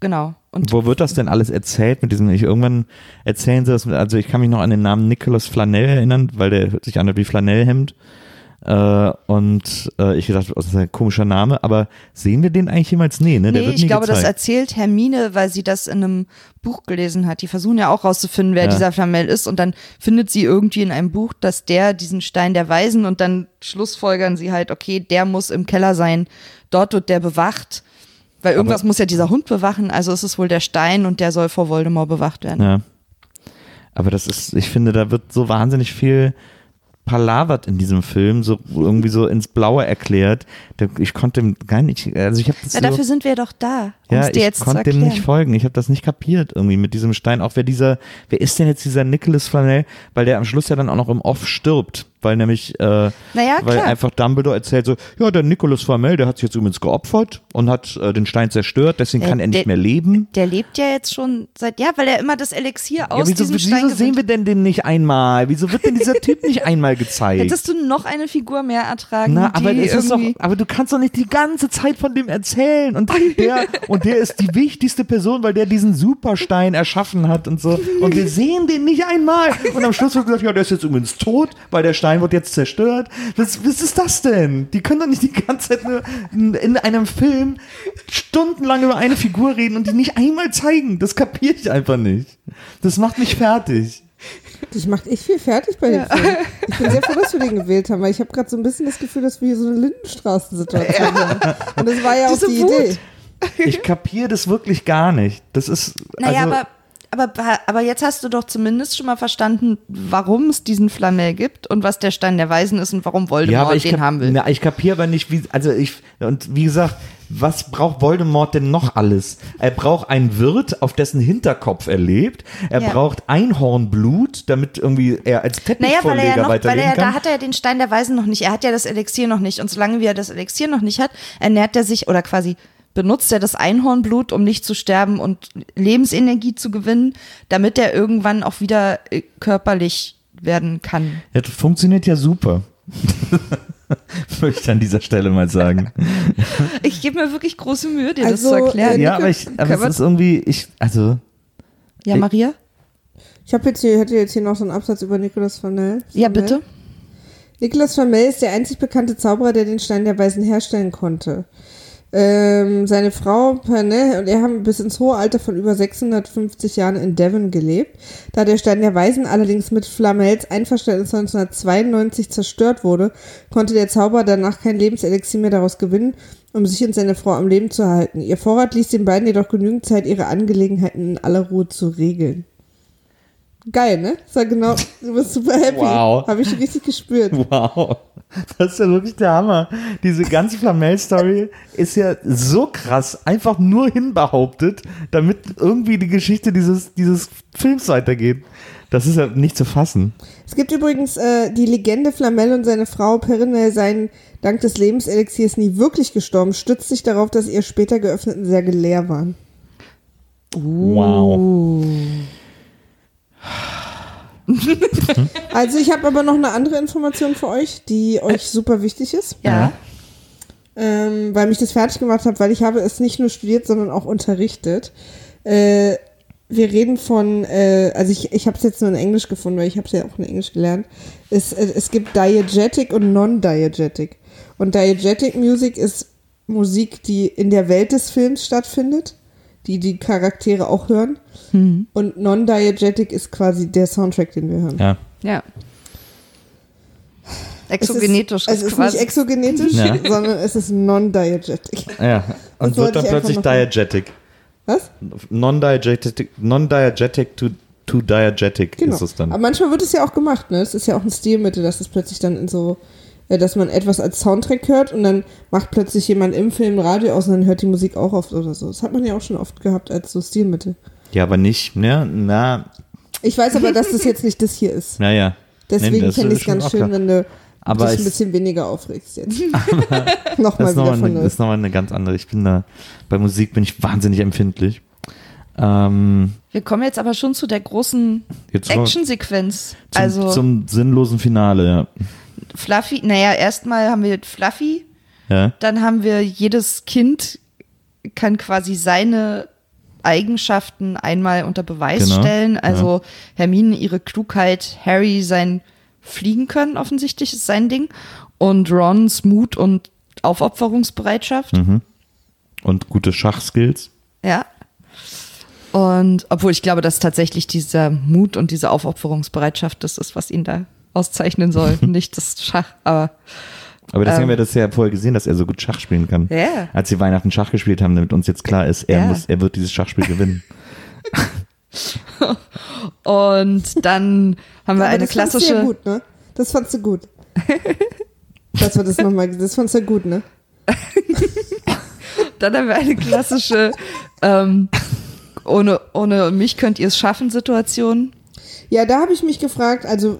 genau. Und Wo wird das denn alles erzählt mit diesem, ich irgendwann erzählen sie das mit, also ich kann mich noch an den Namen Nicholas Flanell erinnern, weil der hört sich an wie Flanellhemd. Äh, und äh, ich gedacht, das ist ein komischer Name, aber sehen wir den eigentlich jemals? Nee, ne? Der Nee, wird ich glaube, das gezeigt. erzählt Hermine, weil sie das in einem Buch gelesen hat. Die versuchen ja auch rauszufinden, wer Ja. dieser Flamel ist. Und dann findet sie irgendwie in einem Buch, dass der diesen Stein der Weisen und dann schlussfolgern sie halt, okay, der muss im Keller sein. Dort wird der bewacht. Weil irgendwas muss ja dieser Hund bewachen. Also ist es wohl der Stein und der soll vor Voldemort bewacht werden. Ja. Aber das ist, ich finde, da wird so wahnsinnig viel palavert in diesem Film, so irgendwie so ins Blaue erklärt. Ich konnte dem gar nicht, also ich habe Ja, so, dafür sind wir doch da, ja, ich konnte dem nicht folgen. Ich habe das nicht kapiert irgendwie mit diesem Stein. Auch wer dieser, wer ist denn jetzt dieser Nicholas Flanell? Weil der am Schluss ja dann auch noch im Off stirbt, weil nämlich, äh, Naja, weil einfach Dumbledore erzählt so, ja, der Nicholas Flamel, der hat sich jetzt übrigens geopfert und hat äh, den Stein zerstört, deswegen Äh, kann er nicht der- mehr leben. Der lebt ja jetzt schon seit, ja, weil er immer das Elixier aus Ja, wieso, diesem Stein wieso sehen wir denn den nicht einmal? Wieso wird denn dieser Typ nicht einmal gezeigt? Hättest du noch eine Figur mehr ertragen, Na, aber, doch, aber du kannst doch nicht die ganze Zeit von dem erzählen. Und der, und der ist die wichtigste Person, weil der diesen Superstein erschaffen hat und so. Und wir sehen den nicht einmal. Und am Schluss wird gesagt, ja, der ist jetzt übrigens tot, weil der Stein wird jetzt zerstört. Was, was ist das denn? Die können doch nicht die ganze Zeit nur in, in einem Film stundenlang über eine Figur reden und die nicht einmal zeigen. Das kapiere ich einfach nicht. Das macht mich fertig. Dich macht echt viel fertig bei dem Film. Ich bin sehr froh, dass wir den gewählt haben, weil ich habe gerade so ein bisschen das Gefühl, dass wir hier so eine Lindenstraßensituation haben. Und das war ja auch Diese die Wut. Idee. Ich kapiere das wirklich gar nicht. Das ist. Naja, also, aber, aber, aber jetzt hast du doch zumindest schon mal verstanden, warum es diesen Flamel gibt und was der Stein der Weisen ist und warum Voldemort Ja, den kap- haben will. Na, ich kapiere aber nicht, wie, also ich, und wie gesagt, was braucht Voldemort denn noch alles? Er braucht einen Wirt, auf dessen Hinterkopf er lebt. Er Ja. braucht Einhornblut, damit irgendwie er als Naja, weil er Teppichvorleger ja noch, weil er, da kann. hat er ja den Stein der Weisen noch nicht. Er hat ja das Elixier noch nicht. Und solange wie er das Elixier noch nicht hat, ernährt er sich oder quasi benutzt er das Einhornblut, um nicht zu sterben und Lebensenergie zu gewinnen, damit er irgendwann auch wieder äh, körperlich werden kann. ja, das funktioniert ja super. Möchte ich an dieser Stelle mal sagen. Ich gebe mir wirklich große Mühe, dir Also, das zu erklären. äh, ja, aber ich, aber es ist irgendwie, ich, also, ja, Maria? Ich habe jetzt hier, hätte jetzt hier noch so einen Absatz über Nicolas Flamel. Ja, bitte. Nicolas Flamel ist der einzig bekannte Zauberer, der den Stein der Weisen herstellen konnte. Ähm, seine Frau Pernell und er haben bis ins hohe Alter von über 650 Jahren in Devon gelebt. Da der Stein der Weisen allerdings mit Flamels Einverständnis 1992 zerstört wurde, konnte der Zauberer danach kein Lebenselixier mehr daraus gewinnen, um sich und seine Frau am Leben zu erhalten. Ihr Vorrat ließ den beiden jedoch genügend Zeit, ihre Angelegenheiten in aller Ruhe zu regeln. Geil, ne? Das war genau, du bist super happy. Wow. Habe ich richtig gespürt. Wow, das ist ja wirklich der Hammer. Diese ganze Flamel-Story ist ja so krass, einfach nur hinbehauptet, damit irgendwie die Geschichte dieses, dieses Films weitergeht. Das ist ja nicht zu fassen. Es gibt übrigens äh, die Legende, Flamel und seine Frau Perinel seien dank des Lebenselixiers nie wirklich gestorben, stützt sich darauf, dass ihre später geöffneten Särge leer waren. Wow. Also ich habe aber noch eine andere Information für euch, die euch super wichtig ist, Ja. ähm, weil mich das fertig gemacht hat, weil ich habe es nicht nur studiert, sondern auch unterrichtet. Äh, wir reden von, äh, also ich, ich habe es jetzt nur in Englisch gefunden, weil ich habe es ja auch in Englisch gelernt. Es, äh, es gibt Diegetic und Non-Diegetic. Und Diegetic Music ist Musik, die in der Welt des Films stattfindet, die die Charaktere auch hören. Und Non-Diegetic ist quasi der Soundtrack, den wir hören. Ja. Ja. Es Exogenetisch ist, es ist quasi. nicht exogenetisch, Ja. sondern es ist non-diegetic. ja. Und Das wird dann plötzlich diegetic. Was? Non-diegetic non-diegetic to, to diegetic Genau. ist es dann. Aber manchmal wird es ja auch gemacht, ne? Es ist ja auch ein Stilmittel, dass es plötzlich dann in so, dass man etwas als Soundtrack hört und dann macht plötzlich jemand im Film Radio aus und dann hört die Musik auch oft oder so. Das hat man ja auch schon oft gehabt als so Stilmittel. Ja, aber nicht, ne? Na, Ich weiß aber, dass das jetzt nicht das hier ist. naja. Deswegen das fände ist ich es ganz schön, klar. wenn du Aber dich ein bisschen weniger aufregst jetzt. Das Nochmal ist wieder nochmal von eine, das ist noch mal eine ganz andere. Ich bin da, bei Musik bin ich wahnsinnig empfindlich. Ähm, Wir kommen jetzt aber schon zu der großen Actionsequenz. zum, Also zum sinnlosen Finale, ja. Fluffy, naja, erstmal haben wir Fluffy, ja. dann haben wir jedes Kind kann quasi seine Eigenschaften einmal unter Beweis Genau, stellen. Also Hermine ihre Klugheit, Harry sein Fliegen können offensichtlich ist sein Ding und Rons Mut und Aufopferungsbereitschaft. Und gute Schachskills. Ja. Und obwohl ich glaube, dass tatsächlich dieser Mut und diese Aufopferungsbereitschaft das ist, was ihn da auszeichnen soll. Nicht das Schach, aber Aber deswegen Ähm. haben wir das ja vorher gesehen, dass er so gut Schach spielen kann. Ja. Als sie Weihnachten Schach gespielt haben, damit uns jetzt klar ist, er Ja. muss, er wird dieses Schachspiel gewinnen. und dann haben wir Aber eine das fandst du ja klassische. gut, ne? Das fandst du gut. Dass wir das nochmal, das fandst du ja gut, ne? Dann haben wir eine klassische ähm, ohne, ohne mich könnt ihr es schaffen Situation. Ja, da habe ich mich gefragt, also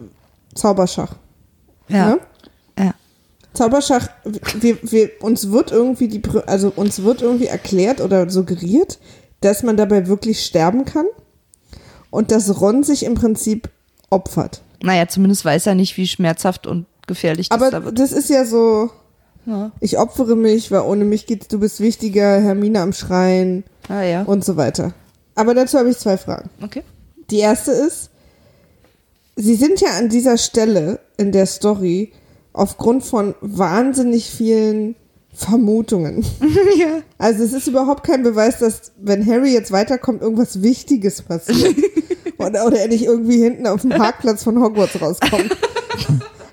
Zauberschach. Ja. Ne? Ja. Zauberschach, wir, wir, uns wird irgendwie die, also uns wird irgendwie erklärt oder suggeriert, dass man dabei wirklich sterben kann und dass Ron sich im Prinzip opfert. Naja, zumindest weiß er nicht, wie schmerzhaft und gefährlich das Aber da wird. das ist ja so, Ja. ich opfere mich, weil ohne mich geht's, du bist wichtiger, Hermine am Schreien Ah ja. und so weiter. Aber dazu habe ich zwei Fragen. Okay. Die erste ist, sie sind ja an dieser Stelle in der Story aufgrund von wahnsinnig vielen Vermutungen. ja. Also es ist überhaupt kein Beweis, dass wenn Harry jetzt weiterkommt, irgendwas Wichtiges passiert. oder, oder er nicht irgendwie hinten auf dem Parkplatz von Hogwarts rauskommt.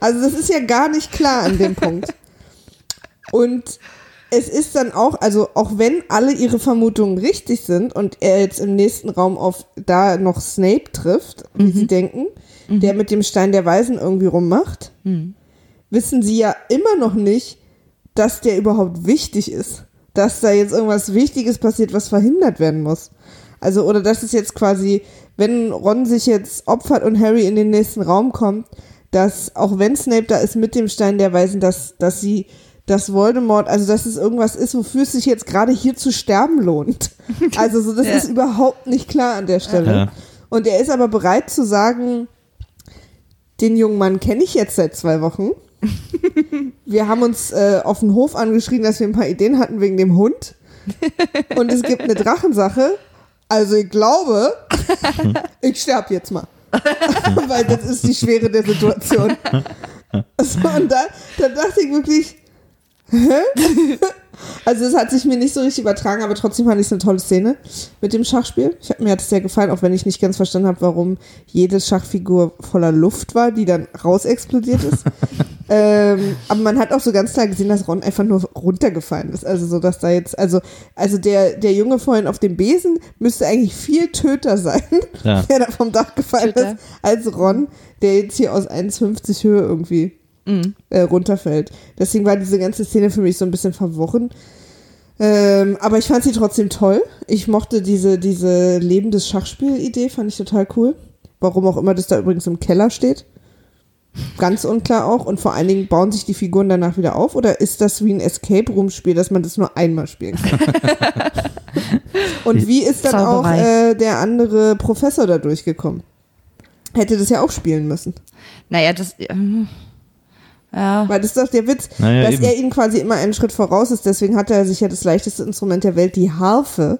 Also das ist ja gar nicht klar an dem Punkt. Und es ist dann auch, also auch wenn alle ihre Vermutungen richtig sind und er jetzt im nächsten Raum auf da noch Snape trifft, wie sie denken, der mit dem Stein der Weisen irgendwie rummacht, wissen sie ja immer noch nicht, dass der überhaupt wichtig ist. Dass da jetzt irgendwas Wichtiges passiert, was verhindert werden muss. Also, oder dass es jetzt quasi, wenn Ron sich jetzt opfert und Harry in den nächsten Raum kommt, dass auch wenn Snape da ist mit dem Stein der Weisen, dass, dass sie, dass Voldemort, also dass es irgendwas ist, wofür es sich jetzt gerade hier zu sterben lohnt. Also so, das Ja. ist überhaupt nicht klar an der Stelle. Ja. Und er ist aber bereit zu sagen, den jungen Mann kenne ich jetzt seit zwei Wochen. Wir haben uns äh, auf den Hof angeschrien, dass wir ein paar Ideen hatten wegen dem Hund. Und es gibt eine Drachensache. Also ich glaube, ich sterb jetzt mal. Weil das ist die Schwere der Situation. So, und da, da dachte ich wirklich, hä? Also es hat sich mir nicht so richtig übertragen, aber trotzdem fand ich es eine tolle Szene mit dem Schachspiel. Ich hab, mir hat es sehr gefallen, auch wenn ich nicht ganz verstanden habe, warum jede Schachfigur voller Luft war, die dann raus explodiert ist. ähm, aber man hat auch so ganz klar gesehen, dass Ron einfach nur runtergefallen ist. Also so, dass da jetzt, also, also der, der Junge vorhin auf dem Besen müsste eigentlich viel töter sein, Ja. der da vom Dach gefallen Töter. ist, als Ron, der jetzt hier aus 1,50 Höhe irgendwie äh, runterfällt. Deswegen war diese ganze Szene für mich so ein bisschen verworren. Ähm, aber ich fand sie trotzdem toll. Ich mochte diese, diese lebendes Schachspiel-Idee, fand ich total cool. Warum auch immer das da übrigens im Keller steht. Ganz unklar auch. Und vor allen Dingen bauen sich die Figuren danach wieder auf? Oder ist das wie ein Escape-Room-Spiel, dass man das nur einmal spielen kann? Und wie ist dann Zauberei. auch äh, der andere Professor da durchgekommen? Hätte das ja auch spielen müssen. Naja, das. Ähm, ja. Weil das ist doch der Witz, Naja, dass eben. er ihnen quasi immer einen Schritt voraus ist. Deswegen hat er sich ja das leichteste Instrument der Welt, die Harfe,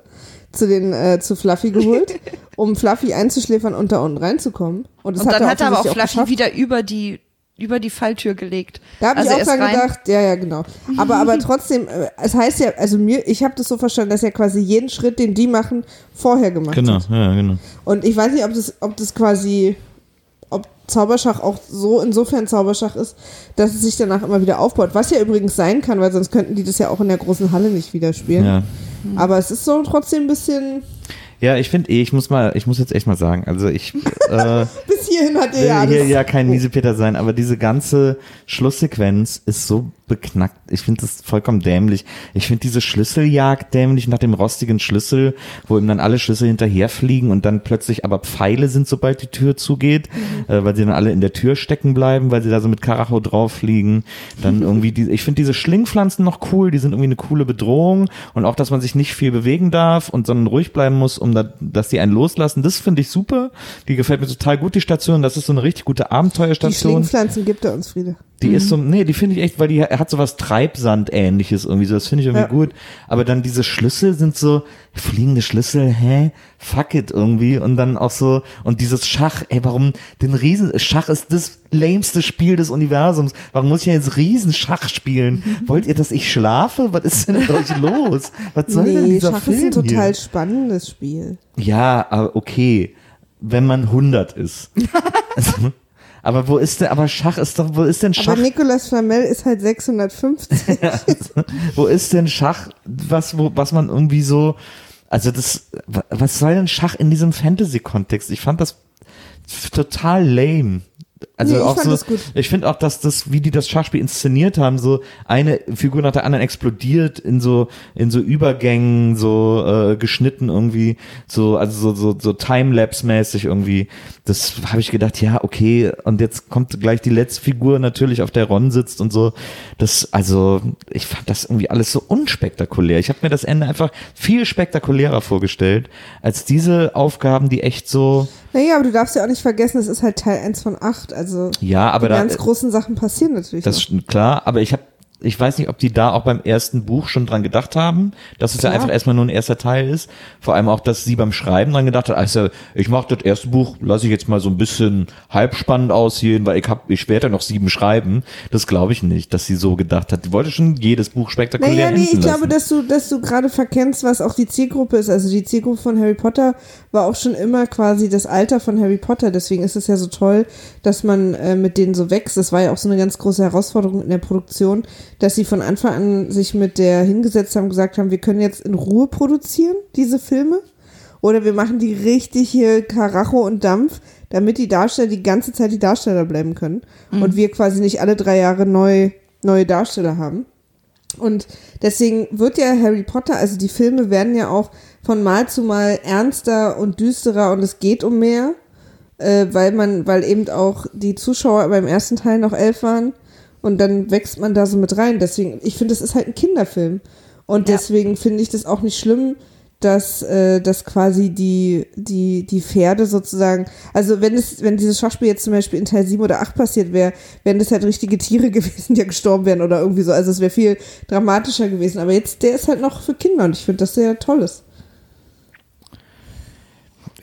zu den äh, zu Fluffy geholt, um Fluffy einzuschläfern und da unten reinzukommen. Und, das Und dann hat er aber auch Fluffy geschafft. wieder über die über die Falltür gelegt. Da habe Also ich er auch dran gedacht, ja, ja, genau. Aber, aber trotzdem, äh, es heißt ja, also mir, ich habe das so verstanden, dass er quasi jeden Schritt, den die machen, vorher gemacht Genau, hat. ja, genau. Und ich weiß nicht, ob das, ob das quasi, Zauberschach auch so insofern Zauberschach ist, dass es sich danach immer wieder aufbaut. Was ja übrigens sein kann, weil sonst könnten die das ja auch in der großen Halle nicht wieder spielen. Ja. Aber es ist so trotzdem ein bisschen, Ja, ich finde eh, ich muss mal, ich muss jetzt echt mal sagen, also ich äh, bis hierhin hat er ja hier ja kein Miesepeter sein, aber diese ganze Schlusssequenz ist so beknackt. Ich finde das vollkommen dämlich. Ich finde diese Schlüsseljagd dämlich nach dem rostigen Schlüssel, wo ihm dann alle Schlüssel hinterherfliegen und dann plötzlich aber Pfeile sind, sobald die Tür zugeht, äh, weil sie dann alle in der Tür stecken bleiben, weil sie da so mit Karacho drauf fliegen. Dann irgendwie die, ich finde diese Schlingpflanzen noch cool, die sind irgendwie eine coole Bedrohung und auch, dass man sich nicht viel bewegen darf und sondern ruhig bleiben muss, um da, dass die einen loslassen. Das finde ich super. Die gefällt mir total gut, die Station. Das ist so eine richtig gute Die Abenteuerstation. Schlingpflanzen gibt er uns, Friede. Die ist so, nee, die finde ich echt, weil die hat so was Treibsand-ähnliches irgendwie so, das finde ich irgendwie Ja. gut. Aber dann diese Schlüssel sind so, fliegende Schlüssel, hä? Fuck it irgendwie. Und dann auch so, und dieses Schach, ey, warum den Riesen, Schach ist das lämste Spiel des Universums. Warum muss ich denn jetzt Riesenschach spielen? Wollt ihr, dass ich schlafe? Was ist denn mit euch los? Was soll denn Nee, dieser Schach Film ist ein total hier? spannendes Spiel. Ja, aber okay, wenn man 100 ist. Aber wo ist denn, aber Schach ist doch, wo ist denn Schach? Aber Nicolas Flamel ist halt 650. wo ist denn Schach, was, wo, was man irgendwie so, also das, wa- was soll denn Schach in diesem Fantasy-Kontext? Ich fand das total lame. Also Nee, ich auch so, ich finde auch, dass das, wie die das Schachspiel inszeniert haben, so eine Figur nach der anderen explodiert in so, in so Übergängen, so äh, geschnitten irgendwie, so, also so, so, so Timelapse-mäßig irgendwie. Das habe ich gedacht, ja, okay, und jetzt kommt gleich die letzte Figur natürlich, auf der Ron sitzt und so. Das, also, ich fand das irgendwie alles so unspektakulär. Ich habe mir das Ende einfach viel spektakulärer vorgestellt, als diese Aufgaben, die echt so, naja, aber du darfst ja auch nicht vergessen, es ist halt Teil 1 von 8. Also ja, aber die da, ganz großen Sachen passieren natürlich Das noch. ist klar, aber ich habe ich weiß nicht, ob die da auch beim ersten Buch schon dran gedacht haben, dass es ja Klar. einfach erstmal nur ein erster Teil ist. Vor allem auch, dass sie beim Schreiben dran gedacht hat, also ich mache das erste Buch, lasse ich jetzt mal so ein bisschen halbspannend aussehen, weil ich hab, ich ja noch sieben schreiben. Das glaube ich nicht, dass sie so gedacht hat. Die wollte schon jedes Buch spektakulär Naja, nee, ich glaube, lassen. dass du, dass du gerade verkennst, was auch die Zielgruppe ist. Also die Zielgruppe von Harry Potter war auch schon immer quasi das Alter von Harry Potter. Deswegen ist es ja so toll, dass man äh, mit denen so wächst. Das war ja auch so eine ganz große Herausforderung in der Produktion, dass sie von Anfang an sich mit der hingesetzt haben, gesagt haben, wir können jetzt in Ruhe produzieren, diese Filme. Oder wir machen die richtig hier Karacho und Dampf, damit die Darsteller die ganze Zeit die Darsteller bleiben können. Und wir quasi nicht alle drei Jahre neu, neue Darsteller haben. Und deswegen wird ja Harry Potter, also die Filme werden ja auch von Mal zu Mal ernster und düsterer und es geht um mehr, äh, weil man, weil eben auch die Zuschauer beim ersten Teil noch elf waren und dann wächst man da so mit rein. Deswegen, ich finde, das ist halt ein Kinderfilm. Und Ja. deswegen finde ich das auch nicht schlimm, dass, äh, dass quasi die, die, die Pferde sozusagen, also wenn es, wenn dieses Schachspiel jetzt zum Beispiel in Teil 7 oder 8 passiert wäre, wären das halt richtige Tiere gewesen, die ja gestorben wären oder irgendwie so. Also es wäre viel dramatischer gewesen. Aber jetzt, der ist halt noch für Kinder und ich finde das sehr tolles.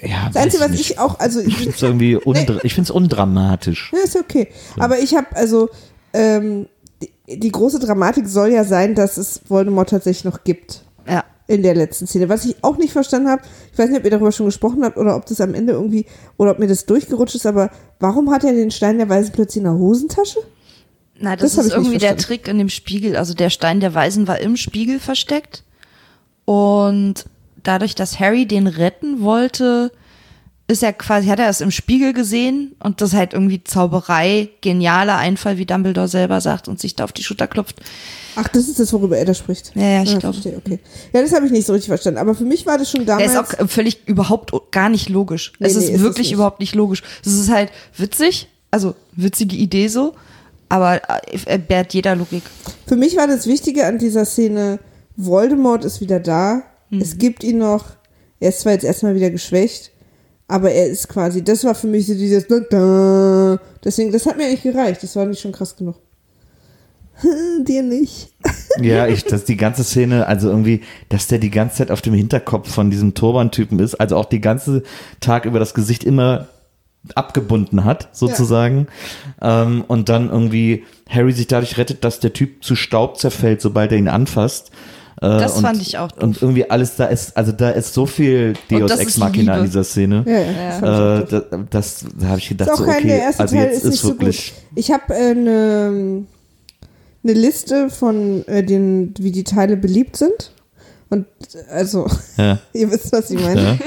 ja, Das Einzige, was nicht. ich auch, also Ich finde es irgendwie undra ich find's undramatisch. Ja, ist ja okay. Aber ich habe also ähm, die, die große Dramatik soll ja sein, dass es Voldemort tatsächlich noch gibt Ja. in der letzten Szene. Was ich auch nicht verstanden habe, ich weiß nicht, ob ihr darüber schon gesprochen habt oder ob das am Ende irgendwie oder ob mir das durchgerutscht ist, aber warum hat er den Stein der Weisen plötzlich in der Hosentasche? Na, das, Das ist irgendwie der. Trick in dem Spiegel. Also der Stein der Weisen war im Spiegel versteckt. Und dadurch, dass Harry den retten wollte, ist er quasi, hat er es im Spiegel gesehen und das ist halt irgendwie Zauberei, genialer Einfall, wie Dumbledore selber sagt und sich da auf die Schulter klopft. Ach, das ist das, worüber er da spricht. Ja, ja, ich Ah, glaube. okay. Ja, das habe ich nicht so richtig verstanden. Aber für mich war das schon Der damals. ist auch völlig überhaupt gar nicht logisch. Nee, es nee, ist ist wirklich nicht. überhaupt nicht logisch. Es ist halt witzig, also witzige Idee so, aber er bärt jeder Logik. Für mich war das Wichtige an dieser Szene, Voldemort ist wieder da, Mhm. es gibt ihn noch, er ist zwar jetzt erstmal wieder geschwächt, aber er ist quasi, das war für mich so dieses deswegen, das hat mir eigentlich gereicht, das war nicht schon krass genug. Dir nicht. Ja, ich, dass die ganze Szene, also irgendwie, dass der die ganze Zeit auf dem Hinterkopf von diesem Turban-Typen ist, also auch die ganze Tag über das Gesicht immer abgebunden hat, sozusagen. Ähm, und dann irgendwie Harry sich dadurch rettet, dass der Typ zu Staub zerfällt, sobald er ihn anfasst. Äh, Das und, fand ich auch doof. Und irgendwie alles da ist, also da ist so viel Deus das Ex ist Machina in Liebe. dieser Szene. Ja, ja. das Äh, das, das da habe ich gedacht, ist auch so, kein, okay, der erste also Teil jetzt ist nicht ist so wirklich. gut. Ich habe eine äh, ne Liste von äh, den, wie die Teile beliebt sind. Und also, Ja. ihr wisst, was ich meine. Ja.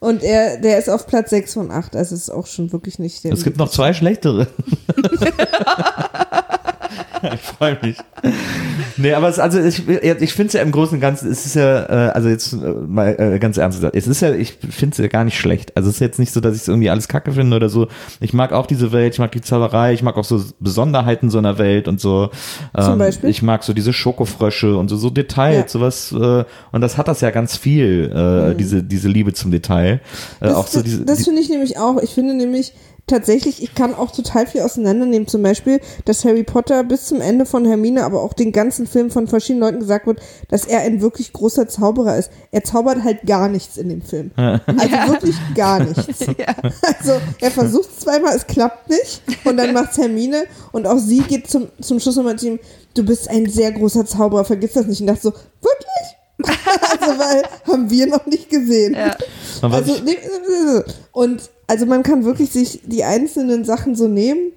Und er, der ist auf Platz 6 von 8, also ist auch schon wirklich nicht der. Es gibt noch zwei schlechtere. ich freue mich. Nee, aber es, also ich, ich finde es ja im Großen und Ganzen, es ist ja, äh, also jetzt äh, mal äh, ganz ernst gesagt, es ist ja, ich finde es ja gar nicht schlecht. Also es ist jetzt nicht so, dass ich es irgendwie alles kacke finde oder so. Ich mag auch diese Welt, ich mag die Zauberei, ich mag auch so Besonderheiten so einer Welt und so. Zum Ähm, Beispiel? Ich mag so diese Schokofrösche und so, so Details, Ja. sowas, äh, und das hat das ja ganz viel, äh, diese, diese Liebe zum Detail. Äh, Mhm. das auch so das, diese, das die, finde ich nämlich auch. Ich finde nämlich, tatsächlich, ich kann auch total viel auseinandernehmen. Zum Beispiel, dass Harry Potter bis zum Ende von Hermine, aber auch den ganzen Film von verschiedenen Leuten gesagt wird, dass er ein wirklich großer Zauberer ist. Er zaubert halt gar nichts in dem Film. Also wirklich gar nichts. Also er versucht zweimal, es klappt nicht und dann macht Hermine und auch sie geht zum, zum Schluss nochmal zu ihm, du bist ein sehr großer Zauberer, vergiss das nicht. Und dachte so, wirklich? also weil haben wir noch nicht gesehen. Ja. Also, und also man kann wirklich sich die einzelnen Sachen so nehmen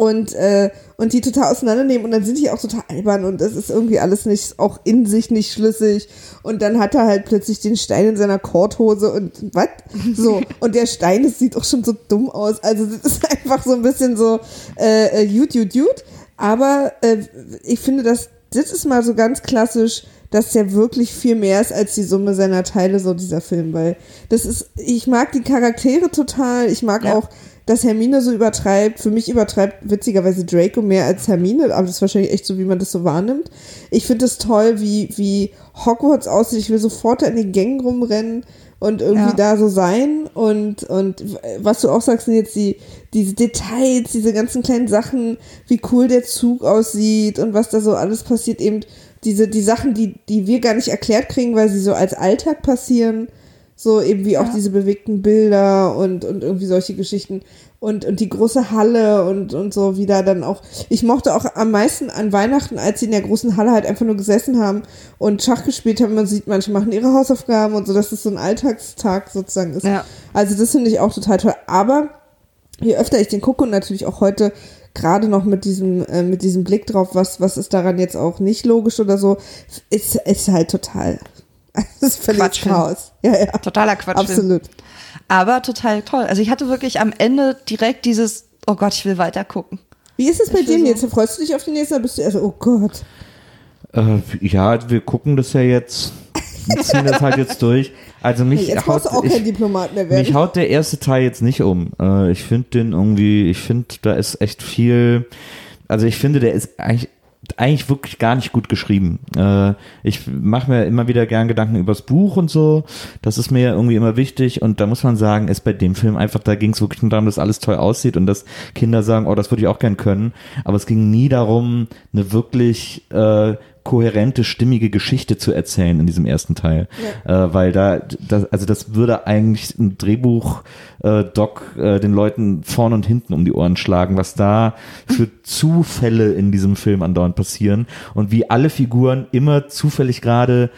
und, äh, und die total auseinandernehmen und dann sind die auch total albern und das ist irgendwie alles nicht, auch in sich nicht schlüssig und dann hat er halt plötzlich den Stein in seiner Korthose und was? So, und der Stein, das sieht auch schon so dumm aus, also das ist einfach so ein bisschen so äh, äh, Jut, Jut, Jut, aber äh, ich finde, dass das ist mal so ganz klassisch, dass der wirklich viel mehr ist als die Summe seiner Teile, so dieser Film, weil das ist, ich mag die Charaktere total, ich mag Ja. auch, dass Hermine so übertreibt. Für mich übertreibt witzigerweise Draco mehr als Hermine, aber das ist wahrscheinlich echt so, wie man das so wahrnimmt. Ich finde es toll, wie, wie Hogwarts aussieht. Ich will sofort da in den Gängen rumrennen und irgendwie Ja. da so sein. Und, und was du auch sagst, sind jetzt die, diese Details, diese ganzen kleinen Sachen, wie cool der Zug aussieht und was da so alles passiert, eben diese, die Sachen, die, die wir gar nicht erklärt kriegen, weil sie so als Alltag passieren. So eben wie auch Ja. diese bewegten Bilder und, und irgendwie solche Geschichten. Und, und die große Halle und, und so wieder dann auch. Ich mochte auch am meisten an Weihnachten, als sie in der großen Halle halt einfach nur gesessen haben und Schach gespielt haben. Man sieht, manche machen ihre Hausaufgaben und so, dass das so ein Alltagstag sozusagen ist. Ja. Also das finde ich auch total toll. Aber je öfter ich den gucke und natürlich auch heute gerade noch mit diesem äh, mit diesem Blick drauf, was was ist daran jetzt auch nicht logisch oder so, ist ist halt total. Das ist völlig. Chaos. Ja, ja. Totaler Quatsch. Absolut. Aber total toll. Also ich hatte wirklich am Ende direkt dieses, oh Gott, ich will weiter gucken. Wie ist es bei dir so- jetzt? Freust du dich auf die nächste? Bist du erst, oh Gott. Äh, ja, wir gucken das ja jetzt. Wir ziehen das halt jetzt durch. Also mich jetzt haut, brauchst du auch ich, mich haut der erste Teil jetzt nicht um. Äh, ich finde den irgendwie, ich finde, da ist echt viel. Also ich finde, der ist eigentlich eigentlich wirklich gar nicht gut geschrieben. Äh, ich mache mir immer wieder gern Gedanken übers Buch und so. Das ist mir irgendwie immer wichtig. Und da muss man sagen, ist bei dem Film einfach, da ging es wirklich nur darum, dass alles toll aussieht und dass Kinder sagen, oh, das würde ich auch gern können. Aber es ging nie darum, eine wirklich äh, kohärente, stimmige Geschichte zu erzählen in diesem ersten Teil. Äh, weil da, das, also das würde eigentlich ein Drehbuch äh, Doc äh, den Leuten vorn und hinten um die Ohren schlagen, was da für Zufälle in diesem Film andauernd passieren und wie alle Figuren immer zufällig gerade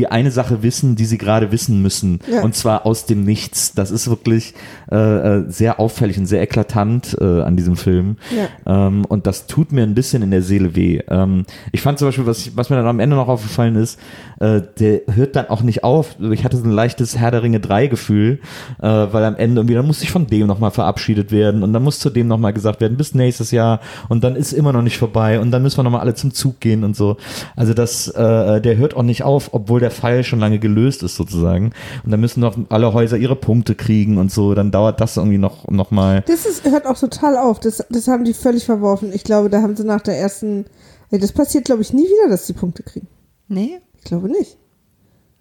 die eine Sache wissen, die sie gerade wissen müssen. Ja. Und zwar aus dem Nichts. Das ist wirklich äh, äh, sehr auffällig und sehr eklatant äh, an diesem Film. Ja. Ähm, und das tut mir ein bisschen in der Seele weh. Ähm, ich fand zum Beispiel, was, was mir dann am Ende noch aufgefallen ist, äh, der hört dann auch nicht auf. Ich hatte so ein leichtes Herr der Ringe 3 Gefühl, äh, weil am Ende irgendwie, dann musste ich von dem nochmal verabschiedet werden und dann muss zu dem nochmal gesagt werden, bis nächstes Jahr und dann ist immer noch nicht vorbei und dann müssen wir nochmal alle zum Zug gehen und so. Also das, äh, der hört auch nicht auf, obwohl der Fall schon lange gelöst ist sozusagen. Und dann müssen noch alle Häuser ihre Punkte kriegen und so. Dann dauert das irgendwie noch, noch mal. Das ist, hört auch total auf. Das, das haben die völlig verworfen. Ich glaube, da haben sie nach der ersten. Das passiert, glaube ich, nie wieder, dass die Punkte kriegen. Nee? Ich glaube nicht.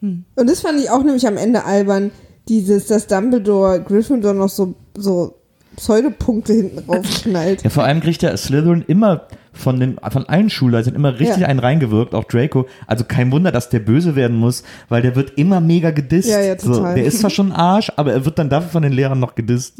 Und das fand ich auch nämlich am Ende albern, dieses, dass Dumbledore Gryffindor noch so, so Pseudopunkte hinten raufknallt. Ja, vor allem kriegt der Slytherin immer von den von allen Schulleitern immer richtig Ja. einen reingewirkt, auch Draco. Also kein Wunder, dass der böse werden muss, weil der wird immer mega gedisst. Ja, ja, so, total. der ist zwar schon ein Arsch, aber er wird dann dafür von den Lehrern noch gedisst.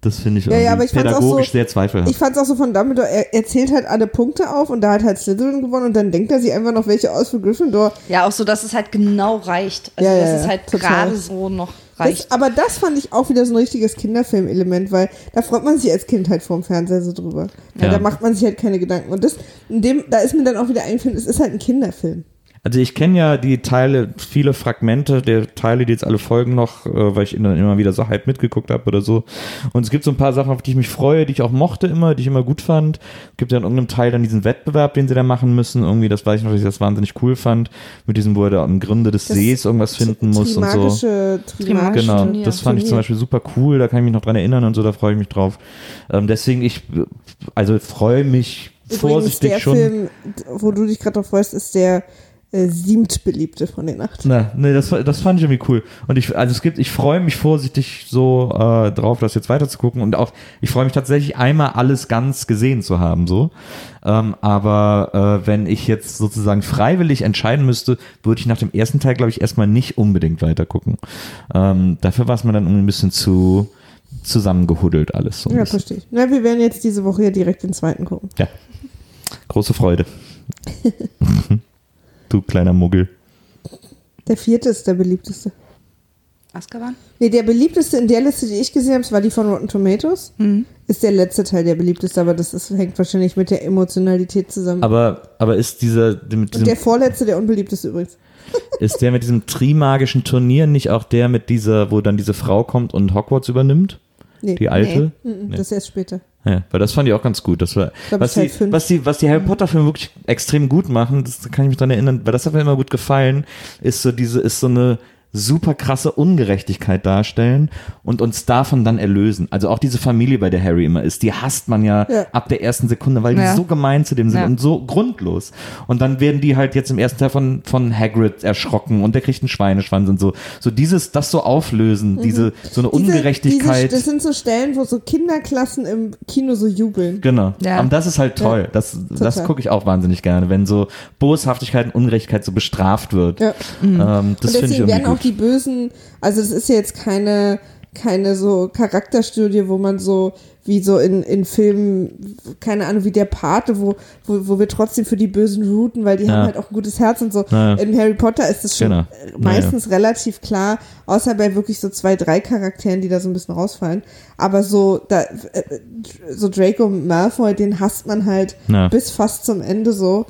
Das finde ich Mhm. Ja, irgendwie ja, aber ich fand's auch pädagogisch so- sehr zweifelhaft. Ich fand es auch so von Dumbledore, er, er zählt halt alle Punkte auf und da hat halt Slytherin gewonnen und dann denkt er sich einfach noch welche aus für Gryffindor. Ja, auch so, dass es halt genau reicht. Also, Ja, ja, es halt gerade so noch reicht. Das, aber das fand ich auch wieder so ein richtiges Kinderfilmelement, weil da freut man sich als Kind halt vorm Fernseher so drüber. Ja. Da macht man sich halt keine Gedanken. Und das, in dem, da ist mir dann auch wieder eingefallen, es ist halt ein Kinderfilm. Also ich kenne ja die Teile, viele Fragmente der Teile, die jetzt alle folgen noch, äh, weil ich dann immer wieder so halb mitgeguckt habe oder so. Und es gibt so ein paar Sachen, auf die ich mich freue, die ich auch mochte immer, die ich immer gut fand. Es gibt ja in irgendeinem Teil dann diesen Wettbewerb, den sie da machen müssen. Irgendwie, das weiß ich noch, dass ich das wahnsinnig cool fand. Mit diesem, wo er da am Gründe des Das Sees irgendwas finden muss und so. Trimagische, Genau, Turnier. das fand ich zum. Beispiel super cool, da kann ich mich noch dran erinnern und so, da freue ich mich drauf. Ähm, deswegen, ich, also freue mich Übrigens, vorsichtig der schon. Film, wo du dich gerade drauf freust, ist der äh, siebtbeliebte von den acht. Na, nee, das, das fand ich irgendwie cool. Und ich, also es gibt, ich freue mich vorsichtig so äh, drauf, das jetzt weiter zu gucken. Und auch, ich freue mich tatsächlich einmal alles ganz gesehen zu haben, so. Ähm, aber äh, wenn ich jetzt sozusagen freiwillig entscheiden müsste, würde ich nach dem ersten Teil, glaube ich, erstmal nicht unbedingt weiter gucken. Ähm, dafür war es mir dann irgendwie ein bisschen zu zusammengehuddelt alles. So Ja, bisschen. verstehe ich. Na, wir werden jetzt diese Woche ja direkt den zweiten gucken. Ja. Große Freude. du kleiner Muggel. Der vierte ist der beliebteste. Azkaban? Nee, der beliebteste in der Liste, die ich gesehen habe, das war die von Rotten Tomatoes. Ist der letzte Teil der beliebteste, aber das ist, hängt wahrscheinlich mit der Emotionalität zusammen. Aber, aber ist dieser mit Und diesem, der vorletzte der unbeliebteste übrigens. ist der mit diesem trimagischen Turnier nicht auch der mit dieser, wo dann diese Frau kommt und Hogwarts übernimmt? Nee. Die alte? Mhm, Das ist erst später. Ja, weil das fand ich auch ganz gut. Das war, glaub, was, die, was, die, was die Harry Potter Filme wirklich extrem gut machen, das kann ich mich dran erinnern, weil das hat mir immer gut gefallen, ist so diese, ist so eine super krasse Ungerechtigkeit darstellen und uns davon dann erlösen. Also auch diese Familie, bei der Harry immer ist, die hasst man ja, Ja. ab der ersten Sekunde, weil Ja. die so gemein zu dem sind Ja. und so grundlos. Und dann werden die halt jetzt im ersten Teil von, von Hagrid erschrocken und der kriegt einen Schweineschwanz und so. So dieses, das so auflösen, diese, so eine Mhm. Diese- Ungerechtigkeit. Diese, das sind so Stellen, wo so Kinderklassen im Kino so jubeln. Genau. Ja. Und das ist halt toll. Das, das gucke ich auch wahnsinnig gerne, wenn so Boshaftigkeit und Ungerechtigkeit so bestraft wird. Ja. Ähm, das finde ich irgendwie gut. Die Bösen, also es ist ja jetzt keine, keine so Charakterstudie, wo man so, wie so in, in Filmen, keine Ahnung, wie der Pate, wo, wo, wo wir trotzdem für die Bösen routen, weil die Ja. haben halt auch ein gutes Herz und so. Ja. In Harry Potter ist es schon Genau. äh, meistens relativ klar, außer bei wirklich so zwei, drei Charakteren, die da so ein bisschen rausfallen. Aber so, da, äh, so Draco Malfoy, den hasst man halt Ja. bis fast zum Ende so.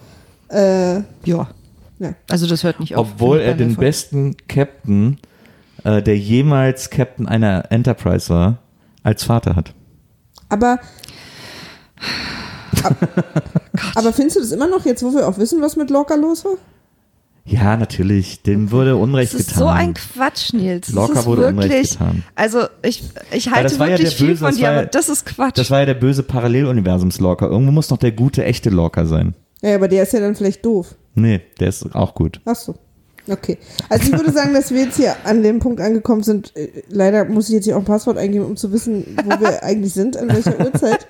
Äh, Ja. Ja. Also das hört nicht auf. Obwohl er den besten Captain, äh, der jemals Captain einer Enterprise war, als Vater hat. Aber. ab, aber findest du das immer noch, jetzt wo wir auch wissen, was mit Lorca los war? Ja, natürlich. Dem wurde Unrecht Das ist getan. so ein Quatsch, Nils. Ist wurde Unrecht wirklich, getan. Also ich, ich halte das war ja wirklich der viel Böse, von das dir, ja- aber das ist Quatsch. Das war ja der böse Paralleluniversums-Lorca. Irgendwo muss noch der gute, echte Lorca sein. Ja, aber der ist ja dann vielleicht doof. Nee, der ist auch gut. Ach so. Okay. Also ich würde sagen, dass wir jetzt hier an dem Punkt angekommen sind. Äh, Leider muss ich jetzt hier auch ein Passwort eingeben, um zu wissen, wo wir eigentlich sind, an welcher Uhrzeit.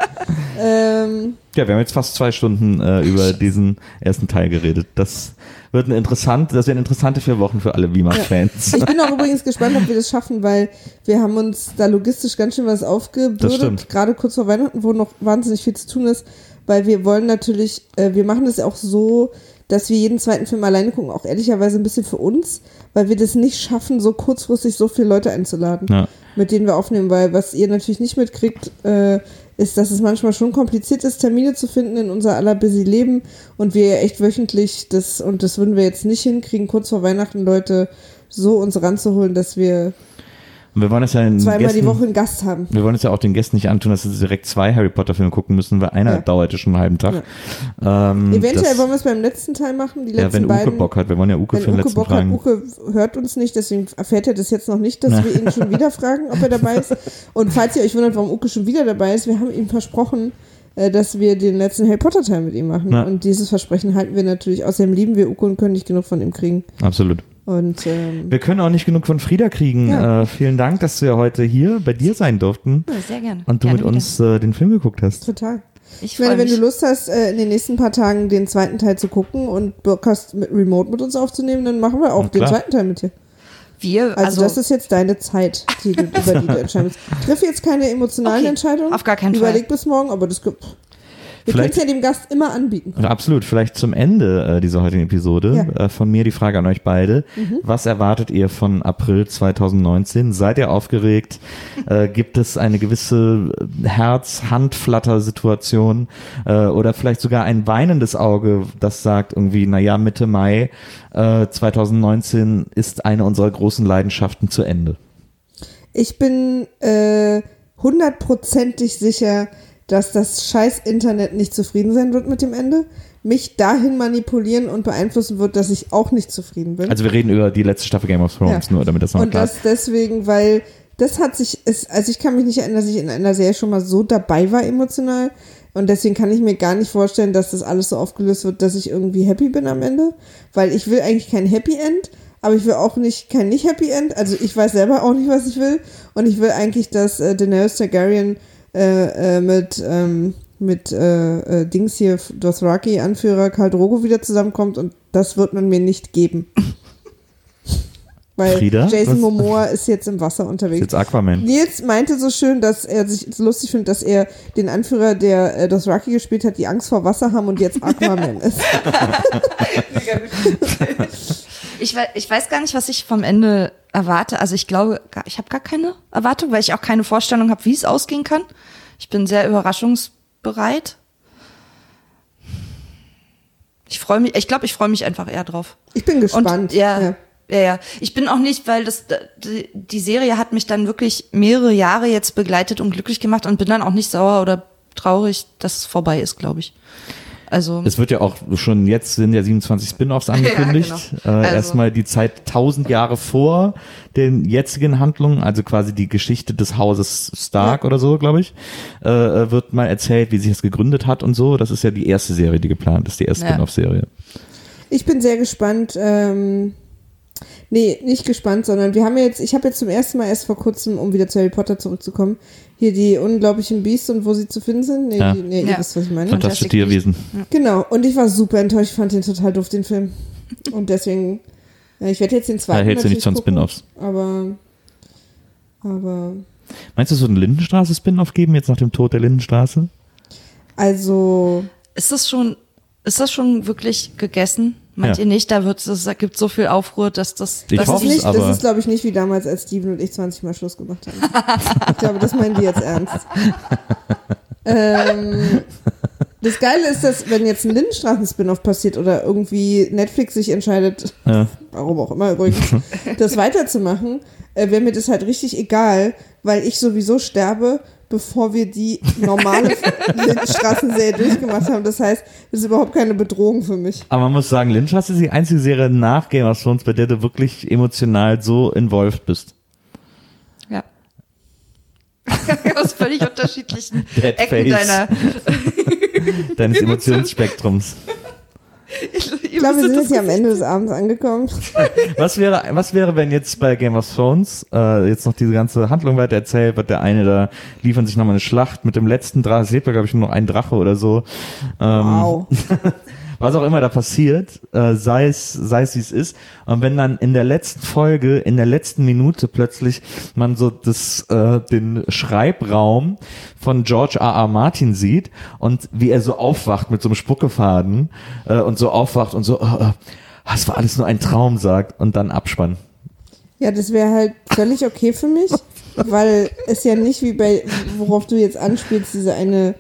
Ähm, Ja, wir haben jetzt fast zwei Stunden äh, über diesen ersten Teil geredet. Das wird eine interessante, das werden interessante vier Wochen für alle Weimar-Fans. ich bin auch übrigens gespannt, ob wir das schaffen, weil wir haben uns da logistisch ganz schön was Das aufgebürdet, stimmt. gerade kurz vor Weihnachten, wo noch wahnsinnig viel zu tun ist, weil wir wollen natürlich, äh, wir machen das auch so, dass wir jeden zweiten Film alleine gucken, auch ehrlicherweise ein bisschen für uns, weil wir das nicht schaffen, so kurzfristig so viele Leute einzuladen, Ja. mit denen wir aufnehmen, weil was ihr natürlich nicht mitkriegt, äh, ist, dass es manchmal schon kompliziert ist, Termine zu finden in unser aller busy Leben und wir echt wöchentlich das, und das würden wir jetzt nicht hinkriegen, kurz vor Weihnachten Leute so uns ranzuholen, dass wir Und wir wollen es ja zweimal Gästen, die Woche einen Gast haben. wir wollen es ja auch den Gästen nicht antun, dass sie direkt zwei Harry Potter Filme gucken müssen, weil einer Ja. dauerte schon einen halben Tag. Ähm, Eventuell das, wollen wir es beim letzten Teil machen, die ja, letzten wenn Uke beiden. Bock hat. Wir wollen ja Uke für wenn den Uke letzten Bock hat, fragen. Uke hört uns nicht, deswegen erfährt er das jetzt noch nicht, dass wir ihn schon wieder fragen, ob er dabei ist. Und falls ihr euch wundert, warum Uke schon wieder dabei ist, wir haben ihm versprochen, äh, dass wir den letzten Harry Potter Teil mit ihm machen. Ja. Und dieses Versprechen halten wir natürlich. Außerdem lieben wir Uke und können nicht genug von ihm kriegen. Absolut. Und ähm, Wir können auch nicht genug von Frieda kriegen. Ja. Äh, vielen Dank, dass wir heute hier bei dir sein durften Ja, sehr gerne. und du gerne mit uns äh, den Film geguckt hast. total. Wieder. Ich Ich meine, wenn du Lust hast, äh, in den nächsten paar Tagen den zweiten Teil zu gucken und Bock hast, mit Remote mit uns aufzunehmen, dann machen wir auch den zweiten Teil mit dir. wir, Also, also, das ist jetzt deine Zeit, die du, über die du entscheiden musst. Triff jetzt keine emotionalen Okay, Entscheidungen. auf gar keinen Fall. Überleg bis morgen, aber das gibt. Wir können Vielleicht- es ja dem Gast immer anbieten. Absolut. Vielleicht zum Ende äh, dieser heutigen Episode Ja. Mhm. äh, von mir die Frage an euch beide. Was erwartet ihr von April 2019? Seid ihr aufgeregt? äh, gibt es eine gewisse äh, Herz-Hand-Flatter-Situation äh, oder vielleicht sogar ein weinendes Auge, das sagt irgendwie, naja, Mitte Mai äh, 2019 ist eine unserer großen Leidenschaften zu Ende. Ich bin äh, hundertprozentig sicher, dass das scheiß Internet nicht zufrieden sein wird mit dem Ende, mich dahin manipulieren und beeinflussen wird, dass ich auch nicht zufrieden bin. Also wir reden über die letzte Staffel Game of Thrones, Ja. nur damit das noch und klar das ist. deswegen, weil das hat sich, es, also ich kann mich nicht erinnern, dass ich in einer Serie schon mal so dabei war emotional. Und deswegen kann ich mir gar nicht vorstellen, dass das alles so aufgelöst wird, dass ich irgendwie happy bin am Ende. Weil ich will eigentlich kein Happy End, aber ich will auch nicht kein nicht Happy End. Also ich weiß selber auch nicht, was ich will. Und ich will eigentlich, dass äh, Daenerys Targaryen äh, äh, mit, ähm, mit äh, äh, Dings hier, Dothraki-Anführer Khal Drogo wieder zusammenkommt. Und das wird man mir nicht geben. Weil Frieda, Jason was- Momoa ist jetzt im Wasser unterwegs. Jetzt Aquaman. Nils meinte so schön, dass er sich so lustig findet, dass er den Anführer, der äh, das Rocky gespielt hat, die Angst vor Wasser haben und jetzt Aquaman ist. Ich, ich weiß gar nicht, was ich vom Ende erwarte. Also ich glaube, ich habe gar keine Erwartung, weil ich auch keine Vorstellung habe, wie es ausgehen kann. Ich bin sehr überraschungsbereit. Ich freue mich, ich glaube, ich freue mich einfach eher drauf. Ich bin gespannt. Und, ja, ja, ja, Ich bin auch nicht, weil das die, die Serie hat mich dann wirklich mehrere Jahre jetzt begleitet und glücklich gemacht und bin dann auch nicht sauer oder traurig, dass es vorbei ist, glaube ich. Also Es wird ja auch schon jetzt sind ja 27 Spin-offs angekündigt. genau. äh, Also- Erstmal die Zeit 1000 Jahre vor den jetzigen Handlungen, also quasi die Geschichte des Hauses Stark oder so, glaube ich, äh, äh, wird mal erzählt, wie sich das gegründet hat und so. Das ist ja die erste Serie, die geplant ist, die erste Ja. Spin-off-Serie. Ich bin sehr gespannt. Ähm, nee, nicht gespannt, sondern wir haben jetzt, ich habe jetzt zum ersten Mal erst vor kurzem, um wieder zu Harry Potter zurückzukommen, hier die unglaublichen Beasts und wo sie zu finden sind. Nee, Ja. die, nee ihr Ja. wisst, was ich meine. Fantastische Tierwesen. Genau, und ich war super enttäuscht, ich fand den total doof, den Film. Und deswegen, ja, ich werde jetzt den Da zweiten hältst du nichts von Spin-offs. Aber, aber, Meinst du, es wird einen Lindenstraße-Spin-off geben, jetzt nach dem Tod der Lindenstraße? also, ist das schon, ist das schon wirklich gegessen? Meint Ja. ihr nicht? Da wird es, da gibt so viel Aufruhr, dass das, Ich das hoffe ist, nicht, aber- das ist glaube ich, nicht wie damals, als Steven und ich 20 Mal Schluss gemacht haben. ich glaube, das meinen die jetzt ernst. ähm, das Geile ist, dass wenn jetzt ein Lindenstraßen-Spin-Off passiert oder irgendwie Netflix sich entscheidet, Ja. warum auch immer übrigens, das weiterzumachen, äh, wäre mir das halt richtig egal, weil ich sowieso sterbe, bevor wir die normale Lindenstraßenserie durchgemacht haben. Das heißt, das ist überhaupt keine Bedrohung für mich. Aber man muss sagen, Lindenstraße ist die einzige Serie nach Game of Thrones, bei der du wirklich emotional so involved bist. ja. Aus völlig unterschiedlichen Dead Ecken face. deiner. Deines Emotionsspektrums. Ich glaube, wir sind jetzt hier am Ende des Abends angekommen. Was wäre, was wäre, wenn jetzt bei Game of Thrones äh, jetzt noch diese ganze Handlung weiter erzählt wird? Der eine da liefern sich nochmal eine Schlacht mit dem letzten Drache. Es lebt ja, glaube ich, nur noch ein Drache oder so. Ähm, Wow. was auch immer da passiert, äh, sei es, sei es wie es ist. Und wenn dann in der letzten Folge, in der letzten Minute plötzlich man so das, äh, den Schreibraum von George R. R. Martin sieht und wie er so aufwacht mit so einem Spuckefaden äh, und so aufwacht und so, äh, äh, das war alles nur ein Traum, sagt und dann Abspann. Ja, das wäre halt völlig okay für mich, weil es ja nicht wie bei, worauf du jetzt anspielst, diese eine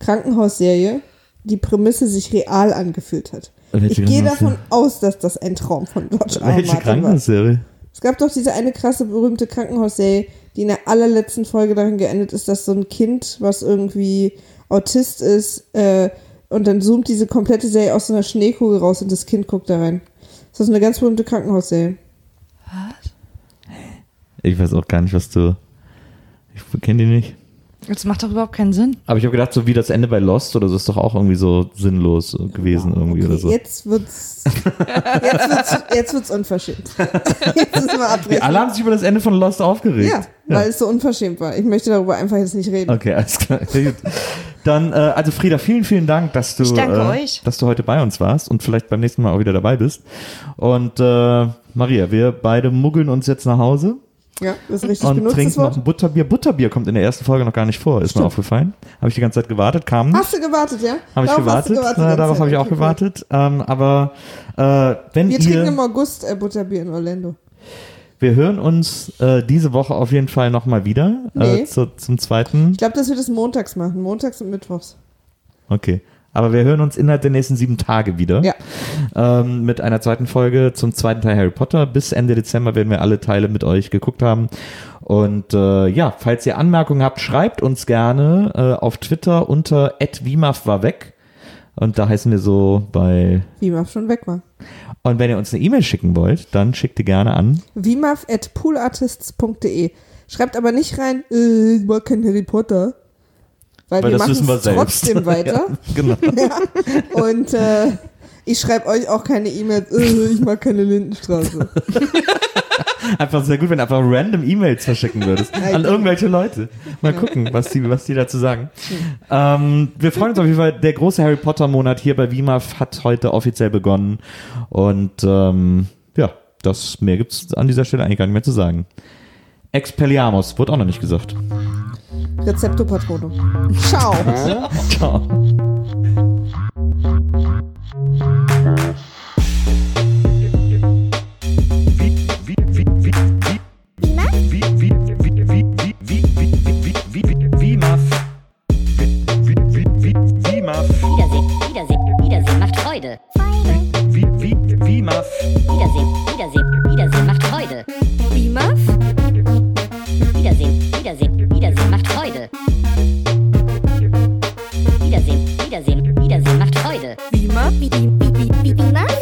Krankenhausserie, die Prämisse sich real angefühlt hat. Welche ich gehe davon aus, dass das ein Traum von George R. R. Welche. Krankenhausserie? Es gab doch diese eine krasse, berühmte Krankenhausserie, die in der allerletzten Folge darin geendet ist, dass so ein Kind, was irgendwie Autist ist, äh, und dann zoomt diese komplette Serie aus so einer Schneekugel raus und das Kind guckt da rein. Das ist eine ganz berühmte Krankenhausserie. Ich weiß auch gar nicht, was du. Ich kenne die nicht. Das macht doch überhaupt keinen Sinn. Aber ich habe gedacht, so wie das Ende bei Lost oder so ist doch auch irgendwie so sinnlos gewesen irgendwie oder so. Jetzt wird's, jetzt wird's, jetzt wird's unverschämt. Jetzt müssen wir abbrechen. Die alle haben sich über das Ende von Lost aufgeregt. ja, weil es so unverschämt war. Ich möchte darüber einfach jetzt nicht reden. Okay, alles klar. Dann, äh, also Frieda, vielen, vielen Dank, dass du, äh, dass du heute bei uns warst und vielleicht beim nächsten Mal auch wieder dabei bist. Und äh, Maria, wir beide muggeln uns jetzt nach Hause Ja, das ist richtig und benutztes trinken noch ein Butterbier. Butterbier kommt in der ersten Folge noch gar nicht vor, ist mir Stimmt. aufgefallen. Habe ich die ganze Zeit gewartet, kam. Hast du gewartet, ja? Habe ich gewartet, du gewartet äh, darauf habe ich auch gewartet. Ähm, aber äh, wenn Wir ihr, trinken im August äh, Butterbier in Orlando. wir hören uns äh, diese Woche auf jeden Fall nochmal wieder Nee. äh, zu, zum zweiten. Ich glaube, dass wir das montags machen. Montags und mittwochs. Okay. Aber wir hören uns innerhalb der nächsten sieben Tage wieder. Ja. Ähm, mit einer zweiten Folge zum zweiten Teil Harry Potter. Bis Ende Dezember werden wir alle Teile mit euch geguckt haben. Und äh, ja, falls ihr Anmerkungen habt, schreibt uns gerne äh, auf Twitter unter @wimaf war weg. Und da heißen wir so bei. Wie Maf schon weg war. Und wenn ihr uns eine E-Mail schicken wollt, dann schickt die gerne an. Wimaf at poolartists.de. Schreibt aber nicht rein, äh, ich mag kein Harry Potter. Weil, Weil wir das machen es trotzdem weiter. Genau. Und äh, ich schreibe euch auch keine E-Mails, äh, ich mag keine Lindenstraße. Einfach sehr gut, wenn du einfach random E-Mails verschicken würdest an irgendwelche Leute. Mal gucken, was die, was die dazu sagen. Ähm, wir freuen uns auf jeden Fall. Der große Harry Potter Monat hier bei WIMAF hat heute offiziell begonnen. Und ähm, ja, das mehr gibt's an dieser Stelle eigentlich gar nicht mehr zu sagen. Expelliarmus, wurde auch noch nicht gesagt. Rezepto Patrono. Ciao. Ciao. Wiedersehen, Wiedersehen, Wiedersehen macht Freude. Wie, wie, wie, wie, Muff. Wiedersehen, Wiedersehen macht Freude. Wie Beamer, Beamer.